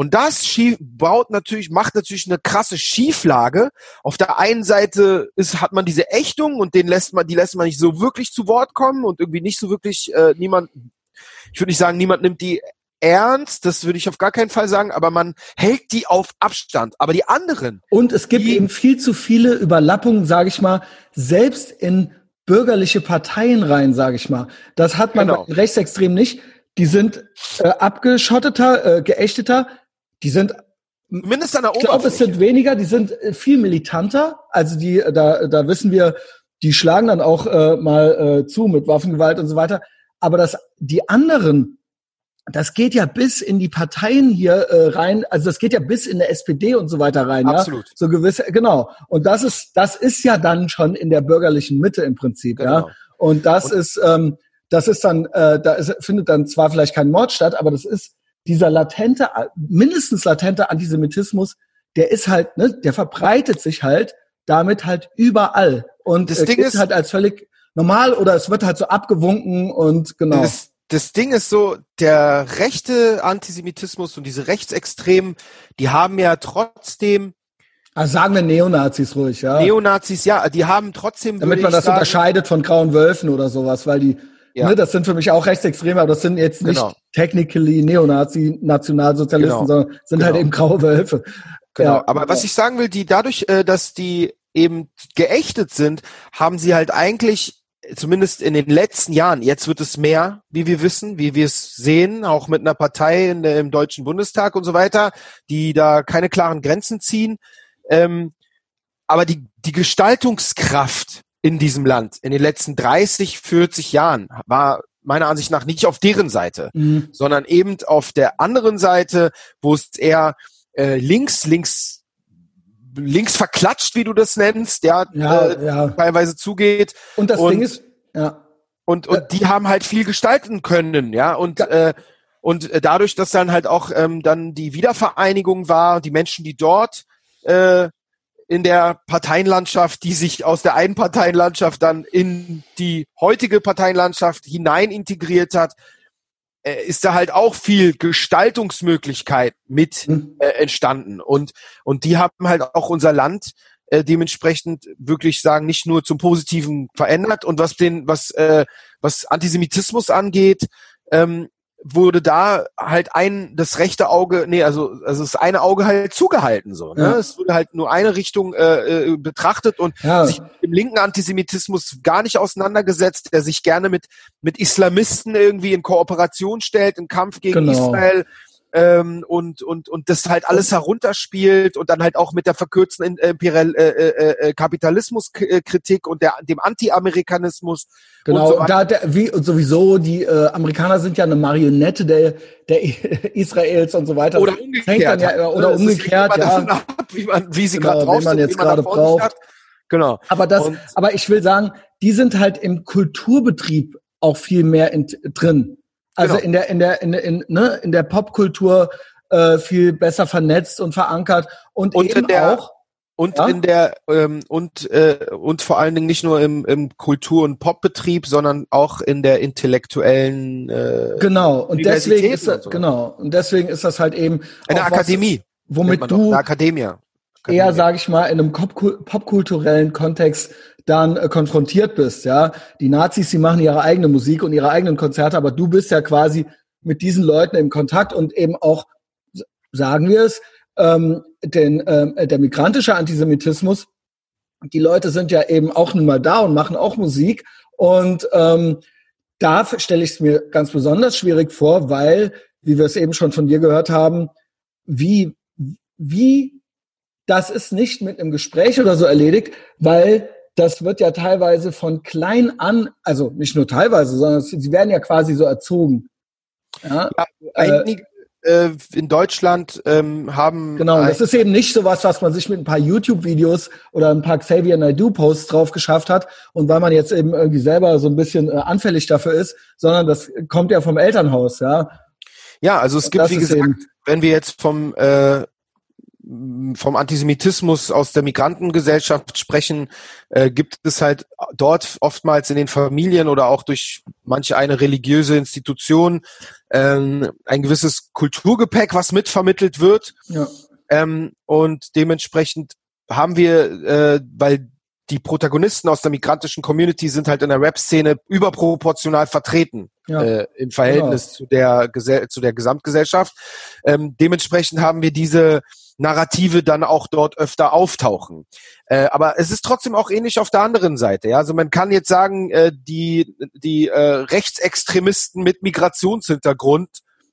Und das schief, baut natürlich, macht natürlich eine krasse Schieflage. Auf der einen Seite ist, hat man diese Ächtung und den lässt man, die lässt man nicht so wirklich zu Wort kommen und irgendwie nicht so wirklich, äh, niemand, ich würde nicht sagen, niemand nimmt die ernst, das würde ich auf gar keinen Fall sagen, aber man hält die auf Abstand. Aber die anderen. Und es gibt eben viel zu viele Überlappungen, sage ich mal, selbst in bürgerliche Parteien rein, sage ich mal. Das hat man genau. bei Rechtsextremen nicht. Die sind äh, abgeschotteter, äh, geächteter, die sind mindestens an der Ich glaube, es sind weniger, die sind äh, viel militanter. Also die, äh, da, da wissen wir, die schlagen dann auch äh, mal äh, zu mit Waffengewalt und so weiter. Aber das, die anderen, das geht ja bis in die Parteien hier äh, rein, also das geht ja bis in der SPD und so weiter rein, Absolut. ja. So gewisse, genau. Und das ist, das ist ja dann schon in der bürgerlichen Mitte im Prinzip, genau. ja. Und das und ist, ähm, das ist dann, äh, da ist, findet dann zwar vielleicht kein Mord statt, aber das ist dieser latente, mindestens latente Antisemitismus, der ist halt, ne, der verbreitet sich halt damit halt überall und das Ding ist halt als völlig normal oder es wird halt so abgewunken und genau. Das, das Ding ist so, der rechte Antisemitismus und diese Rechtsextremen, die haben ja trotzdem also sagen wir Neonazis ruhig, ja. Neonazis, ja, die haben trotzdem. Damit man das sagen, unterscheidet von grauen Wölfen oder sowas, weil die ja. Ne, das sind für mich auch Rechtsextreme, aber das sind jetzt nicht genau. technically Neonazi, Nationalsozialisten, genau. sondern sind halt genau. halt eben graue Wölfe. Genau, ja. aber was ich sagen will, die dadurch, äh, dass die eben geächtet sind, haben sie halt eigentlich zumindest in den letzten Jahren, jetzt wird es mehr, wie wir wissen, wie wir es sehen, auch mit einer Partei in im Deutschen Bundestag und so weiter, die da keine klaren Grenzen ziehen. Ähm, aber die, die Gestaltungskraft in diesem Land in den letzten 30, 40 Jahren war meiner Ansicht nach nicht auf deren Seite, mhm. sondern eben auf der anderen Seite, wo es eher äh, links, links, links verklatscht, wie du das nennst, ja, ja, äh, ja. teilweise zugeht. Und das und, Ding ist, ja. Und, und ja. die haben halt viel gestalten können, ja, und, äh, und dadurch, dass dann halt auch ähm, dann die Wiedervereinigung war, die Menschen, die dort äh, in der Parteienlandschaft, die sich aus der einen Parteienlandschaft dann in die heutige Parteienlandschaft hinein integriert hat, äh, ist da halt auch viel Gestaltungsmöglichkeit mit mhm. äh, entstanden. Und, und die haben halt auch unser Land äh, dementsprechend wirklich sagen, nicht nur zum Positiven verändert. Und was den, was, äh, was Antisemitismus angeht, ähm, wurde da halt ein das rechte Auge, nee, also also das eine Auge halt zugehalten so. Ne? Ja. Es wurde halt nur eine Richtung äh, äh, betrachtet und ja. sich im linken Antisemitismus gar nicht auseinandergesetzt, der sich gerne mit mit Islamisten irgendwie in Kooperation stellt, im Kampf gegen genau. Israel ähm, und und und das halt alles herunterspielt und dann halt auch mit der verkürzten Imperial äh, äh, äh, Kapitalismuskritik und der dem Anti-Amerikanismus genau und so da der, wie und sowieso die äh, Amerikaner sind ja eine Marionette der der Israels und so weiter. Oder umgekehrt. ja, oder umgekehrt ja. ab, wie man wie sie genau, gerade drauf man sind, jetzt gerade braucht. hat. genau. Aber das und, aber ich will sagen die sind halt im Kulturbetrieb auch viel mehr in, drin also genau. in der in der in, in, ne, in der Popkultur äh, viel besser vernetzt und verankert und, und eben der, auch und ja? in der ähm, und äh, und vor allen Dingen nicht nur im, im Kultur- und Popbetrieb, sondern auch in der intellektuellen äh, genau und deswegen ist das, und so. genau und deswegen ist das halt eben eine Akademie womit du Akademie. Akademie. eher, sage ich mal, in einem popkulturellen Kontext dann äh, konfrontiert bist. Ja, die Nazis, die machen ihre eigene Musik und ihre eigenen Konzerte, aber du bist ja quasi mit diesen Leuten im Kontakt und eben auch, sagen wir es, ähm, den, ähm, der migrantische Antisemitismus. Die Leute sind ja eben auch nun mal da und machen auch Musik und ähm, da stelle ich es mir ganz besonders schwierig vor, weil, wie wir es eben schon von dir gehört haben, wie, wie das ist nicht mit einem Gespräch oder so erledigt, weil das wird ja teilweise von klein an, also nicht nur teilweise, sondern sie werden ja quasi so erzogen. Ja, ja einige äh, in Deutschland ähm, haben. Genau, das ist eben nicht so was, was man sich mit ein paar YouTube-Videos oder ein paar Xavier Naidoo-Posts drauf geschafft hat und weil man jetzt eben irgendwie selber so ein bisschen äh, anfällig dafür ist, sondern das kommt ja vom Elternhaus, ja. Ja, also es gibt, wie gesagt, wenn wir jetzt vom äh, vom Antisemitismus aus der Migrantengesellschaft sprechen, äh, gibt es halt dort oftmals in den Familien oder auch durch manche eine religiöse Institution ähm, ein gewisses Kulturgepäck, was mitvermittelt wird. Ja. Ähm, und dementsprechend haben wir, äh, weil die Protagonisten aus der migrantischen Community sind halt in der Rap-Szene überproportional vertreten ja. äh, im Verhältnis genau. zu der zu der Gesamtgesellschaft. Ähm, dementsprechend haben wir diese Narrative dann auch dort öfter auftauchen. Äh, aber es ist trotzdem auch ähnlich auf der anderen Seite. Ja? Also man kann jetzt sagen, äh, die, die äh, Rechtsextremisten mit Migrationshintergrund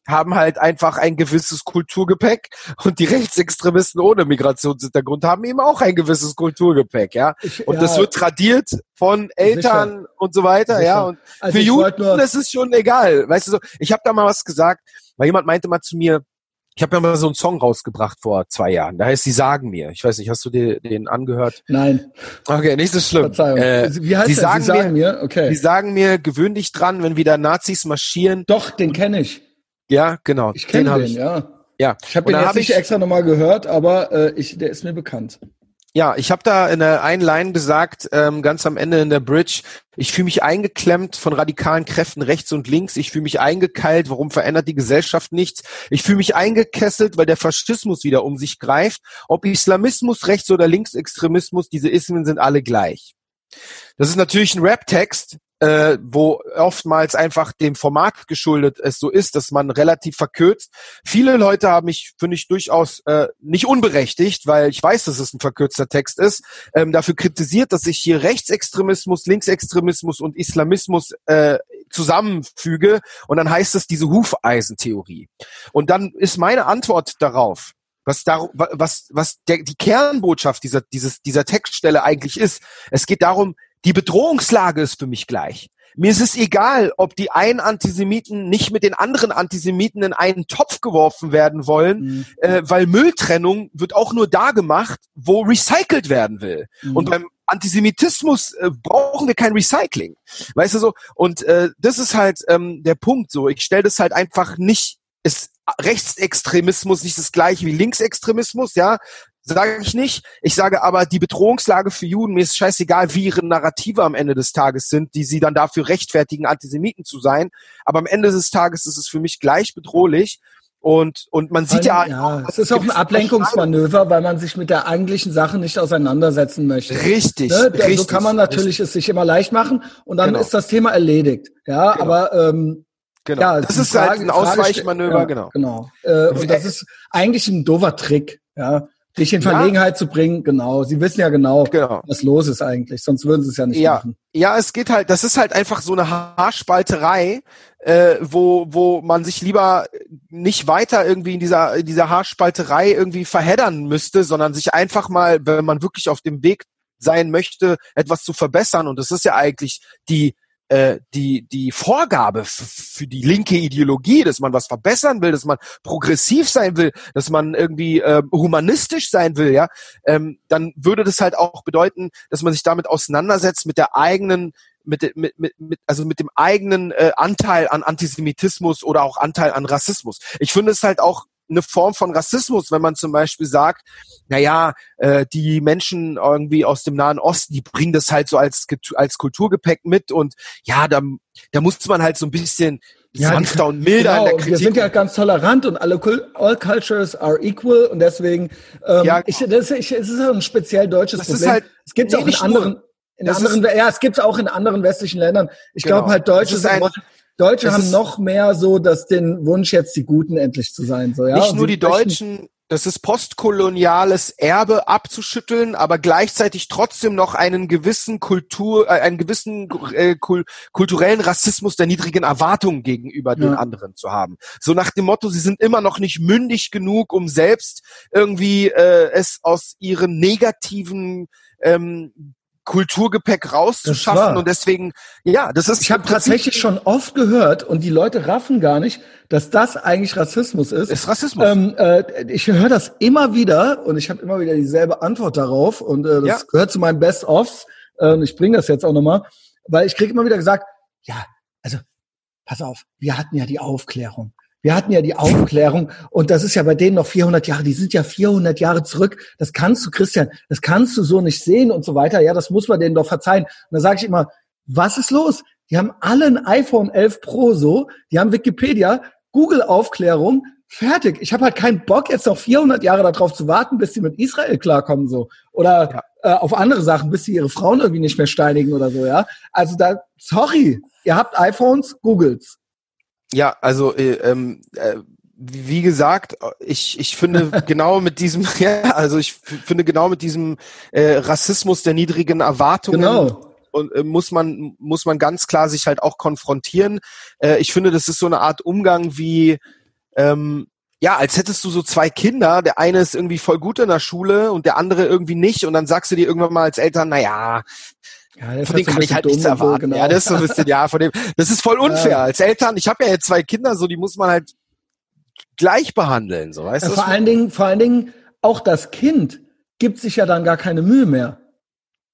haben halt einfach ein gewisses Kulturgepäck und die Rechtsextremisten ohne Migrationshintergrund haben eben auch ein gewisses Kulturgepäck, ja. Ich, und ja, das wird tradiert von Eltern sicher. und so weiter, sicher. ja. Und also für Juden ist es schon egal. Weißt du so, ich habe da mal was gesagt, weil jemand meinte mal zu mir, ich habe ja mal so einen Song rausgebracht vor zwei Jahren. Da heißt Sie sagen mir. Ich weiß nicht, hast du dir den angehört? Nein. Okay, nicht so schlimm. Verzeihung. Äh, Wie heißt Sie der? Sagen, Sie sagen mir, mir, okay. Sie sagen mir, gewöhn dich dran, wenn wieder Nazis marschieren. Doch, den kenne ich. Ja, genau. Ich kenne den, den ich. ja. Ja. Ich habe den jetzt hab nicht extra nochmal gehört, aber äh, ich, der ist mir bekannt. Ja, ich habe da in der einen Line gesagt, ähm, ganz am Ende in der Bridge, ich fühle mich eingeklemmt von radikalen Kräften rechts und links, ich fühle mich eingekeilt, warum verändert die Gesellschaft nichts? Ich fühle mich eingekesselt, weil der Faschismus wieder um sich greift. Ob Islamismus, Rechts- oder Linksextremismus, diese Ismen sind alle gleich. Das ist natürlich ein Rap-Text, äh, wo oftmals einfach dem Format geschuldet es so ist, dass man relativ verkürzt. Viele Leute haben mich, finde ich, durchaus äh, nicht unberechtigt, weil ich weiß, dass es ein verkürzter Text ist, ähm, dafür kritisiert, dass ich hier Rechtsextremismus, Linksextremismus und Islamismus äh, zusammenfüge und dann heißt es diese Hufeisentheorie. Und dann ist meine Antwort darauf, was da, was, was der, die Kernbotschaft dieser, dieses, dieser Textstelle eigentlich ist. Es geht darum, die Bedrohungslage ist für mich gleich. Mir ist es egal, ob die einen Antisemiten nicht mit den anderen Antisemiten in einen Topf geworfen werden wollen, mhm. äh, weil Mülltrennung wird auch nur da gemacht, wo recycelt werden will. Mhm. Und beim Antisemitismus äh, brauchen wir kein Recycling. Weißt du so? Und äh, das ist halt ähm, der Punkt so. Ich stelle das halt einfach nicht, ist Rechtsextremismus nicht das gleiche wie Linksextremismus, ja sage ich nicht. Ich sage aber, die Bedrohungslage für Juden, mir ist scheißegal, wie ihre Narrative am Ende des Tages sind, die sie dann dafür rechtfertigen, Antisemiten zu sein. Aber am Ende des Tages ist es für mich gleich bedrohlich. Und, und man sieht ja, ja es ist auch ein Ablenkungsmanöver, weil man sich mit der eigentlichen Sache nicht auseinandersetzen möchte. Richtig, ne? richtig. So kann man natürlich richtig. es sich immer leicht machen und dann genau. ist das Thema erledigt. Ja, genau. aber ähm, Genau. Ja, das ist Frage, halt ein Ausweichmanöver, ja, genau. Genau. Äh, und das ist eigentlich ein doofer Trick. Ja, dich in Verlegenheit ja. zu bringen, genau. Sie wissen ja genau, genau, was los ist eigentlich, sonst würden sie es ja nicht ja. machen. Ja, es geht halt, das ist halt einfach so eine Haarspalterei, äh, wo, wo man sich lieber nicht weiter irgendwie in dieser, in dieser Haarspalterei irgendwie verheddern müsste, sondern sich einfach mal, wenn man wirklich auf dem Weg sein möchte, etwas zu verbessern. Und das ist ja eigentlich die, äh, die, die Vorgabe für die linke Ideologie, dass man was verbessern will, dass man progressiv sein will, dass man irgendwie äh, humanistisch sein will, ja, ähm, dann würde das halt auch bedeuten, dass man sich damit auseinandersetzt mit der eigenen mit, mit, mit, mit, also mit dem eigenen äh, Anteil an Antisemitismus oder auch Anteil an Rassismus. Ich finde es halt auch eine Form von Rassismus, wenn man zum Beispiel sagt, naja, äh, die Menschen irgendwie aus dem Nahen Osten, die bringen das halt so als, als Kulturgepäck mit und ja, da, da muss man halt so ein bisschen ja, sanfter und milder genau, in der Kritik. Wir sind ja ganz tolerant und alle all cultures are equal und deswegen ähm, ja, ich, das, ich, es ist ein speziell deutsches das Problem. Halt, es gibt nee, auch in anderen in anderen, ist, ja, es gibt auch in anderen westlichen Ländern. Ich genau. glaube halt Deutsche sind, Deutsche haben noch mehr so dass den Wunsch jetzt die Guten endlich zu sein. So, ja? Nicht nur die Deutschen, das ist postkoloniales Erbe abzuschütteln, aber gleichzeitig trotzdem noch einen gewissen Kultur, äh, einen gewissen äh, kul kulturellen Rassismus der niedrigen Erwartungen gegenüber ja. den anderen zu haben. So nach dem Motto, sie sind immer noch nicht mündig genug, um selbst irgendwie äh, es aus ihren negativen ähm, Kulturgepäck rauszuschaffen und deswegen ja das ist ich habe tatsächlich schon oft gehört und die Leute raffen gar nicht dass das eigentlich Rassismus ist. Ist Rassismus. Ähm, äh, ich höre das immer wieder und ich habe immer wieder dieselbe Antwort darauf und äh, das ja. gehört zu meinen Best ofs äh, ich bringe das jetzt auch nochmal weil ich kriege immer wieder gesagt ja also pass auf wir hatten ja die Aufklärung wir hatten ja die Aufklärung und das ist ja bei denen noch 400 Jahre. Die sind ja 400 Jahre zurück. Das kannst du, Christian, das kannst du so nicht sehen und so weiter. Ja, das muss man denen doch verzeihen. Und da sage ich immer, was ist los? Die haben alle ein iPhone 11 Pro so, die haben Wikipedia, Google Aufklärung, fertig. Ich habe halt keinen Bock, jetzt noch 400 Jahre darauf zu warten, bis sie mit Israel klarkommen so oder ja. äh, auf andere Sachen, bis sie ihre Frauen irgendwie nicht mehr steinigen oder so. Ja, also da, sorry, ihr habt iPhones, Googles. Ja, also äh, ähm, äh, wie gesagt, ich, ich finde genau mit diesem, ja, also ich finde genau mit diesem äh, Rassismus der niedrigen Erwartungen genau. und äh, muss man muss man ganz klar sich halt auch konfrontieren. Äh, ich finde, das ist so eine Art Umgang wie ähm, ja, als hättest du so zwei Kinder, der eine ist irgendwie voll gut in der Schule und der andere irgendwie nicht und dann sagst du dir irgendwann mal als Eltern, na ja, ja, von dem kann ich halt nichts erwarten. So, genau. Ja, das ist so ein bisschen, ja, von dem, das ist voll unfair. Ja. Als Eltern, ich habe ja jetzt zwei Kinder, so die muss man halt gleich behandeln, so weißt ja, du? Vor allen Dingen, vor allen Dingen, auch das Kind gibt sich ja dann gar keine Mühe mehr.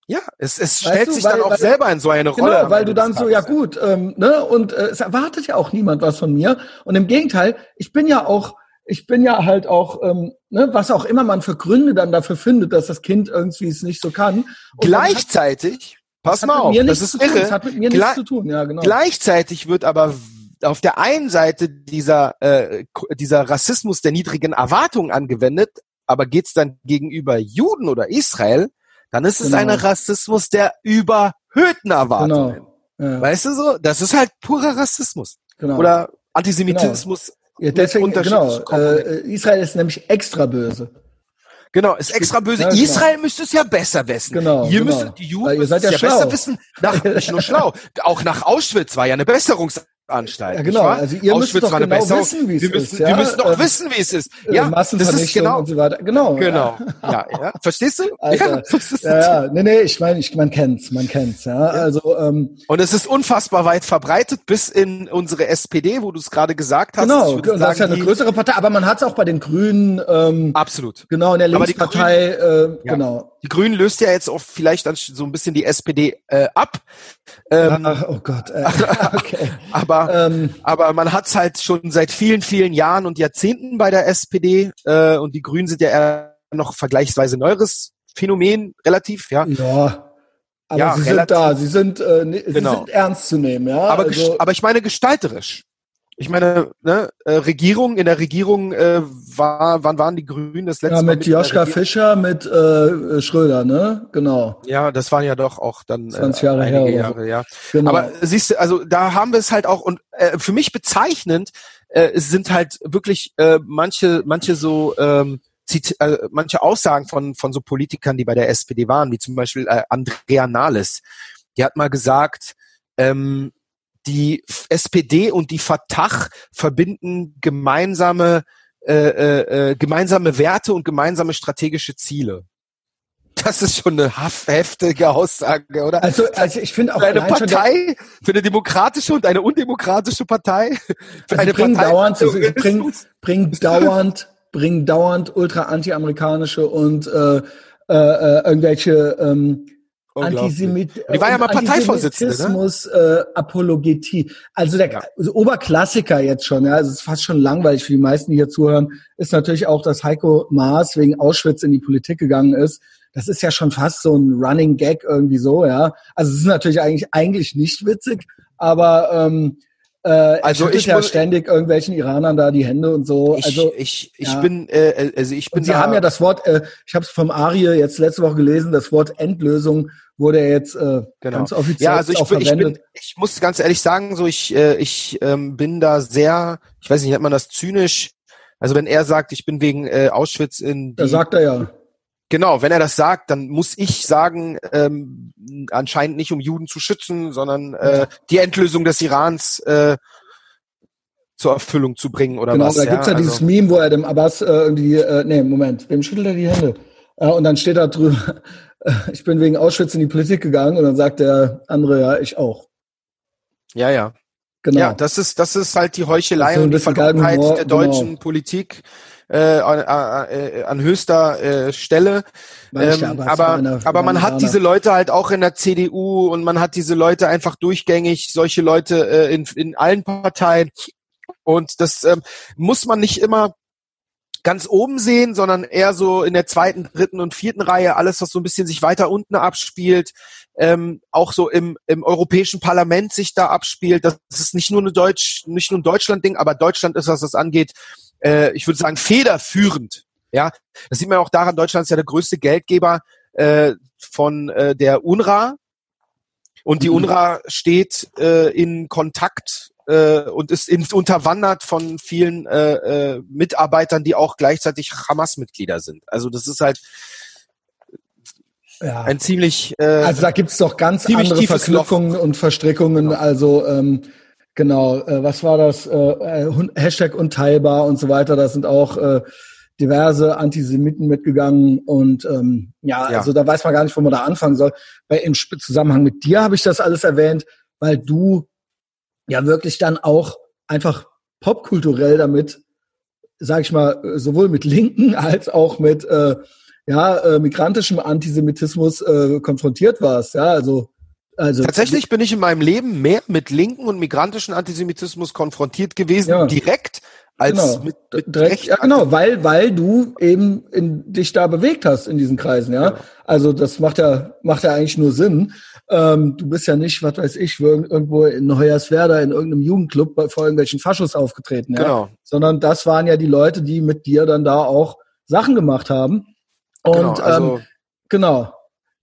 Ja, es, es stellt du, sich weil, dann auch weil, selber in so eine genau, Rolle. Weil du dann so, ja gut, ähm, ne, und äh, es erwartet ja auch niemand was von mir. Und im Gegenteil, ich bin ja auch, ich bin ja halt auch, ähm, ne, was auch immer man für Gründe dann dafür findet, dass das Kind irgendwie es nicht so kann. Und Gleichzeitig Pass mal auf, das ist irre. Das hat mit mir Gle nichts zu tun, ja, genau. Gleichzeitig wird aber auf der einen Seite dieser, äh, dieser Rassismus der niedrigen Erwartungen angewendet, aber geht's dann gegenüber Juden oder Israel, dann ist es genau. ein Rassismus der überhöhten Erwartungen. Genau. Ja. Weißt du so? Das ist halt purer Rassismus. Genau. Oder Antisemitismus. Genau. Ja, deswegen, genau. Äh, Israel ist nämlich extra böse. Genau, ist extra böse. Ja, genau. Israel müsste es ja besser wissen. Genau. Ihr genau. müsstet, die Juden müssen es ja, ja besser wissen. Nach, nicht nur schlau. Auch nach Auschwitz war ja eine Besserungs Anstalt. Ja, genau. Also ihr müsst doch genau wissen, wie es ist. Ja? Wir müssen doch äh, wissen, wie es ist. Ja, das ist genau. Und so weiter. Genau. Genau. Ja, ja. Verstehst du? Alter. Ja, ja, ja. Nee, nee, ich meine, ich, man kennt's, man kennt's, ja. Also, ähm, Und es ist unfassbar weit verbreitet bis in unsere SPD, wo du es gerade gesagt hast. Genau, und das ist ja eine größere Partei, aber man hat es auch bei den Grünen. Ähm, Absolut. Genau, in der Linkspartei, äh, genau. Die Grünen löst ja jetzt auch vielleicht dann so ein bisschen die SPD äh, ab. Ähm, Ach, oh Gott. Äh, okay. aber, ähm, aber man hat's halt schon seit vielen, vielen Jahren und Jahrzehnten bei der SPD äh, und die Grünen sind ja eher noch vergleichsweise neueres Phänomen, relativ, ja. Ja. Aber ja, sie relativ. sind da, sie sind, äh, ne, sie genau. sind ernst zu nehmen, ja. Aber, also, aber ich meine gestalterisch. Ich meine, ne, äh, Regierung, in der Regierung äh, war, wann waren die Grünen das letzte ja, mit Mal? Mit Joschka Fischer, mit äh, Schröder, ne? Genau. Ja, das waren ja doch auch dann 20 Jahre äh, her. Jahre, so. ja. Genau. Aber siehst du, also da haben wir es halt auch und äh, für mich bezeichnend äh, sind halt wirklich äh, manche, manche so ähm, zieht, äh, manche Aussagen von von so Politikern, die bei der SPD waren, wie zum Beispiel äh, Andrea Nahles. Die hat mal gesagt, ähm, die SPD und die Fatah verbinden gemeinsame äh, äh, äh, gemeinsame Werte und gemeinsame strategische Ziele. Das ist schon eine heftige Aussage, oder? Also, also ich finde auch für eine Partei, für eine demokratische und eine undemokratische Partei, für also eine bringen Partei, dauernd, sie bringen, bringen dauernd, bringen dauernd ultra anti-amerikanische und äh, äh, äh, irgendwelche ähm, Antisemit die war ja mal Parteivorsitzende. Ne? Antisemitismus, äh, Apologetie. Also der ja. also Oberklassiker jetzt schon, ja, also es ist fast schon langweilig für die meisten, die hier zuhören, ist natürlich auch, dass Heiko Maas wegen Auschwitz in die Politik gegangen ist. Das ist ja schon fast so ein Running Gag irgendwie so, ja. Also es ist natürlich eigentlich eigentlich nicht witzig, aber ähm, äh, also ich ja ständig irgendwelchen Iranern da die Hände und so. Ich, also ich, ich ja. bin, äh, also ich bin. Und Sie haben ja das Wort, äh, ich habe es vom Arie jetzt letzte Woche gelesen, das Wort Endlösung wurde jetzt äh, genau. ganz offiziell ja, also ich, auch bin, verwendet. Ich, bin, ich muss ganz ehrlich sagen, so ich, äh, ich ähm, bin da sehr, ich weiß nicht, nennt man das zynisch. Also wenn er sagt, ich bin wegen äh, Auschwitz in Da sagt er ja. Genau, wenn er das sagt, dann muss ich sagen, ähm, anscheinend nicht um Juden zu schützen, sondern äh, die Endlösung des Irans äh, zur Erfüllung zu bringen oder genau, was. Genau, da gibt's ja, ja dieses also, Meme, wo er dem Abbas äh, irgendwie, äh, nee, Moment, wem schüttelt er die Hände? Äh, und dann steht da drüber, ich bin wegen Auschwitz in die Politik gegangen und dann sagt der andere, ja, ich auch. Ja, ja. Genau. Ja, das ist, das ist halt die Heuchelei und die Vergangenheit der genau. deutschen genau. Politik äh, an, äh, an höchster äh, Stelle. Ähm, aber aber man hat diese Leute halt auch in der CDU und man hat diese Leute einfach durchgängig, solche Leute äh, in, in allen Parteien. Und das ähm, muss man nicht immer ganz oben sehen, sondern eher so in der zweiten, dritten und vierten Reihe, alles, was so ein bisschen sich weiter unten abspielt, ähm, auch so im, im Europäischen Parlament sich da abspielt. Das ist nicht nur eine Deutsch, nicht nur ein Deutschland-Ding, aber Deutschland ist, was das angeht, äh, ich würde sagen, federführend. Ja, das sieht man auch daran, Deutschland ist ja der größte Geldgeber äh, von äh, der UNRWA. Und die mhm. UNRWA steht äh, in Kontakt äh, und ist in, unterwandert von vielen äh, äh, Mitarbeitern, die auch gleichzeitig Hamas-Mitglieder sind. Also das ist halt ja. ein ziemlich äh, Also da gibt's doch ganz andere Verknüpfungen und Verstrickungen. Genau. Also ähm, genau, äh, was war das? Äh, äh Hashtag unteilbar und so weiter. Da sind auch äh, diverse Antisemiten mitgegangen und ähm, ja, ja, also da weiß man gar nicht, wo man da anfangen soll. Bei im Zusammenhang mit dir habe ich das alles erwähnt, weil du ja wirklich dann auch einfach popkulturell damit, sag ich mal, sowohl mit Linken als auch mit äh, ja, äh, migrantischem Antisemitismus äh, konfrontiert warst. Ja, also also, Tatsächlich bin ich in meinem Leben mehr mit linken und migrantischen Antisemitismus konfrontiert gewesen, ja. direkt als genau. mit, mit direkt, ja genau, weil weil du eben in, dich da bewegt hast in diesen Kreisen, ja. Genau. Also das macht ja macht ja eigentlich nur Sinn. Ähm, du bist ja nicht, was weiß ich, irgendwo in Hoyerswerda in irgendeinem Jugendclub bei, vor irgendwelchen Faschos aufgetreten, ja? genau. sondern das waren ja die Leute, die mit dir dann da auch Sachen gemacht haben. Und genau, also ähm, genau.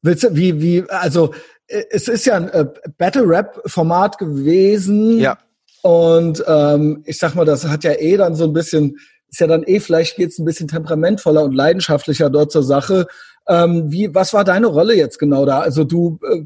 Willst du, wie, wie, also äh, es ist ja ein äh, Battle Rap Format gewesen. Ja. Und ähm, ich sag mal, das hat ja eh dann so ein bisschen, ist ja dann eh, vielleicht geht's ein bisschen temperamentvoller und leidenschaftlicher dort zur Sache. Ähm, wie, was war deine Rolle jetzt genau da? Also du äh,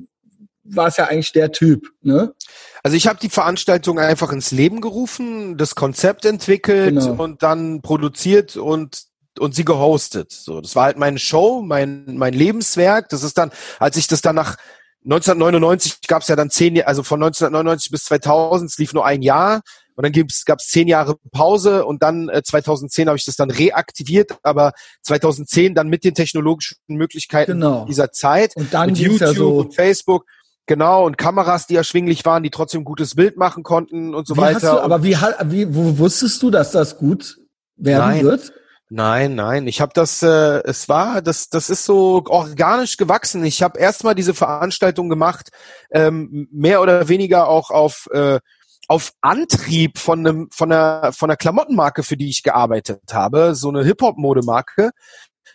war es ja eigentlich der Typ, ne? Also ich habe die Veranstaltung einfach ins Leben gerufen, das Konzept entwickelt genau. und dann produziert und und sie gehostet. So, das war halt meine Show, mein mein Lebenswerk. Das ist dann, als ich das dann nach 1999 gab es ja dann zehn, also von 1999 bis 2000, es lief nur ein Jahr. Und dann gab es zehn Jahre Pause und dann äh, 2010 habe ich das dann reaktiviert, aber 2010 dann mit den technologischen Möglichkeiten genau. dieser Zeit, und dann mit YouTube ja so und Facebook, Genau, und Kameras, die erschwinglich waren, die trotzdem gutes Bild machen konnten und so wie weiter. Du, aber wie, wie wo wusstest du, dass das gut werden nein, wird? Nein, nein, ich habe das, äh, es war, das, das ist so organisch gewachsen. Ich habe erstmal diese Veranstaltung gemacht, ähm, mehr oder weniger auch auf äh, auf Antrieb von einem von einer von einer Klamottenmarke, für die ich gearbeitet habe, so eine Hip Hop Modemarke,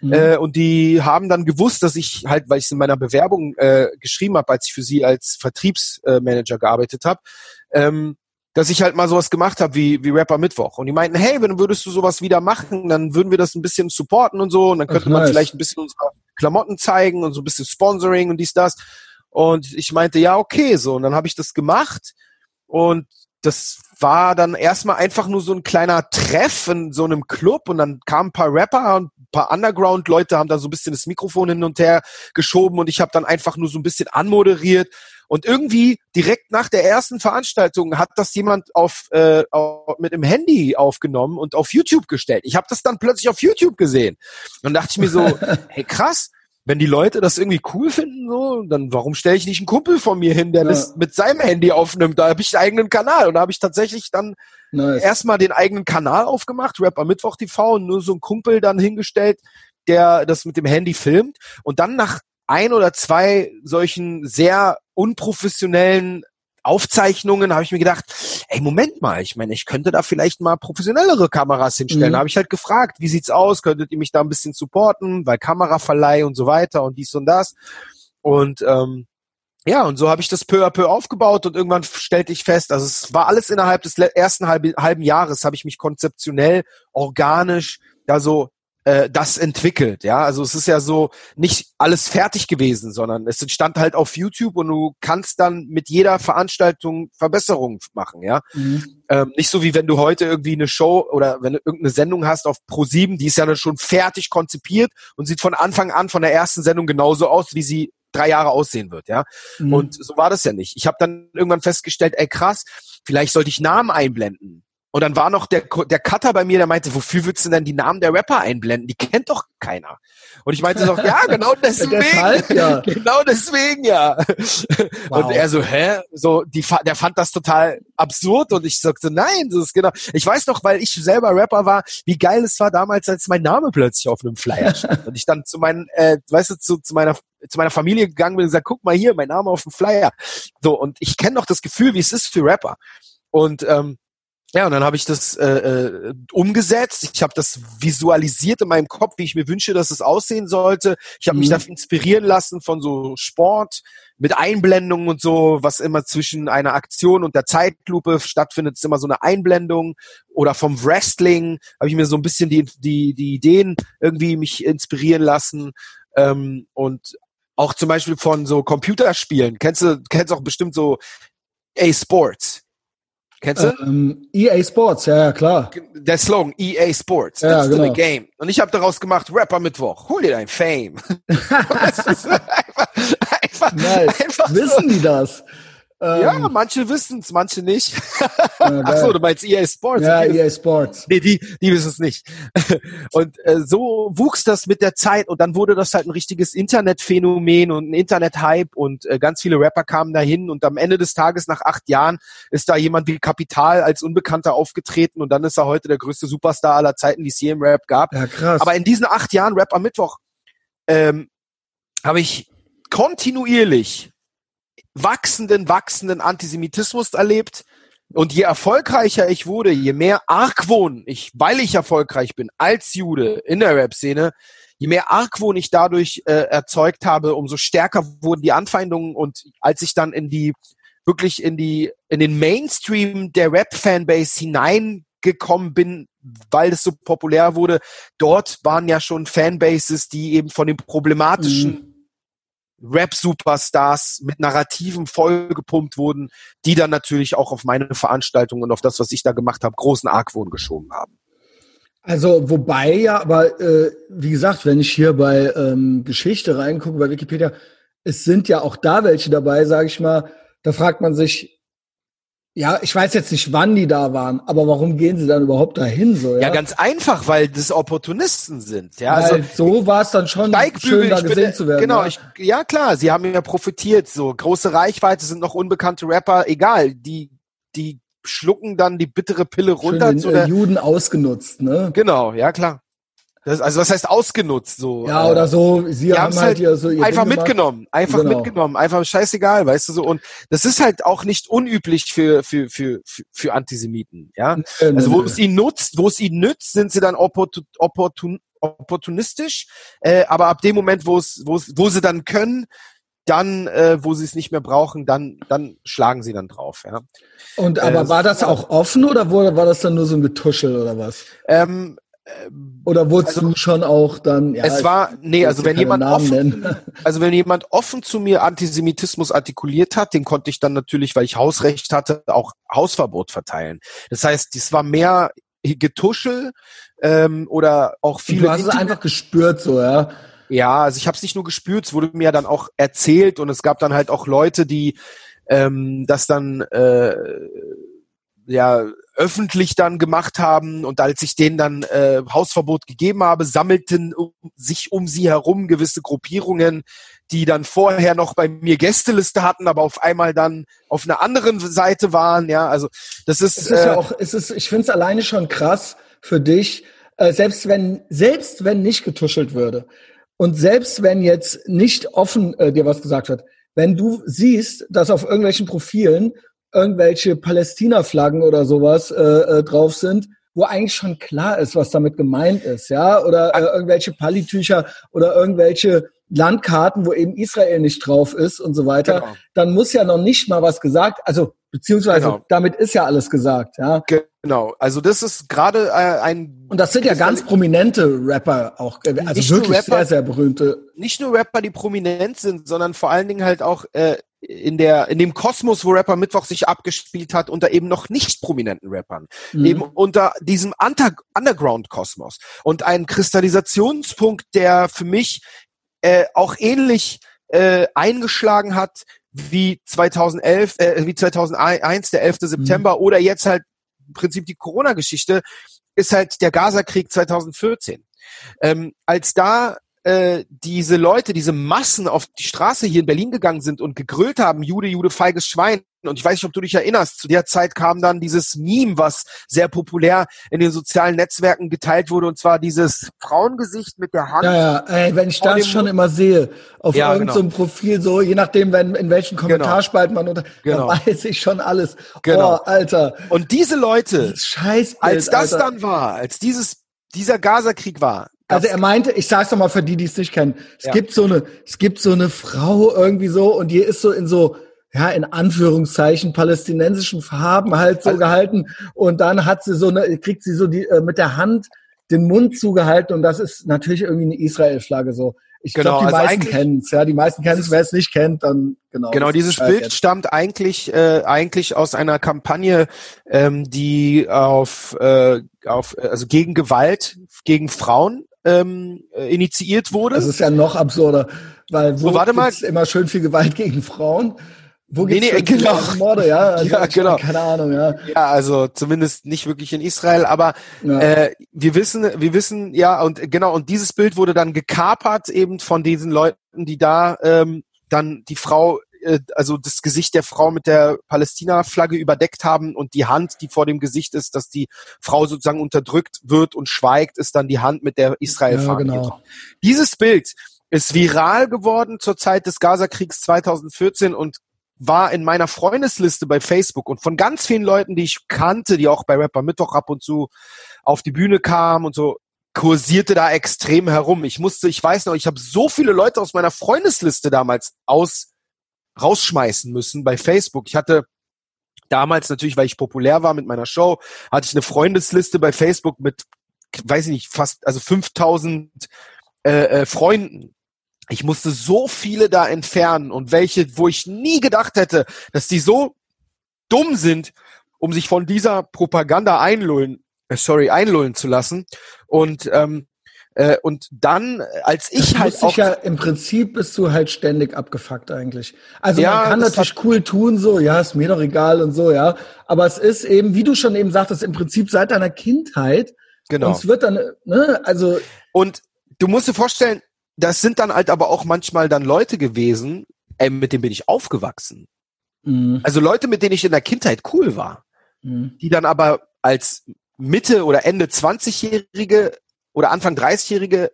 Mhm. Äh, und die haben dann gewusst, dass ich halt, weil ich es in meiner Bewerbung äh, geschrieben habe, als ich für sie als Vertriebsmanager äh, gearbeitet habe, ähm, dass ich halt mal sowas gemacht habe wie, wie Rapper Mittwoch. Und die meinten, hey, wenn würdest du sowas wieder machen, dann würden wir das ein bisschen supporten und so. Und dann könnte Ach, man nice. vielleicht ein bisschen unsere Klamotten zeigen und so ein bisschen Sponsoring und dies, das. Und ich meinte, ja, okay, so. Und dann habe ich das gemacht. Und das war dann erstmal einfach nur so ein kleiner Treff in so einem Club und dann kamen ein paar Rapper und ein paar Underground-Leute haben da so ein bisschen das Mikrofon hin und her geschoben und ich habe dann einfach nur so ein bisschen anmoderiert und irgendwie direkt nach der ersten Veranstaltung hat das jemand auf, äh, auf mit dem Handy aufgenommen und auf YouTube gestellt. Ich habe das dann plötzlich auf YouTube gesehen und dachte ich mir so, hey krass, wenn die Leute das irgendwie cool finden, so, dann warum stelle ich nicht einen Kumpel von mir hin, der Ja. das mit seinem Handy aufnimmt? Da habe ich einen eigenen Kanal und da habe ich tatsächlich dann Nice. erstmal den eigenen Kanal aufgemacht, Rapper Mittwoch TV, und nur so ein Kumpel dann hingestellt, der das mit dem Handy filmt. Und dann nach ein oder zwei solchen sehr unprofessionellen Aufzeichnungen habe ich mir gedacht, ey, Moment mal, ich meine, ich könnte da vielleicht mal professionellere Kameras hinstellen. Mhm. Da habe ich halt gefragt, wie sieht's aus? Könntet ihr mich da ein bisschen supporten? Weil Kameraverleih und so weiter und dies und das. Und ähm, ja, und so habe ich das peu à peu aufgebaut und irgendwann stellte ich fest, also es war alles innerhalb des ersten halben, halben Jahres, habe ich mich konzeptionell, organisch da so äh, das entwickelt. Ja, also es ist ja so nicht alles fertig gewesen, sondern es entstand halt auf YouTube und du kannst dann mit jeder Veranstaltung Verbesserungen machen. Ja, Mhm. ähm, nicht so wie wenn du heute irgendwie eine Show oder wenn du irgendeine Sendung hast auf Pro7, die ist ja dann schon fertig konzipiert und sieht von Anfang an von der ersten Sendung genauso aus, wie sie drei Jahre aussehen wird, ja. Mhm. Und so war das ja nicht. Ich habe dann irgendwann festgestellt, ey krass, vielleicht sollte ich Namen einblenden. Und dann war noch der, der Cutter bei mir, der meinte, wofür würdest du denn die Namen der Rapper einblenden? Die kennt doch keiner. Und ich meinte so, ja, genau deswegen. Deshalb, ja. Genau deswegen, ja. Wow. Und er so, hä? So, die, der fand das total absurd und ich sagte, nein, das ist genau. Ich weiß noch, weil ich selber Rapper war, wie geil es war damals, als mein Name plötzlich auf einem Flyer stand. und ich dann zu meinen, äh, weißt du, zu, zu meiner zu meiner Familie gegangen bin und gesagt, guck mal hier, mein Name auf dem Flyer. So, und ich kenne noch das Gefühl, wie es ist für Rapper. Und ähm, ja, und dann habe ich das äh, äh, umgesetzt. Ich habe das visualisiert in meinem Kopf, wie ich mir wünsche, dass es aussehen sollte. Ich habe mich Mhm. da inspirieren lassen von so Sport mit Einblendungen und so, was immer zwischen einer Aktion und der Zeitlupe stattfindet, ist immer so eine Einblendung. Oder vom Wrestling habe ich mir so ein bisschen die, die, die Ideen irgendwie mich inspirieren lassen. Ähm, und auch zum Beispiel von so Computerspielen. Kennst du, kennst auch bestimmt so A Sports. Kennst du? Ähm, EA Sports, ja, ja, klar. der Slogan EA Sports, Ja, Instant genau. Game. Und ich habe daraus gemacht Rapper Mittwoch. Hol dir dein Fame. einfach, einfach, Nice. einfach so. Wissen die das? Ja, Ähm, manche wissen's, manche nicht. ja, Ach so, geil. du meinst EA Sports? ja, EA Sports. Nee, die, die wissen es nicht. Und äh, so wuchs das mit der Zeit und dann wurde das halt ein richtiges Internetphänomen und ein Internethype und äh, ganz viele Rapper kamen dahin und am Ende des Tages nach acht Jahren ist da jemand wie Kapital als Unbekannter aufgetreten und dann ist er heute der größte Superstar aller Zeiten, die es je im Rap gab. Ja, krass. Aber in diesen acht Jahren Rap am Mittwoch ähm, habe ich kontinuierlich wachsenden, wachsenden Antisemitismus erlebt. Und je erfolgreicher ich wurde, je mehr Argwohn ich, weil ich erfolgreich bin, als Jude in der Rap-Szene, je mehr Argwohn ich dadurch äh, erzeugt habe, umso stärker wurden die Anfeindungen. Und als ich dann in die, wirklich in die, in den Mainstream der Rap-Fanbase hineingekommen bin, weil es so populär wurde, dort waren ja schon Fanbases, die eben von den problematischen Rap-Superstars mit Narrativen vollgepumpt wurden, die dann natürlich auch auf meine Veranstaltung und auf das, was ich da gemacht habe, großen Argwohn geschoben haben. Also, wobei ja, aber äh, wie gesagt, wenn ich hier bei ähm, Geschichte reingucke, bei Wikipedia, es sind ja auch da welche dabei, sage ich mal, da fragt man sich, ja, ich weiß jetzt nicht, wann die da waren, aber warum gehen sie dann überhaupt dahin so? Ja, Ja, ganz einfach, weil das Opportunisten sind. Ja, Weil also so war es dann schon Steigbügel, schön, da bin gesehen der- zu werden. Genau, ja. ich, ja klar, sie haben ja profitiert. So große Reichweite sind noch unbekannte Rapper, egal, die die schlucken dann die bittere Pille Schön runter den zu äh, der. Juden ausgenutzt, ne? Genau, ja klar. Das, also was heißt ausgenutzt so? Ja, äh, oder so, sie haben halt halt hier so ihr einfach mitgenommen, einfach Genau. mitgenommen, einfach scheißegal, weißt du so. Und das ist halt auch nicht unüblich für für für für, Antisemiten, ja. Nee, Also wo nee. es ihnen nutzt, wo es ihnen nützt, sind sie dann opportun, opportun, opportunistisch. Äh, aber ab dem Moment, wo es wo es wo sie dann können, dann äh, wo sie es nicht mehr brauchen, dann dann schlagen sie dann drauf, ja. Und aber äh, war das auch offen oder wurde, war das dann nur so ein Getuschel oder was? Ähm, Oder wurdest du schon auch dann, ja, es war nee, also wenn jemand offen, nennen. also wenn jemand offen zu mir Antisemitismus artikuliert hat, den konnte ich dann natürlich, weil ich Hausrecht hatte, auch Hausverbot verteilen. Das heißt, das war mehr Getuschel ähm, oder auch viele. du hast es einfach gespürt so, ja. ja, also ich habe es nicht nur gespürt, es wurde mir dann auch erzählt und es gab dann halt auch Leute, die ähm, das dann äh, ja öffentlich dann gemacht haben und als ich denen dann äh, Hausverbot gegeben habe, sammelten um, sich um sie herum gewisse Gruppierungen, die dann vorher noch bei mir Gästeliste hatten, aber auf einmal dann auf einer anderen Seite waren. Ja, also das ist. Es ist äh, ja auch, es ist, ich finde es alleine schon krass für dich, äh, selbst wenn, selbst wenn nicht getuschelt würde und selbst wenn jetzt nicht offen äh, dir was gesagt wird, wenn du siehst, dass auf irgendwelchen Profilen irgendwelche Palästina-Flaggen oder sowas äh, äh, drauf sind, wo eigentlich schon klar ist, was damit gemeint ist, ja, oder äh, irgendwelche Palitücher oder irgendwelche Landkarten, wo eben Israel nicht drauf ist und so weiter, genau. dann muss ja noch nicht mal was gesagt, also beziehungsweise genau. damit ist ja alles gesagt, ja. Genau, also das ist gerade äh, ein und das sind ja ganz prominente Rapper auch, äh, also wirklich Rapper, sehr sehr berühmte. Nicht nur Rapper, die prominent sind, sondern vor allen Dingen halt auch äh, in der in dem Kosmos, wo Rapper Mittwoch sich abgespielt hat, unter eben noch nicht prominenten Rappern, mhm. eben unter diesem Under Underground Kosmos und ein Kristallisationspunkt, der für mich äh, auch ähnlich äh, eingeschlagen hat wie 2011, äh, wie 2001, der 11. September mhm. oder jetzt halt im Prinzip die Corona-Geschichte, ist halt der Gaza-Krieg 2014. Ähm, als da äh, diese Leute, diese Massen auf die Straße hier in Berlin gegangen sind und gegrüllt haben, Jude, Jude, feiges Schwein. Und ich weiß nicht, ob du dich erinnerst, zu der Zeit kam dann dieses Meme, was sehr populär in den sozialen Netzwerken geteilt wurde, und zwar dieses Frauengesicht mit der Hand. Ja, ja, ey, wenn ich das schon immer sehe, auf ja, irgendeinem genau. Profil so, je nachdem, wenn, in welchen genau. Kommentarspalten man unter, genau. weiß ich schon alles. Genau. Oh, Alter. Und diese Leute, als das Alter. dann war, als dieses, dieser Gaza-Krieg war, also er meinte, ich sag's doch mal für die, die es nicht kennen. Es ja. gibt so eine, es gibt so eine Frau irgendwie so und die ist so in so, ja, in Anführungszeichen palästinensischen Farben halt so gehalten und dann hat sie so eine, kriegt sie so die äh, mit der Hand den Mund zugehalten und das ist natürlich irgendwie eine Israel-Flagge so. Ich genau, glaube, die also meisten kennen's, ja, die meisten kennen's. Wer es nicht kennt, dann genau. Genau, dieses Bild jetzt. stammt eigentlich äh, eigentlich aus einer Kampagne, ähm, die auf äh, auf also gegen Gewalt gegen Frauen ähm, äh, initiiert wurde. Das ist ja noch absurder, weil wo so, warte mal. immer schön viel Gewalt gegen Frauen. Wo nee, nee, genau. Morde, ja? Also, ja, genau. Keine Ahnung, ja. Ja, also zumindest nicht wirklich in Israel, aber ja. äh, wir wissen, wir wissen, ja, und genau, und dieses Bild wurde dann gekapert eben von diesen Leuten, die da ähm, dann die Frau äh, also das Gesicht der Frau mit der Palästina-Flagge überdeckt haben und die Hand, die vor dem Gesicht ist, dass die Frau sozusagen unterdrückt wird und schweigt, ist dann die Hand mit der Israel-Fahne. Ja, genau. Dieses Bild ist viral geworden zur Zeit des Gaza-Kriegs 2014 und war in meiner Freundesliste bei Facebook und von ganz vielen Leuten, die ich kannte, die auch bei Rapper Mittwoch ab und zu auf die Bühne kamen und so, kursierte da extrem herum. Ich musste, ich weiß noch, ich habe so viele Leute aus meiner Freundesliste damals aus rausschmeißen müssen bei Facebook. Ich hatte damals natürlich, weil ich populär war mit meiner Show, hatte ich eine Freundesliste bei Facebook mit, weiß ich nicht, fast, also 5000 äh, äh, Freunden. Ich musste so viele da entfernen und welche, wo ich nie gedacht hätte, dass die so dumm sind, um sich von dieser Propaganda einlullen, äh, sorry, einlullen zu lassen. Und ähm, äh, und dann, als ich das halt auch. Ja, Im Prinzip bist du halt ständig abgefuckt eigentlich. Also ja, man kann natürlich cool tun, so, ja, ist mir doch egal und so, ja. Aber es ist eben, wie du schon eben sagtest, im Prinzip seit deiner Kindheit. Genau. Und es wird dann, ne, also. Und du musst dir vorstellen, das sind dann halt aber auch manchmal dann Leute gewesen, ey, mit denen bin ich aufgewachsen. Mhm. Also Leute, mit denen ich in der Kindheit cool war. Mhm. Die dann aber als Mitte oder Ende 20-Jährige oder Anfang 30-Jährige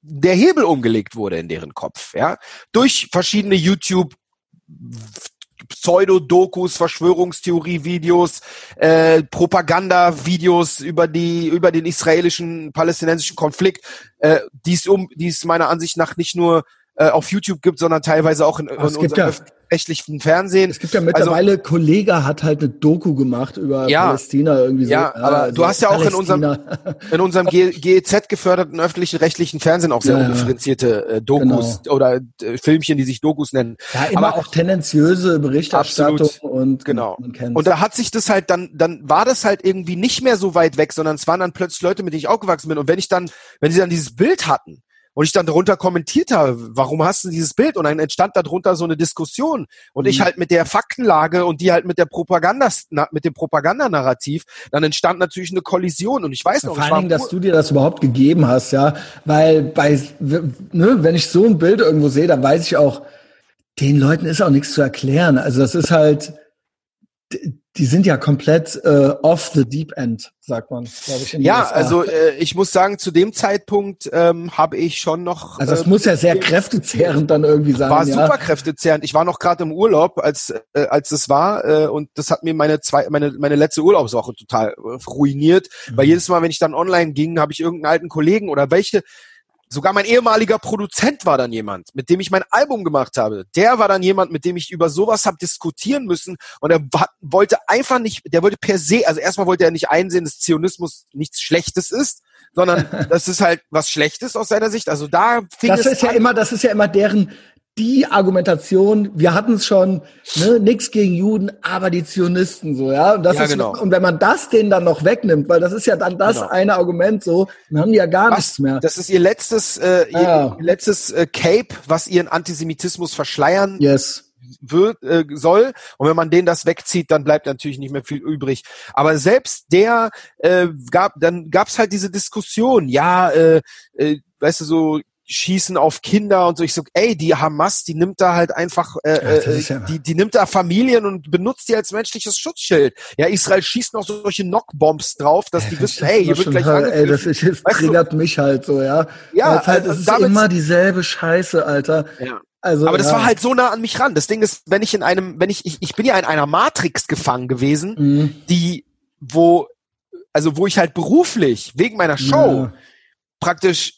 der Hebel umgelegt wurde in deren Kopf, ja, durch verschiedene YouTube Pseudo-Dokus, Verschwörungstheorie-Videos, äh, Propaganda-Videos über die über den israelischen palästinensischen Konflikt, äh, die es um, die es meiner Ansicht nach nicht nur äh, auf YouTube gibt, sondern teilweise auch in, in unserem ja, öffentlich-rechtlichen Fernsehen. Es gibt ja mittlerweile, also, Kollege hat halt eine Doku gemacht über ja, Palästina irgendwie so. Ja, aber also du hast ja auch in unserem, in unserem GEZ geförderten öffentlichen rechtlichen Fernsehen auch sehr ja, undifferenzierte äh, Dokus genau. oder äh, Filmchen, die sich Dokus nennen. Ja, immer aber, auch tendenziöse Berichterstattung absolut, und genau. Und da hat sich das halt dann, dann war das halt irgendwie nicht mehr so weit weg, sondern es waren dann plötzlich Leute, mit denen ich aufgewachsen bin. Und wenn ich dann, wenn sie dann dieses Bild hatten, und ich dann darunter kommentiert habe, warum hast du dieses Bild? Und dann entstand darunter so eine Diskussion und mhm. ich halt mit der Faktenlage und die halt mit der Propaganda, mit dem Propagandanarrativ, dann entstand natürlich eine Kollision und ich weiß noch, vor allen Dingen, dass du dir das überhaupt gegeben hast, ja, weil bei, ne, wenn ich so ein Bild irgendwo sehe, dann weiß ich auch, den Leuten ist auch nichts zu erklären. Also das ist halt, die sind ja komplett äh, off the deep end, sagt man, glaube ich. Ja, USA. also äh, ich muss sagen, zu dem Zeitpunkt ähm, habe ich schon noch. Also es äh, muss ja sehr kräftezehrend dann irgendwie sein. War ja. super kräftezehrend. Ich war noch gerade im Urlaub, als äh, als es war, äh, und das hat mir meine zwei, meine meine letzte Urlaubswoche total äh, ruiniert. Mhm. Weil jedes Mal, wenn ich dann online ging, habe ich irgendeinen alten Kollegen oder welche Sogar mein ehemaliger Produzent war dann jemand, mit dem ich mein Album gemacht habe. Der war dann jemand, mit dem ich über sowas habe diskutieren müssen. Und er wollte einfach nicht, der wollte per se, also erstmal wollte er nicht einsehen, dass Zionismus nichts Schlechtes ist, sondern das ist halt was Schlechtes aus seiner Sicht. Also da fing das es ist ja immer, das ist ja immer deren die Argumentation, wir hatten es schon, ne, nix gegen Juden, aber die Zionisten so, ja. Und, das ja, ist, genau. und wenn man das denen dann noch wegnimmt, weil das ist ja dann das genau. eine Argument so, dann haben die ja gar was, nichts mehr. Das ist ihr letztes, äh, ihr, ihr letztes äh, Cape, was ihren Antisemitismus verschleiern yes. wird, äh, soll. Und wenn man denen das wegzieht, dann bleibt natürlich nicht mehr viel übrig. Aber selbst der äh, gab, dann gab's halt diese Diskussion, ja, äh, äh, weißt du, so schießen auf Kinder und so. Ich so, ey, die Hamas, die nimmt da halt einfach, äh, äh, ja die, die nimmt da Familien und benutzt die als menschliches Schutzschild. Ja, Israel schießt noch solche Knockbombs drauf, dass ey, die wissen, hey, hier wird gleich halt, Ey, das, ist, das triggert du? mich halt so, ja. Ja, Weil's halt, es ist immer dieselbe Scheiße, Alter. Ja. Also, aber das ja. war halt so nah an mich ran. Das Ding ist, wenn ich in einem, wenn ich, ich, ich bin ja in einer Matrix gefangen gewesen, mhm. die, wo, also wo ich halt beruflich, wegen meiner Show, ja. praktisch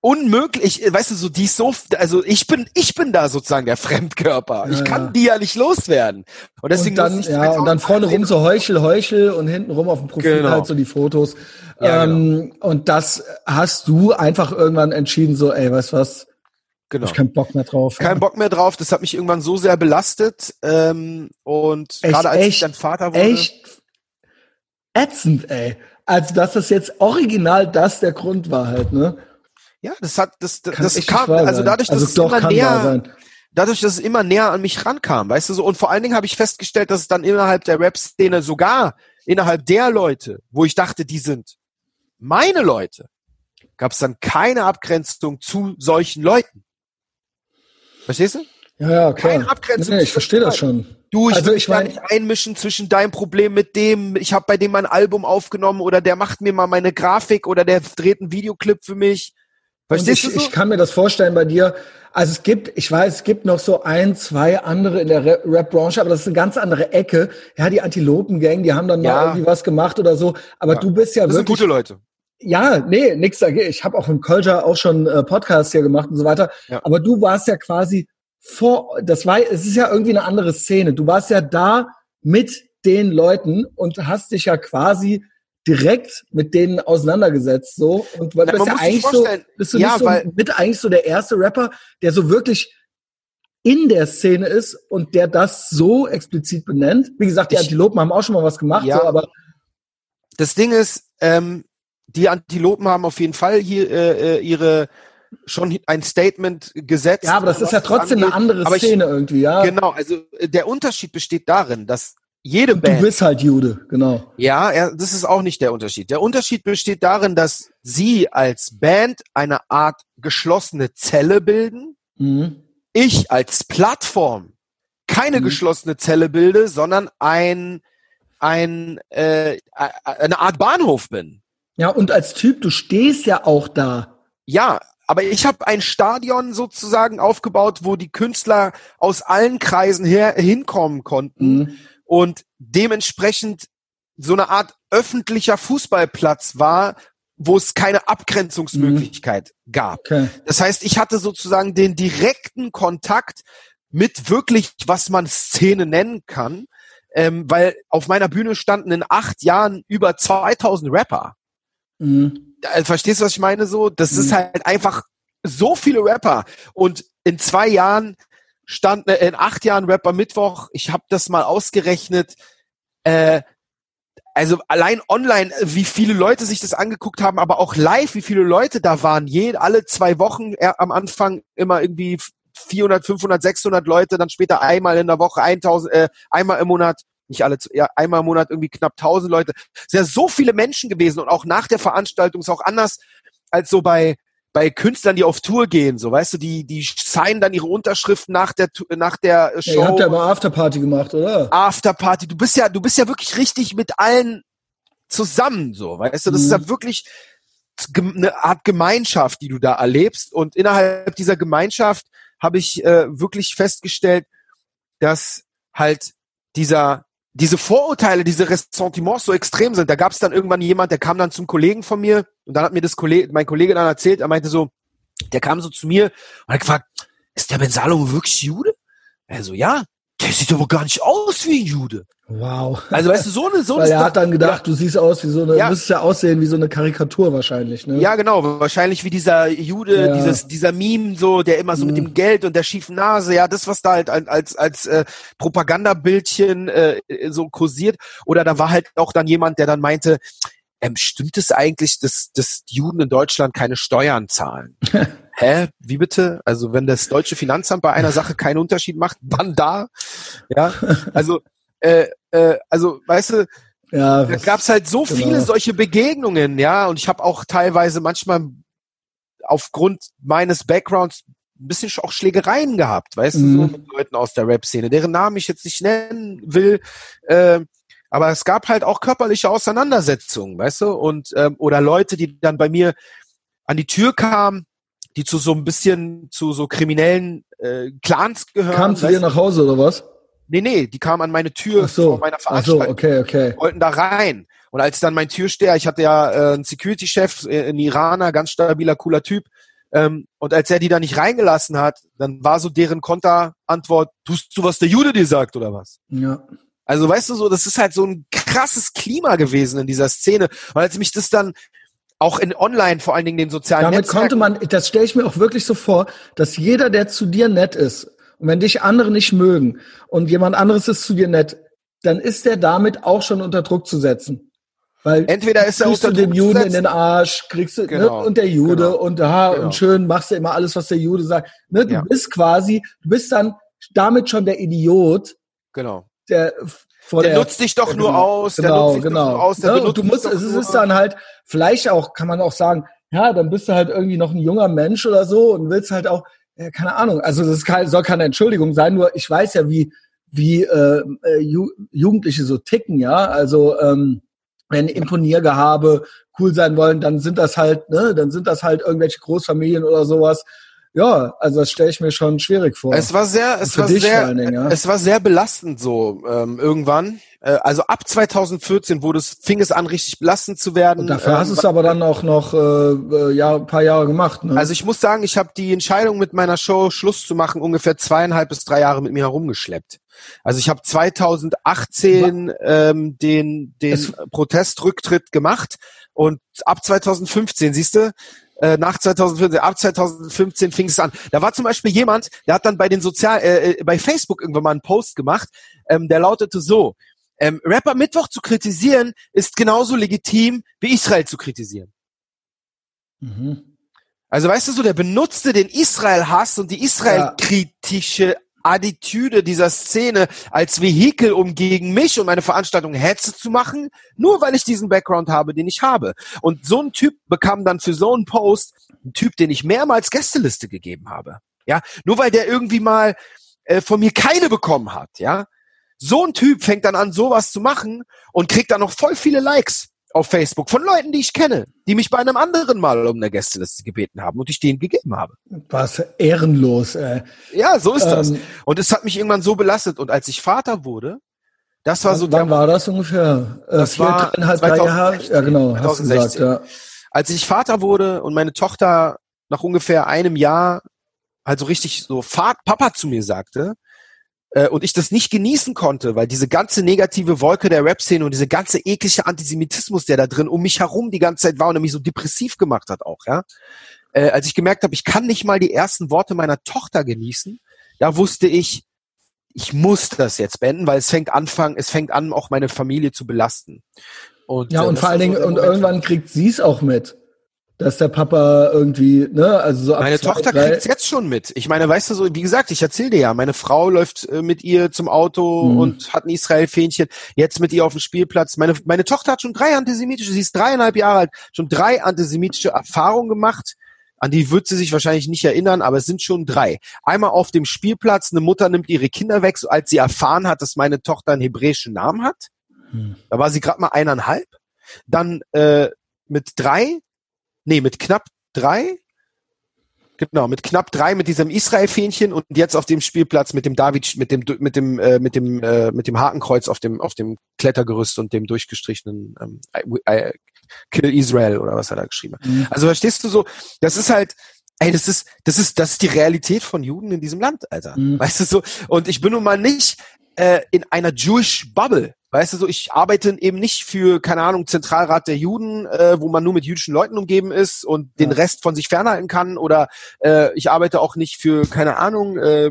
unmöglich, weißt du, so die ist so, also ich bin, ich bin da sozusagen der Fremdkörper. Ja, ich kann ja. die ja nicht loswerden. Und deswegen und dann, ja, und dann vorne rum so Heuchel, Heuchel und hinten rum auf dem Profil genau. halt so die Fotos. Ja, ähm, genau. Und das hast du einfach irgendwann entschieden, so, ey, weißt du was? Genau. Ich keinen Bock mehr drauf. Kein Bock mehr drauf. Das hat mich irgendwann so sehr belastet. Ähm, und gerade als echt, ich dann Vater wurde. Echt ätzend, ey. Also, dass das jetzt original das der Grund war halt, ne? Ja, das hat, das, das, das kam, also dadurch, dass also es immer näher, dadurch, dass es immer näher an mich rankam, weißt du so, und vor allen Dingen habe ich festgestellt, dass es dann innerhalb der Rap-Szene sogar innerhalb der Leute, wo ich dachte, die sind meine Leute, gab es dann keine Abgrenzung zu solchen Leuten. Verstehst du? Ja, ja, klar. Keine Abgrenzung. Nee, ich verstehe das schon. Du, ich also will ich mein, nicht einmischen zwischen deinem Problem mit dem, ich habe bei dem mein Album aufgenommen oder der macht mir mal meine Grafik oder der dreht einen Videoclip für mich. Verstehst ich, du so? ich kann mir das vorstellen bei dir. Also es gibt, ich weiß, es gibt noch so ein, zwei andere in der Rap-Branche, aber das ist eine ganz andere Ecke. Ja, die Antilopen-Gang, die haben dann ja. mal irgendwie was gemacht oder so. Aber ja. du bist ja das wirklich. sind gute Leute. Ja, nee, nix dagegen. Ich habe auch mit Kolja auch schon äh, Podcasts hier gemacht und so weiter. Ja. Aber du warst ja quasi vor, das war, es ist ja irgendwie eine andere Szene. Du warst ja da mit den Leuten und hast dich ja quasi direkt mit denen auseinandergesetzt so und weil das ja eigentlich so bist du ja, nicht so weil, mit eigentlich so der erste Rapper, der so wirklich in der Szene ist und der das so explizit benennt. Wie gesagt, die ich, Antilopen haben auch schon mal was gemacht, ja, so, aber das Ding ist, ähm, die Antilopen haben auf jeden Fall hier äh, äh ihre schon ein Statement gesetzt. Ja, aber das ist ja trotzdem angeht. eine andere Szene ich, irgendwie, ja. Genau, also äh, der Unterschied besteht darin, dass jede Band. Du bist halt Jude, genau. Ja, er, das ist auch nicht der Unterschied. Der Unterschied besteht darin, dass sie als Band eine Art geschlossene Zelle bilden. Mhm. Ich als Plattform keine mhm. geschlossene Zelle bilde, sondern ein, ein äh, eine Art Bahnhof bin. Ja, und als Typ, du stehst ja auch da. Ja, aber ich habe ein Stadion sozusagen aufgebaut, wo die Künstler aus allen Kreisen her hinkommen konnten. Mhm und dementsprechend so eine Art öffentlicher Fußballplatz war, wo es keine Abgrenzungsmöglichkeit mhm. gab. Okay. Das heißt, ich hatte sozusagen den direkten Kontakt mit wirklich, was man Szene nennen kann, ähm, weil auf meiner Bühne standen in acht Jahren über 2000 Rapper. Mhm. Verstehst du, was ich meine? So, das mhm. ist halt einfach so viele Rapper und in zwei Jahren stand äh, in acht Jahren Rapper Mittwoch, ich habe das mal ausgerechnet, äh, also allein online, wie viele Leute sich das angeguckt haben, aber auch live, wie viele Leute da waren. Je, alle zwei Wochen äh, am Anfang immer irgendwie 400, 500, 600 Leute, dann später einmal in der Woche 1000, äh, einmal im Monat, nicht alle, ja, einmal im Monat irgendwie knapp 1000 Leute. Es sind ja so viele Menschen gewesen und auch nach der Veranstaltung ist auch anders als so bei bei Künstlern, die auf Tour gehen, so weißt du, die die signen dann ihre Unterschriften nach der nach der Show. Ja, ihr habt ja aber Afterparty gemacht, oder? Afterparty. Du bist ja du bist ja wirklich richtig mit allen zusammen, so weißt du. Das mhm. ist ja wirklich eine Art Gemeinschaft, die du da erlebst. Und innerhalb dieser Gemeinschaft habe ich äh, wirklich festgestellt, dass halt dieser diese Vorurteile, diese Ressentiments so extrem sind. Da gab es dann irgendwann jemand, der kam dann zum Kollegen von mir und dann hat mir das Kollege, mein Kollege dann erzählt, er meinte so, der kam so zu mir und hat gefragt, ist der Ben Salomo wirklich Jude? Er so, ja, der sieht aber gar nicht aus wie ein Jude. Wow. Also weißt du, so eine, so eine. Weil er hat dann gedacht, ja. du siehst aus wie so eine, ja. müsstest ja aussehen wie so eine Karikatur wahrscheinlich, ne? Ja, genau. Wahrscheinlich wie dieser Jude, ja. dieses, dieser Meme so, der immer so mhm. mit dem Geld und der schiefen Nase, ja, das, was da halt als, als, als äh, Propagandabildchen äh, so kursiert. Oder da war halt auch dann jemand, der dann meinte, ähm, stimmt es eigentlich, dass, dass Juden in Deutschland keine Steuern zahlen? Hä? Wie bitte? Also wenn das deutsche Finanzamt bei einer Sache keinen Unterschied macht, wann da? Ja, also äh, äh, also weißt du, ja, da gab es halt so genau. viele solche Begegnungen, ja, und ich habe auch teilweise manchmal aufgrund meines Backgrounds ein bisschen auch Schlägereien gehabt, weißt mhm. du, so mit Leuten aus der Rap-Szene, deren Namen ich jetzt nicht nennen will, äh, aber es gab halt auch körperliche Auseinandersetzungen, weißt du, und ähm, oder Leute, die dann bei mir an die Tür kamen, die zu so ein bisschen zu so kriminellen äh, Clans gehören. Kamen zu dir nach Hause oder was? Nee, nee, die kamen an meine Tür Ach so. vor meiner Veranstaltung. Ach so, okay, okay. Wollten da rein. Und als dann mein Türsteher, ich hatte ja äh, einen Security-Chef, äh, ein Iraner, ganz stabiler, cooler Typ, ähm, und als er die da nicht reingelassen hat, dann war so deren Konterantwort, tust du, was der Jude dir sagt, oder was? Ja. Also weißt du so, das ist halt so ein krasses Klima gewesen in dieser Szene. Und als mich das dann auch in online, vor allen Dingen den sozialen Damit Netzwerken konnte man, das stelle ich mir auch wirklich so vor, dass jeder, der zu dir nett ist, und wenn dich andere nicht mögen und jemand anderes ist zu dir nett, dann ist der damit auch schon unter Druck zu setzen. Weil entweder ist er unter du dem Juden in den Arsch, kriegst du ne, genau. ne, und der Jude genau. und ha, genau. und schön machst du immer alles, was der Jude sagt. Ne, du ja. bist quasi, du bist dann damit schon der Idiot. Genau. Der vor der, der nutzt dich doch nur aus, genau, der nutzt dich genau. nur aus, der ja, du musst, es ist dann halt vielleicht auch, kann man auch sagen, ja, dann bist du halt irgendwie noch ein junger Mensch oder so und willst halt auch, ja, keine Ahnung, also das soll keine Entschuldigung sein, nur ich weiß ja, wie, wie äh, äh Ju Jugendliche so ticken, ja. Also ähm, wenn Imponiergehabe cool sein wollen, dann sind das halt, ne, dann sind das halt irgendwelche Großfamilien oder sowas. Ja, also das stelle ich mir schon schwierig vor. Es war sehr, es war sehr, Dingen, ja. es war sehr belastend so ähm, irgendwann. Äh, also ab 2014 wurde es, fing es an, richtig belastend zu werden. Und dafür ähm, hast du es aber dann auch noch äh, äh, ja, ein paar Jahre gemacht. Ne? Also ich muss sagen, ich habe die Entscheidung mit meiner Show Schluss zu machen ungefähr zweieinhalb bis drei Jahre mit mir herumgeschleppt. Also ich habe 2018 ähm, den, den es Protestrücktritt gemacht und ab 2015, siehst du, äh, nach 2014, ab 2015 fing es an. Da war zum Beispiel jemand, der hat dann bei den Sozial, äh, äh, bei Facebook irgendwann mal einen Post gemacht, ähm, der lautete so, ähm, Rapper Mittwoch zu kritisieren ist genauso legitim wie Israel zu kritisieren. Mhm. Also weißt du so, der benutzte den Israel-Hass und die Israel-kritische Attitüde dieser Szene als Vehikel, um gegen mich und meine Veranstaltung Hetze zu machen, nur weil ich diesen Background habe, den ich habe. Und so ein Typ bekam dann für so einen Post einen Typ, den ich mehrmals Gästeliste gegeben habe. Ja, nur weil der irgendwie mal äh, von mir keine bekommen hat, ja. So ein Typ fängt dann an, sowas zu machen und kriegt dann noch voll viele Likes auf Facebook von Leuten, die ich kenne, die mich bei einem anderen Mal um eine Gästeliste gebeten haben und ich denen gegeben habe. Was ehrenlos, ey. Ja, so ist ähm, das. Und es hat mich irgendwann so belastet. Und als ich Vater wurde, das war so. Wann war das ungefähr? Äh, das vier, war dreieinhalb, drei Jahre. Ja, genau. 2016. Hast du gesagt, ja. Als ich Vater wurde und meine Tochter nach ungefähr einem Jahr also richtig so Papa zu mir sagte, äh, und ich das nicht genießen konnte, weil diese ganze negative Wolke der Rap-Szene und diese ganze eklige Antisemitismus, der da drin um mich herum die ganze Zeit war und mich so depressiv gemacht hat auch, ja. Äh, als ich gemerkt habe, ich kann nicht mal die ersten Worte meiner Tochter genießen, da wusste ich, ich muss das jetzt beenden, weil es fängt anfangen, es fängt an, auch meine Familie zu belasten. Und, ja, äh, und vor allen Dingen, und irgendwann kriegt sie es auch mit dass der Papa irgendwie, ne, also so Meine zwei, Tochter kriegt's jetzt schon mit. Ich meine, weißt du so, wie gesagt, ich erzähle dir ja, meine Frau läuft äh, mit ihr zum Auto mhm. und hat ein Israel-Fähnchen, jetzt mit ihr auf dem Spielplatz. Meine, meine Tochter hat schon drei antisemitische, sie ist dreieinhalb Jahre alt, schon drei antisemitische Erfahrungen gemacht. An die wird sie sich wahrscheinlich nicht erinnern, aber es sind schon drei. Einmal auf dem Spielplatz, eine Mutter nimmt ihre Kinder weg, so als sie erfahren hat, dass meine Tochter einen hebräischen Namen hat. Mhm. Da war sie gerade mal eineinhalb. Dann äh, mit drei nee, mit knapp drei, Genau, mit knapp drei mit diesem Israel-Fähnchen und jetzt auf dem Spielplatz mit dem David, mit dem, mit dem, äh, mit dem, äh, mit dem Hakenkreuz auf dem, auf dem Klettergerüst und dem durchgestrichenen ähm, I, I, Kill Israel oder was er da geschrieben hat. Mhm. Also verstehst du so, das ist halt, ey, das ist, das ist, das ist die Realität von Juden in diesem Land, Alter. Mhm. Weißt du so? Und ich bin nun mal nicht äh, in einer Jewish Bubble. Weißt du so, ich arbeite eben nicht für, keine Ahnung, Zentralrat der Juden, äh, wo man nur mit jüdischen Leuten umgeben ist und ja. den Rest von sich fernhalten kann. Oder äh, ich arbeite auch nicht für, keine Ahnung, äh,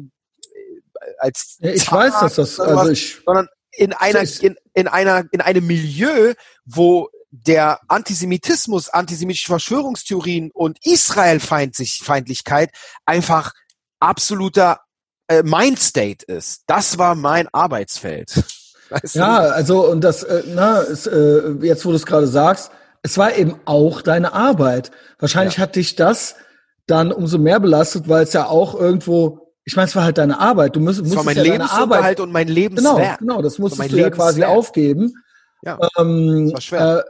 als ja, ich Zahnarzt weiß, dass das, also ich, sondern in einer, in, in einer, in einem Milieu, wo der Antisemitismus, antisemitische Verschwörungstheorien und Israelfeindlichkeit einfach absoluter äh, Mindstate ist. Das war mein Arbeitsfeld. Weißt ja, du? also und das, äh, na, ist, äh, jetzt wo du es gerade sagst, es war eben auch deine Arbeit. Wahrscheinlich ja. hat dich das dann umso mehr belastet, weil es ja auch irgendwo, ich meine, es war halt deine Arbeit. Du musst, musst mein ja Lebensunterhalt Arbeit, und mein Lebenswerk. Genau, genau, das musstest du ja quasi aufgeben. Ja, ähm, das war schwer.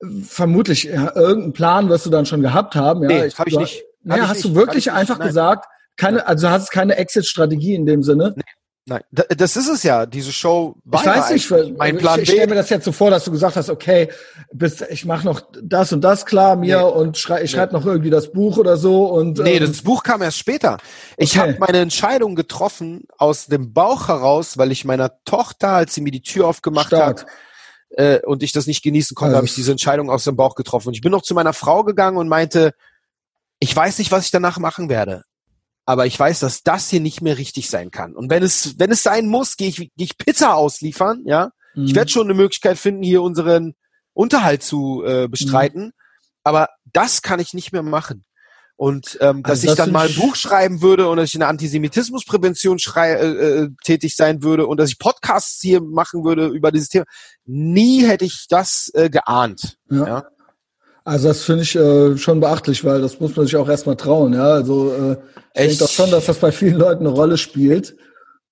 Äh, vermutlich ja, irgendeinen Plan wirst du dann schon gehabt haben. Ja, nee, habe ich nicht. Naja, hast nicht. du wirklich einfach nicht. gesagt, keine, also hast keine Exit-Strategie in dem Sinne? Nee. Nein, das ist es ja. Diese Show war ich weiß nicht, weil, mein Plan ich, ich stelle mir das jetzt so vor, dass du gesagt hast, okay, bis, ich mache noch das und das klar mir nee. und schrei, ich nee. schreibe noch irgendwie das Buch oder so und nee, ähm, das Buch kam erst später. Ich okay. habe meine Entscheidung getroffen aus dem Bauch heraus, weil ich meiner Tochter, als sie mir die Tür aufgemacht Stark. hat äh, und ich das nicht genießen konnte, also habe ich diese Entscheidung aus dem Bauch getroffen. Und ich bin noch zu meiner Frau gegangen und meinte, ich weiß nicht, was ich danach machen werde aber ich weiß, dass das hier nicht mehr richtig sein kann. Und wenn es, wenn es sein muss, gehe ich, geh ich Pizza ausliefern, ja. Mhm. Ich werde schon eine Möglichkeit finden, hier unseren Unterhalt zu äh, bestreiten. Mhm. Aber das kann ich nicht mehr machen. Und ähm, dass also, ich dann mal ein Buch schreiben würde und dass ich in der Antisemitismusprävention schrei äh, äh, tätig sein würde und dass ich Podcasts hier machen würde über dieses Thema, nie hätte ich das äh, geahnt. Ja. ja? Also das finde ich äh, schon beachtlich, weil das muss man sich auch erstmal trauen. Ja, also äh, ich denke doch schon, dass das bei vielen Leuten eine Rolle spielt.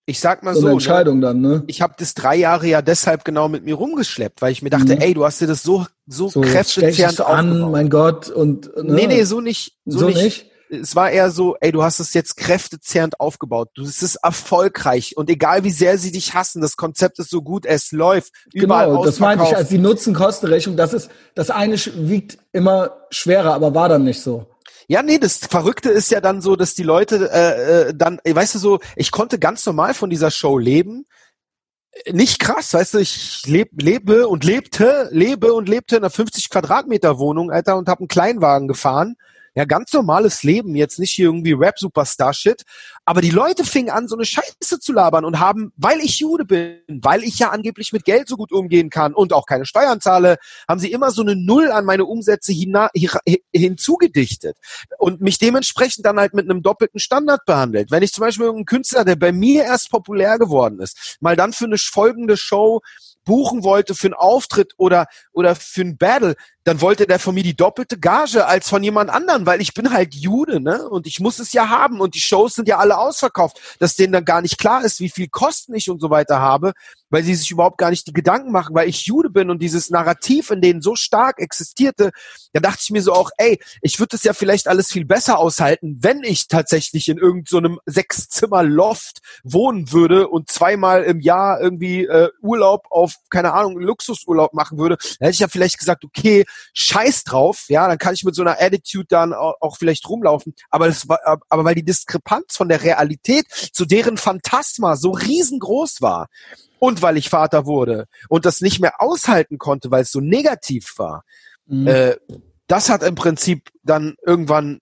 Ich sag mal so, so eine ne? Entscheidung ne? dann, ne? Ich habe das drei Jahre ja deshalb genau mit mir rumgeschleppt, weil ich mir dachte, mhm. ey, du hast dir das so so, so kräftezehrend an, mein Gott und ne? nee, nee, so nicht, so, so nicht. nicht es war eher so, ey, du hast es jetzt kräftezehrend aufgebaut. Du es ist erfolgreich und egal wie sehr sie dich hassen, das Konzept ist so gut, es läuft. Überall genau, das meinte ich als die Nutzen-Kosten-Rechnung. Das ist, das eine wiegt immer schwerer, aber war dann nicht so. Ja, nee, das Verrückte ist ja dann so, dass die Leute äh, äh, dann, weißt du so, ich konnte ganz normal von dieser Show leben. Nicht krass, weißt du, ich leb, lebe und lebte, lebe und lebte in einer 50 Quadratmeter Wohnung, Alter, und habe einen Kleinwagen gefahren ja, ganz normales Leben, jetzt nicht hier irgendwie Rap-Superstar-Shit. Aber die Leute fingen an, so eine Scheiße zu labern und haben, weil ich Jude bin, weil ich ja angeblich mit Geld so gut umgehen kann und auch keine Steuern zahle, haben sie immer so eine Null an meine Umsätze hinzugedichtet und mich dementsprechend dann halt mit einem doppelten Standard behandelt. Wenn ich zum Beispiel irgendeinen Künstler, der bei mir erst populär geworden ist, mal dann für eine folgende Show buchen wollte für einen Auftritt oder, oder für ein Battle, dann wollte der von mir die doppelte Gage als von jemand anderen, weil ich bin halt Jude, ne? Und ich muss es ja haben und die Shows sind ja alle ausverkauft, dass denen dann gar nicht klar ist, wie viel Kosten ich und so weiter habe, weil sie sich überhaupt gar nicht die Gedanken machen, weil ich Jude bin und dieses Narrativ in denen so stark existierte, da dachte ich mir so auch, ey, ich würde es ja vielleicht alles viel besser aushalten, wenn ich tatsächlich in irgendeinem so Sechszimmer-Loft wohnen würde und zweimal im Jahr irgendwie äh, Urlaub auf, keine Ahnung, Luxusurlaub machen würde. Da hätte ich ja vielleicht gesagt, okay, scheiß drauf, ja, dann kann ich mit so einer Attitude dann auch, auch vielleicht rumlaufen. Aber das war, aber weil die Diskrepanz von der Realität zu deren Phantasma so riesengroß war und weil ich Vater wurde und das nicht mehr aushalten konnte, weil es so negativ war, mhm. äh, das hat im Prinzip dann irgendwann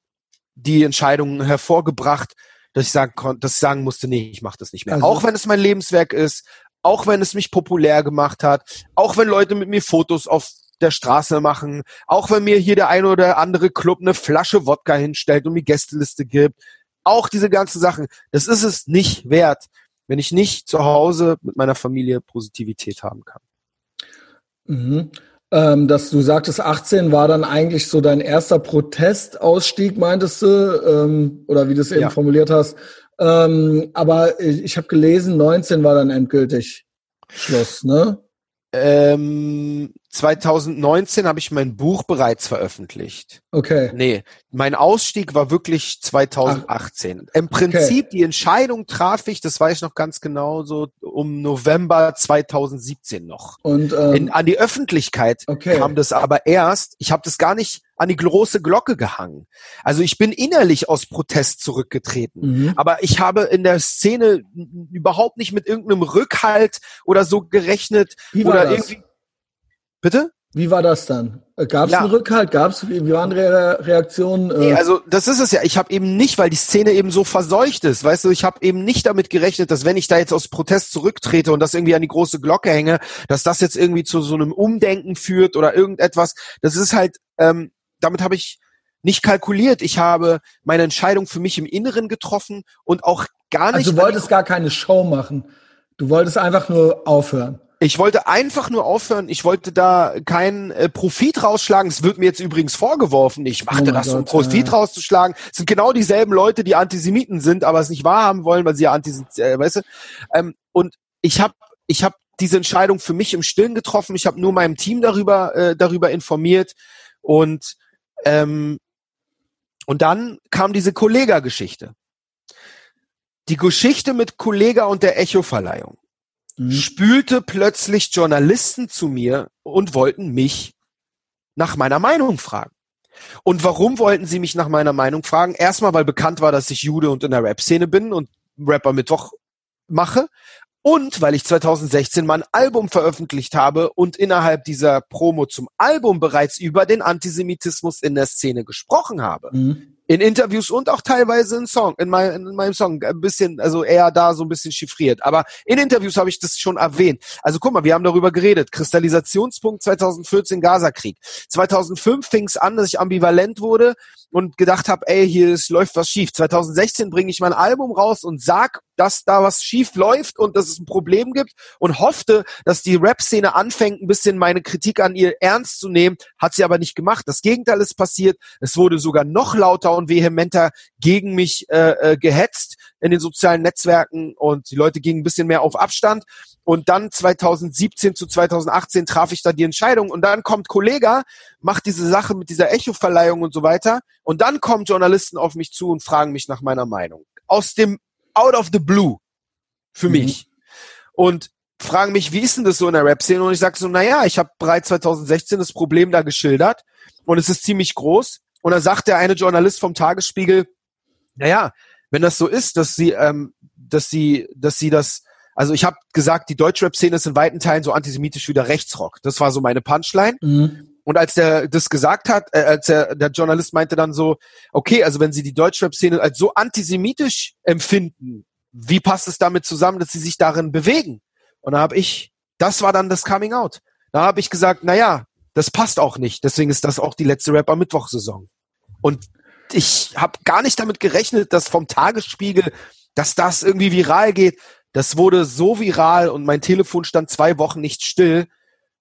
die Entscheidung hervorgebracht, dass ich sagen konnte, dass ich sagen musste, nee, ich mache das nicht mehr. Also- auch wenn es mein Lebenswerk ist, auch wenn es mich populär gemacht hat, auch wenn Leute mit mir Fotos auf der Straße machen, auch wenn mir hier der ein oder andere Club eine Flasche Wodka hinstellt und mir Gästeliste gibt, auch diese ganzen Sachen, das ist es nicht wert, wenn ich nicht zu Hause mit meiner Familie Positivität haben kann. Mhm. Ähm, dass du sagtest, 18 war dann eigentlich so dein erster Protestausstieg, meintest du, ähm, oder wie du es eben Ja. formuliert hast. Ähm, aber ich, ich habe gelesen, 19 war dann endgültig Schluss, ne? Ähm, 2019 habe ich mein Buch bereits veröffentlicht. Okay. Nee, mein Ausstieg war wirklich 2018. Im Prinzip die Entscheidung traf ich, das weiß ich noch ganz genau, so um November 2017 noch. Und ähm, In, an die Öffentlichkeit Okay. kam das aber erst. Ich habe das gar nicht an die große Glocke gehangen. Also ich bin innerlich aus Protest zurückgetreten. mhm. Aber ich habe in der Szene überhaupt nicht mit irgendeinem Rückhalt oder so gerechnet oder das? irgendwie. Bitte? Wie war das dann? Gab es Ja. einen Rückhalt? Gab es, wie, waren Re Reaktionen? Nee, Äh, also das ist es ja. Ich habe eben nicht, weil die Szene eben so verseucht ist, weißt du, ich habe eben nicht damit gerechnet, dass wenn ich da jetzt aus Protest zurücktrete und das irgendwie an die große Glocke hänge, dass das jetzt irgendwie zu so einem Umdenken führt oder irgendetwas. Das ist halt, ähm, damit habe ich nicht kalkuliert. Ich habe meine Entscheidung für mich im Inneren getroffen und auch gar nicht. also du wolltest gar keine Show machen. Du wolltest einfach nur aufhören. Ich wollte einfach nur aufhören. Ich wollte da keinen äh, Profit rausschlagen. Es wird mir jetzt übrigens vorgeworfen. Ich machte Oh das, um Gott, Profit ja. rauszuschlagen. Es sind genau dieselben Leute, die Antisemiten sind, aber es nicht wahrhaben wollen, weil sie ja Antisemiten, äh, weißt du? Ähm, und ich habe ich hab diese Entscheidung für mich im Stillen getroffen. Ich habe nur meinem Team darüber, äh, darüber informiert. Und, ähm, und dann kam diese Kollega-Geschichte. Die Geschichte mit Kollega und der Echo-Verleihung Mhm. spülte plötzlich Journalisten zu mir und wollten mich nach meiner Meinung fragen. Und warum wollten sie mich nach meiner Meinung fragen? Erstmal, weil bekannt war, dass ich Jude und in der Rap-Szene bin und Rapper Mittwoch mache. Und weil ich 2016 mein Album veröffentlicht habe und innerhalb dieser Promo zum Album bereits über den Antisemitismus in der Szene gesprochen habe Mhm. In Interviews und auch teilweise in Song, in, mein, in meinem Song, ein bisschen, also eher da so ein bisschen chiffriert. Aber in Interviews habe ich das schon erwähnt. Also guck mal, wir haben darüber geredet. Kristallisationspunkt 2014 Gazakrieg. 2005 fing es an, dass ich ambivalent wurde und gedacht habe, ey, hier ist, läuft was schief. 2016 bringe ich mein Album raus und sag, dass da was schief läuft und dass es ein Problem gibt und hoffte, dass die Rap-Szene anfängt, ein bisschen meine Kritik an ihr ernst zu nehmen. Hat sie aber nicht gemacht. Das Gegenteil ist passiert. Es wurde sogar noch lauter und vehementer gegen mich äh, äh, gehetzt in den sozialen Netzwerken und die Leute gingen ein bisschen mehr auf Abstand. Und dann 2017 zu 2018 traf ich da die Entscheidung und dann kommt Kollega, macht diese Sache mit dieser Echo-Verleihung und so weiter und dann kommen Journalisten auf mich zu und fragen mich nach meiner Meinung. Aus dem Out of the Blue für Mhm. mich. Und fragen mich, wie ist denn das so in der Rap-Szene? Und ich sage so, naja, ich habe bereits 2016 das Problem da geschildert und es ist ziemlich groß. Und dann sagt der eine Journalist vom Tagesspiegel, naja, wenn das so ist, dass sie, ähm, dass sie, dass sie das, also ich habe gesagt, die Deutschrap-Szene ist in weiten Teilen so antisemitisch wie der Rechtsrock. Das war so meine Punchline. Mhm. Und als der das gesagt hat, äh, als der, der Journalist meinte dann so, okay, also wenn Sie die Deutschrap-Szene als so antisemitisch empfinden, wie passt es damit zusammen, dass Sie sich darin bewegen? Und da habe ich, das war dann das Coming Out. Da habe ich gesagt, na ja, das passt auch nicht. Deswegen ist das auch die letzte Rap am Mittwochsaison. Und ich habe gar nicht damit gerechnet, dass vom Tagesspiegel, dass das irgendwie viral geht. Das wurde so viral und mein Telefon stand zwei Wochen nicht still.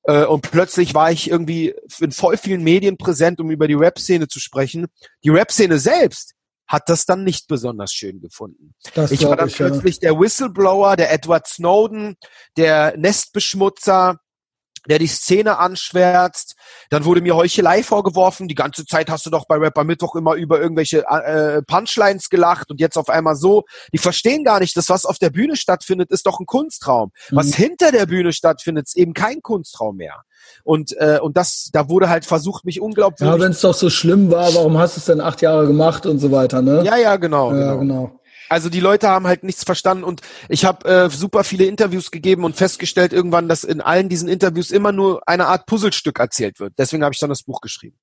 Äh, und plötzlich war ich irgendwie in voll vielen Medien präsent, um über die Rap-Szene zu sprechen. Die Rap-Szene selbst hat das dann nicht besonders schön gefunden. Das Ich war dann ich, ja. plötzlich der Whistleblower, der Edward Snowden, der Nestbeschmutzer, der die Szene anschwärzt. Dann wurde mir Heuchelei vorgeworfen. Die ganze Zeit hast du doch bei Rapper Mittwoch immer über irgendwelche äh, Punchlines gelacht und jetzt auf einmal so. Die verstehen gar nicht, dass was auf der Bühne stattfindet, ist doch ein Kunstraum. Was Mhm. hinter der Bühne stattfindet, ist eben kein Kunstraum mehr. Und äh, und das, da wurde halt versucht, mich Ja, unglaubwürdig. wenn es doch so schlimm war, warum hast du es denn acht Jahre gemacht und so weiter, ne? Ja, ja, genau. ja genau. genau. Also die Leute haben halt nichts verstanden und ich habe äh, super viele Interviews gegeben und festgestellt irgendwann, dass in allen diesen Interviews immer nur eine Art Puzzlestück erzählt wird. Deswegen habe ich dann das Buch geschrieben.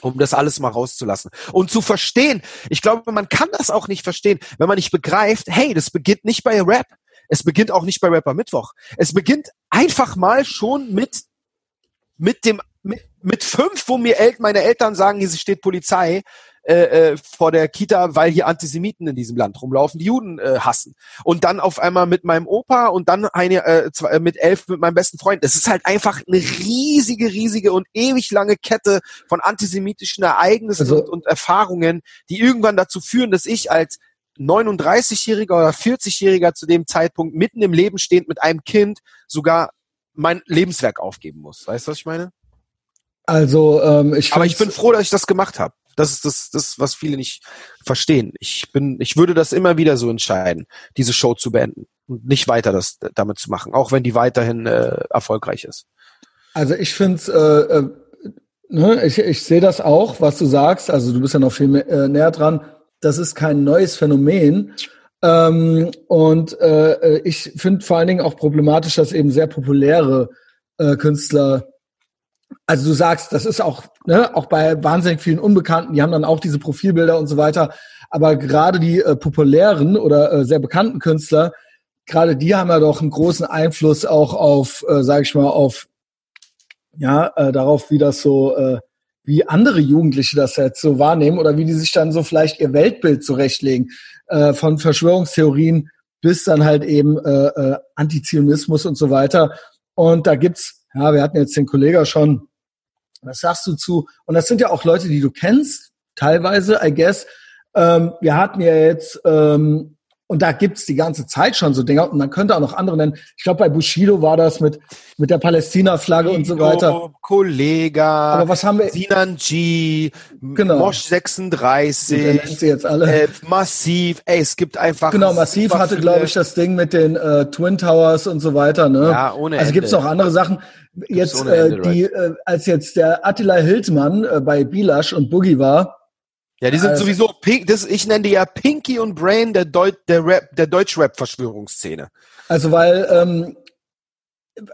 um das alles mal rauszulassen und zu verstehen. Ich glaube, man kann das auch nicht verstehen, wenn man nicht begreift, hey, das beginnt nicht bei Rap. Es beginnt auch nicht bei Rapper Mittwoch. Es beginnt einfach mal schon mit, mit dem, mit, mit fünf, wo mir El meine Eltern sagen, hier steht Polizei äh, äh, vor der Kita, weil hier Antisemiten in diesem Land rumlaufen, die Juden äh, hassen. Und dann auf einmal mit meinem Opa und dann eine äh, zwei, äh, mit elf mit meinem besten Freund. Das ist halt einfach eine riesige, riesige und ewig lange Kette von antisemitischen Ereignissen also, und, und Erfahrungen, die irgendwann dazu führen, dass ich als 39-Jähriger oder 40-Jähriger zu dem Zeitpunkt mitten im Leben stehend mit einem Kind sogar mein Lebenswerk aufgeben muss. Weißt du, was ich meine? Also ähm, ich Aber ich bin froh, dass ich das gemacht habe. Das ist das, das, was viele nicht verstehen. Ich bin, ich würde das immer wieder so entscheiden, diese Show zu beenden und nicht weiter das damit zu machen, auch wenn die weiterhin äh, erfolgreich ist. Also ich finde äh, äh, ne, ich, ich sehe das auch, was du sagst. Also du bist ja noch viel mehr, äh, näher dran. Das ist kein neues Phänomen. Ähm, und äh, ich finde vor allen Dingen auch problematisch, dass eben sehr populäre äh, Künstler also du sagst, das ist auch, ne, auch bei wahnsinnig vielen Unbekannten, die haben dann auch diese Profilbilder und so weiter. Aber gerade die äh, populären oder äh, sehr bekannten Künstler, gerade die haben ja doch einen großen Einfluss auch auf, äh, sage ich mal, auf ja äh, darauf, wie das so, äh, wie andere Jugendliche das jetzt so wahrnehmen oder wie die sich dann so vielleicht ihr Weltbild zurechtlegen äh, von Verschwörungstheorien bis dann halt eben äh, äh, Antizionismus und so weiter. Und da gibt's ja, wir hatten jetzt den Kollegen schon. Was sagst du zu? Und das sind ja auch Leute, die du kennst, teilweise, I guess. Ähm, wir hatten ja jetzt ähm, und da gibt's die ganze Zeit schon so Dinge. Und man könnte auch noch andere nennen. Ich glaube, bei Bushido war das mit, mit der Palästina-Flagge und so weiter. Kollega, Aber was haben wir? Sinan G, genau. Mosch 36. Gut, sie jetzt alle. Äh, massiv. Ey, es gibt einfach. Genau, Massiv hatte, glaube ich, das Ding mit den äh, Twin Towers und so weiter. Ne? Ja, ohne Also gibt's noch andere Sachen. Jetzt, äh, die, äh, als jetzt der Attila Hildmann äh, bei Bilash und Boogie war, ja, die sind also, sowieso pink, das, ich nenne die ja Pinky und Brain der, Deu der Rap, der Deutschrap-Verschwörungsszene. Also weil ähm,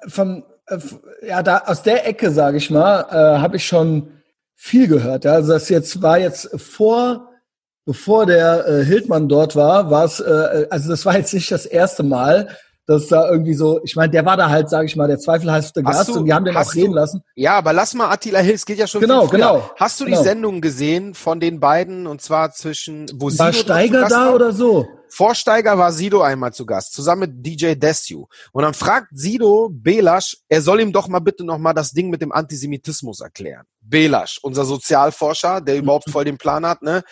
von äh, ja da aus der Ecke, sage ich mal, äh, habe ich schon viel gehört. Ja? Also das jetzt war jetzt vor, bevor der äh, Hildmann dort war, war es, äh, also das war jetzt nicht das erste Mal, dass da irgendwie so, ich meine, der war da halt, sage ich mal, der zweifelhafte Gast du, und die haben den auch reden lassen. Ja, aber lass mal Attila Hills, geht ja schon Genau, genau. Hast du genau. die Sendung gesehen von den beiden und zwar zwischen, wo War Sido Steiger da war? oder so? Vorsteiger war Sido einmal zu Gast, zusammen mit DJ Desu. Und dann fragt Sido Belasch, er soll ihm doch mal bitte noch mal das Ding mit dem Antisemitismus erklären. Belasch, unser Sozialforscher, der überhaupt voll den Plan hat, ne?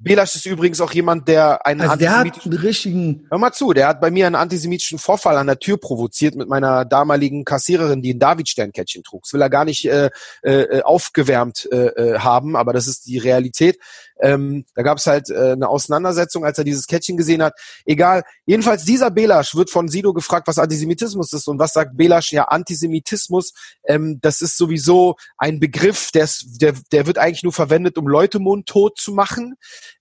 Belasch ist übrigens auch jemand, der einen also der hat einen richtigen. Hör mal zu, der hat bei mir einen antisemitischen Vorfall an der Tür provoziert mit meiner damaligen Kassiererin, die ein David-Sternkettchen trug. Das will er gar nicht äh, äh, aufgewärmt äh, äh haben, aber das ist die Realität. Ähm, da gab es halt äh, eine Auseinandersetzung, als er dieses Kettchen gesehen hat. Egal. Jedenfalls dieser Belasch wird von Sido gefragt, was Antisemitismus ist. Und was sagt Belasch? Ja, Antisemitismus, ähm, das ist sowieso ein Begriff, der, der, der wird eigentlich nur verwendet, um Leute mundtot zu machen.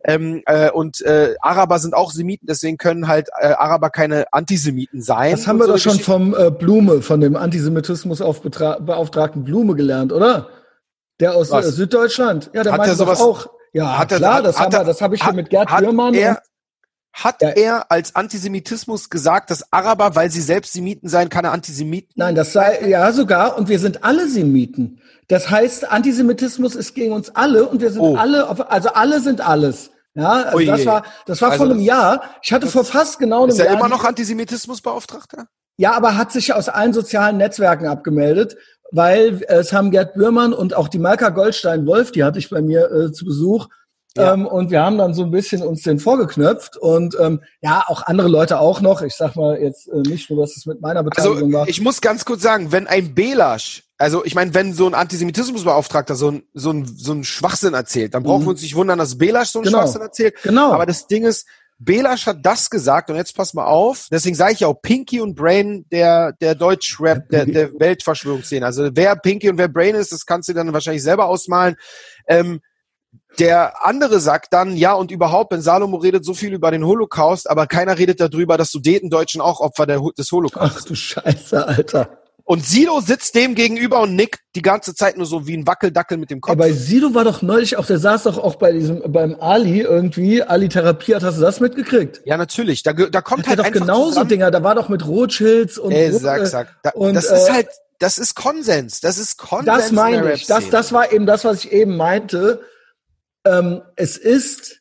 Ähm, äh, und äh, Araber sind auch Semiten, deswegen können halt äh, Araber keine Antisemiten sein. Das haben wir so doch schon vom äh, Blume, von dem Antisemitismus Beauftragten Blume gelernt, oder? Der aus äh, Süddeutschland. Ja, der hat meinte sowas, auch, ja, hat klar, er, das, hat, wir, das habe ich schon mit Gerd Bührmann. Er, hat ja. er als Antisemitismus gesagt, dass Araber, weil sie selbst Semiten seien, keine Antisemiten? Nein, das sei, ja sogar, und wir sind alle Semiten. Das heißt, Antisemitismus ist gegen uns alle und wir sind oh. alle, also alle sind alles. Ja, also das war, das war also vor einem Jahr. Ich hatte vor fast genau einem Jahr. Ist er immer noch Antisemitismusbeauftragter? Ja, aber hat sich aus allen sozialen Netzwerken abgemeldet weil es haben Gerd Bührmann und auch die Malka Goldstein-Wolf, die hatte ich bei mir äh, zu Besuch. Ja. Ähm, und wir haben dann so ein bisschen uns den vorgeknöpft und ähm, ja, auch andere Leute auch noch. Ich sag mal jetzt äh, nicht nur, dass es mit meiner Beteiligung also, war. Ich muss ganz kurz sagen, wenn ein Belasch, also ich meine, wenn so ein Antisemitismusbeauftragter so ein, so ein, so ein Schwachsinn erzählt, dann brauchen mhm. wir uns nicht wundern, dass Belasch so ein genau. Schwachsinn erzählt. Genau. Aber das Ding ist, Belasch hat das gesagt und jetzt pass mal auf. Deswegen sage ich auch Pinky und Brain der der Deutschrap der der Weltverschwörungsszene. Also wer Pinky und wer Brain ist, das kannst du dann wahrscheinlich selber ausmalen. Ähm, der andere sagt dann, ja und überhaupt, wenn Salomo redet so viel über den Holocaust, aber keiner redet darüber, dass Sudetendeutschen auch Opfer der, des Holocaust Ach du Scheiße, Alter. Und Sido sitzt dem gegenüber und nickt die ganze Zeit nur so wie ein Wackeldackel mit dem Kopf. Aber bei Sido war doch neulich auch, der saß doch auch bei diesem, beim Ali irgendwie, Ali therapiert, hast du das mitgekriegt? Ja, natürlich. Da, da kommt Hat halt doch einfach genauso zusammen, Dinger, da war doch mit Rothschilds und Ey, sag, sag. Da, und, das äh, ist halt, das ist Konsens. Das ist Konsens. Das meine ich. Das, das war eben das, was ich eben meinte. Ähm, es ist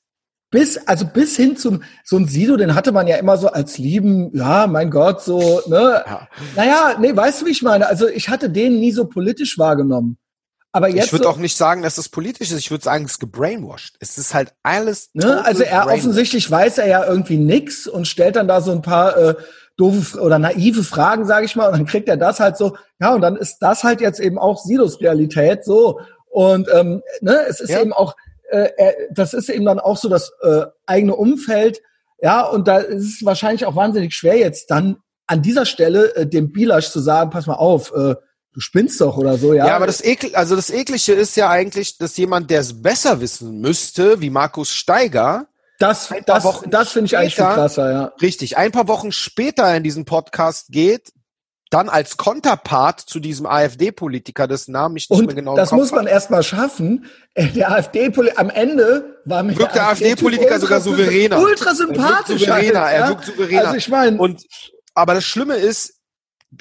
bis, also bis hin zum, so ein Sido, den hatte man ja immer so als lieben, ja, mein Gott, so, ne? Ja. Naja, nee, weißt du, wie ich meine? Also ich hatte den nie so politisch wahrgenommen. Aber jetzt Ich würde so, auch nicht sagen, dass das politisch ist. Ich würde sagen, es ist gebrainwashed. Es ist halt alles. Ne? Also er offensichtlich weiß er ja irgendwie nix und stellt dann da so ein paar äh, doofe oder naive Fragen, sage ich mal, und dann kriegt er das halt so, ja, und dann ist das halt jetzt eben auch Silos Realität so. Und ähm, ne, es ist Ja. eben auch, äh, das ist eben dann auch so das äh, eigene Umfeld, ja, und da ist es wahrscheinlich auch wahnsinnig schwer jetzt dann an dieser Stelle äh, dem Bilasch zu sagen, pass mal auf, äh, du spinnst doch oder so, ja. Ja, aber das Ekel, also das Eklige ist ja eigentlich, dass jemand, der es besser wissen müsste, wie Markus Steiger, das, das, das finde ich eigentlich viel krasser, ja. richtig, ein paar Wochen später in diesen Podcast geht, dann als Konterpart zu diesem AfD-Politiker, dessen Namen ich nicht Und mehr genau das muss man erstmal schaffen. Äh, Der AfD, am Ende war mir Wirkt der AfD-Politiker sogar souveräner. Ultra Er wirkt sympathisch. souveräner, halt, er ja? wirkt souveräner. Also ich meine, Und aber das Schlimme ist,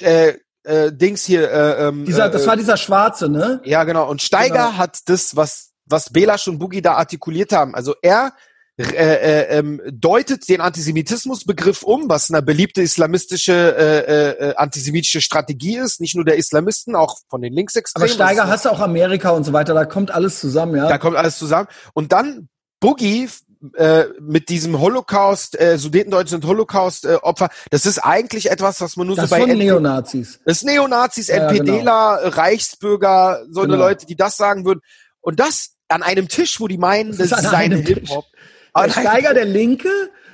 äh, äh, Dings hier, äh, ähm, dieser, äh, das war dieser Schwarze, ne? Ja, genau. Und Steiger Genau. hat das, was, was Belasch und Boogie da artikuliert haben. Also er äh, äh, ähm, deutet den Antisemitismusbegriff um, was eine beliebte islamistische, äh, äh, antisemitische Strategie ist. Nicht nur der Islamisten, auch von den Aber Linksextremen. Steiger Das ist- hast du auch Amerika und so weiter, da kommt alles zusammen, ja. Da kommt alles zusammen. Und dann Boogie äh, mit diesem Holocaust, äh, Sudetendeutschen sind Holocaust-Opfer. das ist eigentlich etwas, was man nur das so bei von NP Neonazis. Das sind Neonazis, Ja, NPDler, Reichsbürger, so eine Genau. Leute, die das sagen würden. Und das an einem Tisch, wo die meinen, Das das, ist seine. Hip-Hop. Der einem- Steiger, der Linke.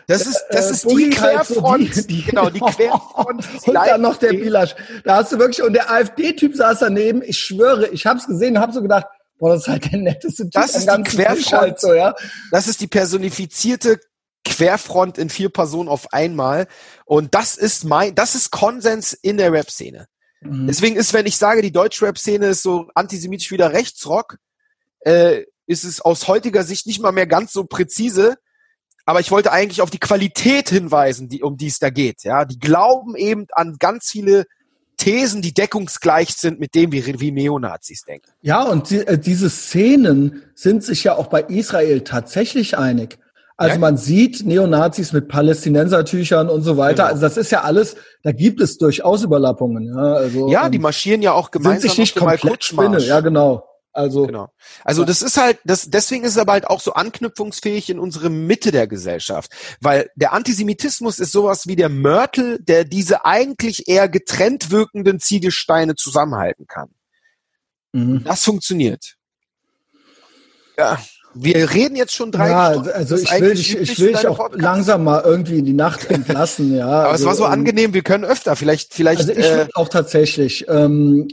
Das ist, das äh, ist die so Querfront. die- die- genau, die Querfront. und dann noch der. Bilasch. Da hast du wirklich, und der AfD-Typ saß daneben, ich schwöre, ich hab's gesehen und hab so gedacht, boah, das ist halt der netteste Typ Das ist die Querfront. halt so, ja. Das ist die personifizierte Querfront in vier Personen auf einmal. Und das ist mein, das ist Konsens in der Rap-Szene. Mhm. Deswegen ist, wenn ich sage, die deutsche Rap-Szene ist so antisemitisch wie der Rechtsrock, äh, ist es aus heutiger Sicht nicht mal mehr ganz so präzise. Aber ich wollte eigentlich auf die Qualität hinweisen, die, um die es da geht. Ja, die glauben eben an ganz viele Thesen, die deckungsgleich sind mit dem, wie, wie Neonazis denken. Ja, und die, äh, diese Szenen sind sich ja auch bei Israel tatsächlich einig. Also Ja. man sieht Neonazis mit Palästinensertüchern und so weiter. Genau. Also das ist ja alles, da gibt es durchaus Überlappungen. Ja, also, Ja, die marschieren ja auch sind gemeinsam sich nicht auf komplett Spinne. Ja, genau. Also Genau. Also das ist halt, das, deswegen ist es aber halt auch so anknüpfungsfähig in unsere Mitte der Gesellschaft. Weil der Antisemitismus ist sowas wie der Mörtel, der diese eigentlich eher getrennt wirkenden Ziegelsteine zusammenhalten kann. mhm. Das funktioniert. Ja. Wir reden jetzt schon drei ja, Stunden. also ich will üblich ich will dich auch Podcasts. langsam mal irgendwie in die Nacht entlassen. Ja, Aber es war so ähm, angenehm, wir können öfter. Vielleicht, vielleicht. Also ich äh, auch tatsächlich. Ähm,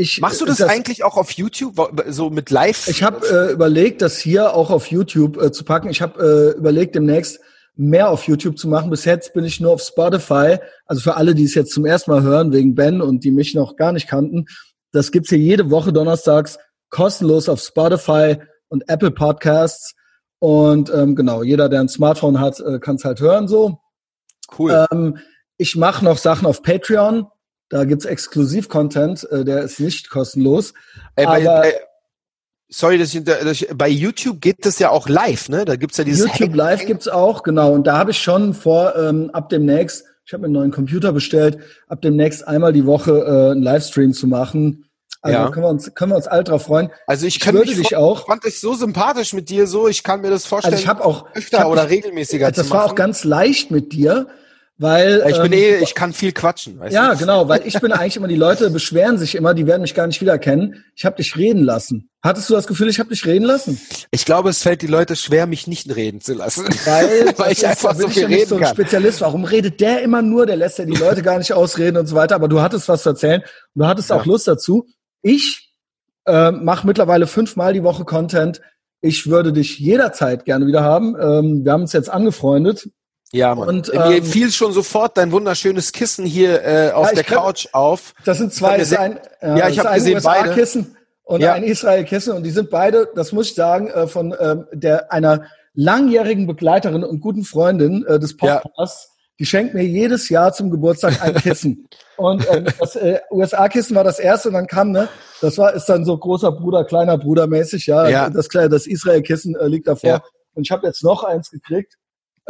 ich, machst du das, eigentlich auch auf YouTube, so mit Live? Ich habe äh, überlegt, das hier auch auf YouTube äh, zu packen. Ich habe äh, überlegt, demnächst mehr auf YouTube zu machen. Bis jetzt bin ich nur auf Spotify. Also für alle, die es jetzt zum ersten Mal hören, wegen Ben und die mich noch gar nicht kannten, das gibt's hier jede Woche donnerstags kostenlos auf Spotify und Apple Podcasts. Und ähm, genau, jeder, der ein Smartphone hat, äh, kann es halt hören so. cool. Ähm, ich mache noch Sachen auf Patreon. Da gibt's Exklusiv-Content, äh, der ist nicht kostenlos. Ey, bei, äh, sorry, dass ich, dass ich, bei YouTube geht das ja auch live, ne? Da gibt's ja dieses YouTube Hang- Live gibt's auch, genau. Und da habe ich schon vor, ähm, ab demnächst, ich habe mir einen neuen Computer bestellt, ab demnächst einmal die Woche äh, einen Livestream zu machen. Also Ja. können wir uns können wir uns alle drauf freuen. Also ich, Ich kann würde mich dich auch- fand dich so sympathisch mit dir, so ich kann mir das vorstellen. Also ich habe auch öfter ich hab oder regelmäßiger Das war auch ganz leicht mit dir, weil ich bin ähm, eh, ich kann viel quatschen, weißt ja du? genau, weil ich bin eigentlich immer die Leute beschweren sich immer, die werden mich gar nicht wiedererkennen. Ich habe dich reden lassen. Hattest du das Gefühl, ich habe dich reden lassen? Ich glaube, es fällt die Leute schwer, mich nicht reden zu lassen. Weil, Weil ich einfach so ich viel ja nicht reden so ein kann. Spezialist. Warum redet der immer nur? Der lässt ja die Leute gar nicht ausreden und so weiter. Aber du hattest was zu erzählen und du hattest Ja. auch Lust dazu. Ich äh, mache mittlerweile fünfmal die Woche Content. Ich würde dich jederzeit gerne wieder haben. Ähm, wir haben uns jetzt angefreundet. Ja, Mann. Und, ähm, Mir fiel schon sofort dein wunderschönes Kissen hier äh, auf ja, der glaub, Couch auf. Das sind zwei. Das ein, äh, ja, ich habe gesehen beide. Kissen und ja. ein Israel-Kissen und die sind beide, das muss ich sagen, äh, von ähm, der einer langjährigen Begleiterin und guten Freundin äh, des Podcasts. Ja. Die schenkt mir jedes Jahr zum Geburtstag ein Kissen. und ähm, das äh, USA-Kissen war das erste und dann kam, ne, das war, ist dann so großer Bruder, kleiner Bruder mäßig, ja. ja. Das, das Israel-Kissen äh, liegt davor. Und ich habe jetzt noch eins gekriegt.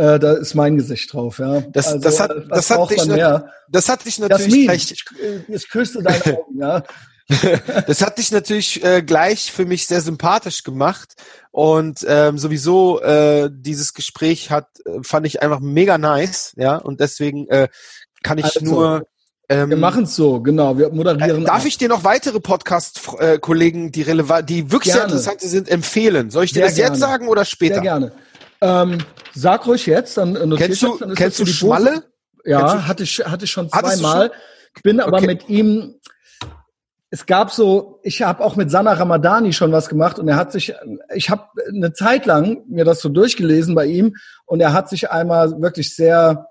Äh, da ist mein Gesicht drauf, ja. Das, also, das hat, das hat dich, mehr? das hat dich natürlich Jasmin. Ich, äh, ich küsste deine Augen, ja. das hat dich natürlich äh, gleich für mich sehr sympathisch gemacht und ähm, sowieso äh, dieses Gespräch hat äh, fand ich einfach mega nice, ja und deswegen äh, kann ich also, nur ähm, wir machen es so, genau. Wir moderieren. Äh, darf ich dir noch weitere Podcast-Kollegen, die relevant, die wirklich gerne. sehr interessant sind, empfehlen? Soll ich dir sehr das gerne. jetzt sagen oder später? Sehr gerne. Ähm, sag ruhig jetzt, dann notiere kennst du, dann kennst du Schmalle? Ja, du, hatte ich hatte ich schon zweimal. Ich bin aber okay. mit ihm es gab so, ich habe auch mit Sana Ramadani schon was gemacht und er hat sich, ich habe eine Zeit lang mir das so durchgelesen bei ihm und er hat sich einmal wirklich sehr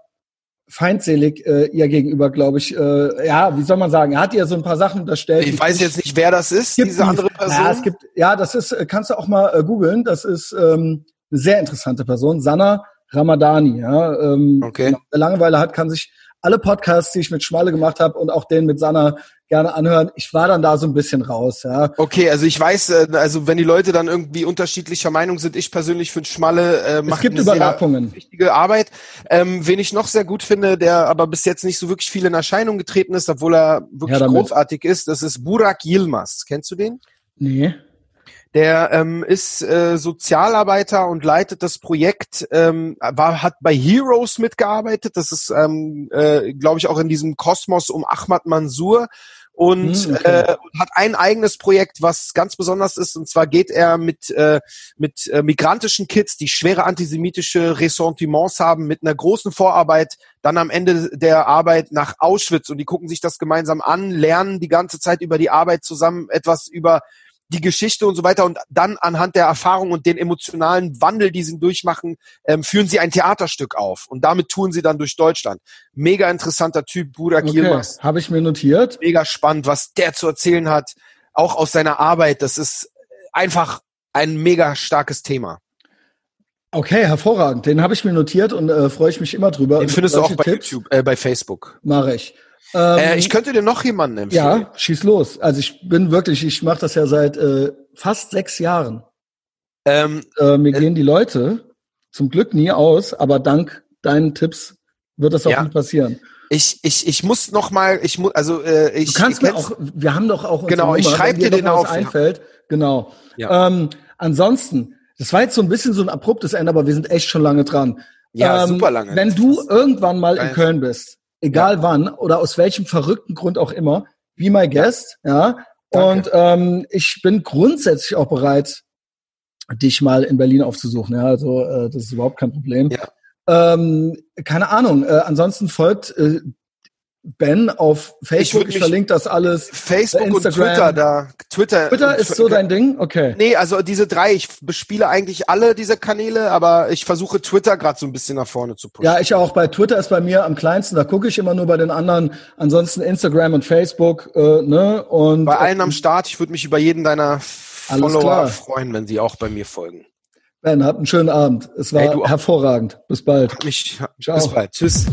feindselig äh, ihr gegenüber, glaube ich. Äh, ja, wie soll man sagen? Er hat ihr so ein paar Sachen unterstellt. Ich weiß jetzt nicht, wer das ist, diese andere Person. Ja, es gibt, ja, das ist, äh, kannst du auch mal äh, googeln. Das ist ähm, eine sehr interessante Person, Sana Ramadani. Ja, ähm, okay. Wer Langeweile hat, kann sich alle Podcasts, die ich mit Schmalle gemacht habe und auch den mit Sana gerne anhören. Ich war dann da so ein bisschen raus, ja. Okay, also ich weiß, äh, also wenn die Leute dann irgendwie unterschiedlicher Meinung sind, ich persönlich finde Schmalle äh, macht es gibt eine Überlappungen. wichtige Arbeit. Ähm, wen ich noch sehr gut finde, der aber bis jetzt nicht so wirklich viel in Erscheinung getreten ist, obwohl er wirklich ja, großartig ist, das ist Burak Yilmaz. Kennst du den? Nee. Der ähm, ist äh, Sozialarbeiter und leitet das Projekt, ähm, war, hat bei Heroes mitgearbeitet. Das ist, ähm, äh, glaube ich, auch in diesem Kosmos um Ahmad Mansour und hm, okay. äh, hat ein eigenes Projekt, was ganz besonders ist. Und zwar geht er mit, äh, mit äh, migrantischen Kids, die schwere antisemitische Ressentiments haben, mit einer großen Vorarbeit dann am Ende der Arbeit nach Auschwitz und die gucken sich das gemeinsam an, lernen die ganze Zeit über die Arbeit zusammen etwas über die Geschichte und so weiter und dann anhand der Erfahrung und den emotionalen Wandel, die sie durchmachen, ähm, führen sie ein Theaterstück auf und damit touren sie dann durch Deutschland. Mega interessanter Typ, Burak okay, Yilmaz. Habe ich mir notiert. Mega spannend, was der zu erzählen hat, auch aus seiner Arbeit. Das ist einfach ein mega starkes Thema. Okay, hervorragend. Den habe ich mir notiert und äh, freue ich mich immer drüber. Den findest du auch bei Tipps? YouTube, äh, bei Facebook. Mache ich. Ähm, äh, ich könnte dir noch jemanden empfehlen. Ja, schieß los. Also ich bin wirklich, ich mache das ja seit äh, fast sechs Jahren. Ähm, äh, mir äh, gehen die Leute zum Glück nie aus, aber dank deinen Tipps wird das auch ja. nicht passieren. Ich, ich, ich muss noch mal, ich muss, also äh, ich. Du kannst mir auch, wir haben doch auch genau, ich schreibe dir den auf. Einfällt, genau. Ja. Ähm, ansonsten, das war jetzt so ein bisschen so ein abruptes Ende, aber wir sind echt schon lange dran. Ja, ähm, super lange. Wenn du irgendwann mal in Köln bist, egal ja. wann oder aus welchem verrückten Grund auch immer, be my guest, ja. ja? Und ähm, ich bin grundsätzlich auch bereit, dich mal in Berlin aufzusuchen. Ja, also äh, das ist überhaupt kein Problem. Ja. Ähm, keine Ahnung. Äh, ansonsten folgt äh, Ben auf Facebook. Ich, ich verlinke das alles. Facebook Instagram. und Twitter da. Twitter. Twitter ist so dein Ding? Okay. Nee, also diese drei, ich bespiele eigentlich alle diese Kanäle, aber ich versuche Twitter gerade so ein bisschen nach vorne zu pushen. Ja, ich auch. Bei Twitter ist bei mir am kleinsten, da gucke ich immer nur bei den anderen. Ansonsten Instagram und Facebook, äh, ne? Und bei allen am Start, ich würde mich über jeden deiner Follower klar. freuen, wenn sie auch bei mir folgen. Ben, habt einen schönen Abend. Es war hey, hervorragend. Bis bald. Mich, Bis bald. Tschüss.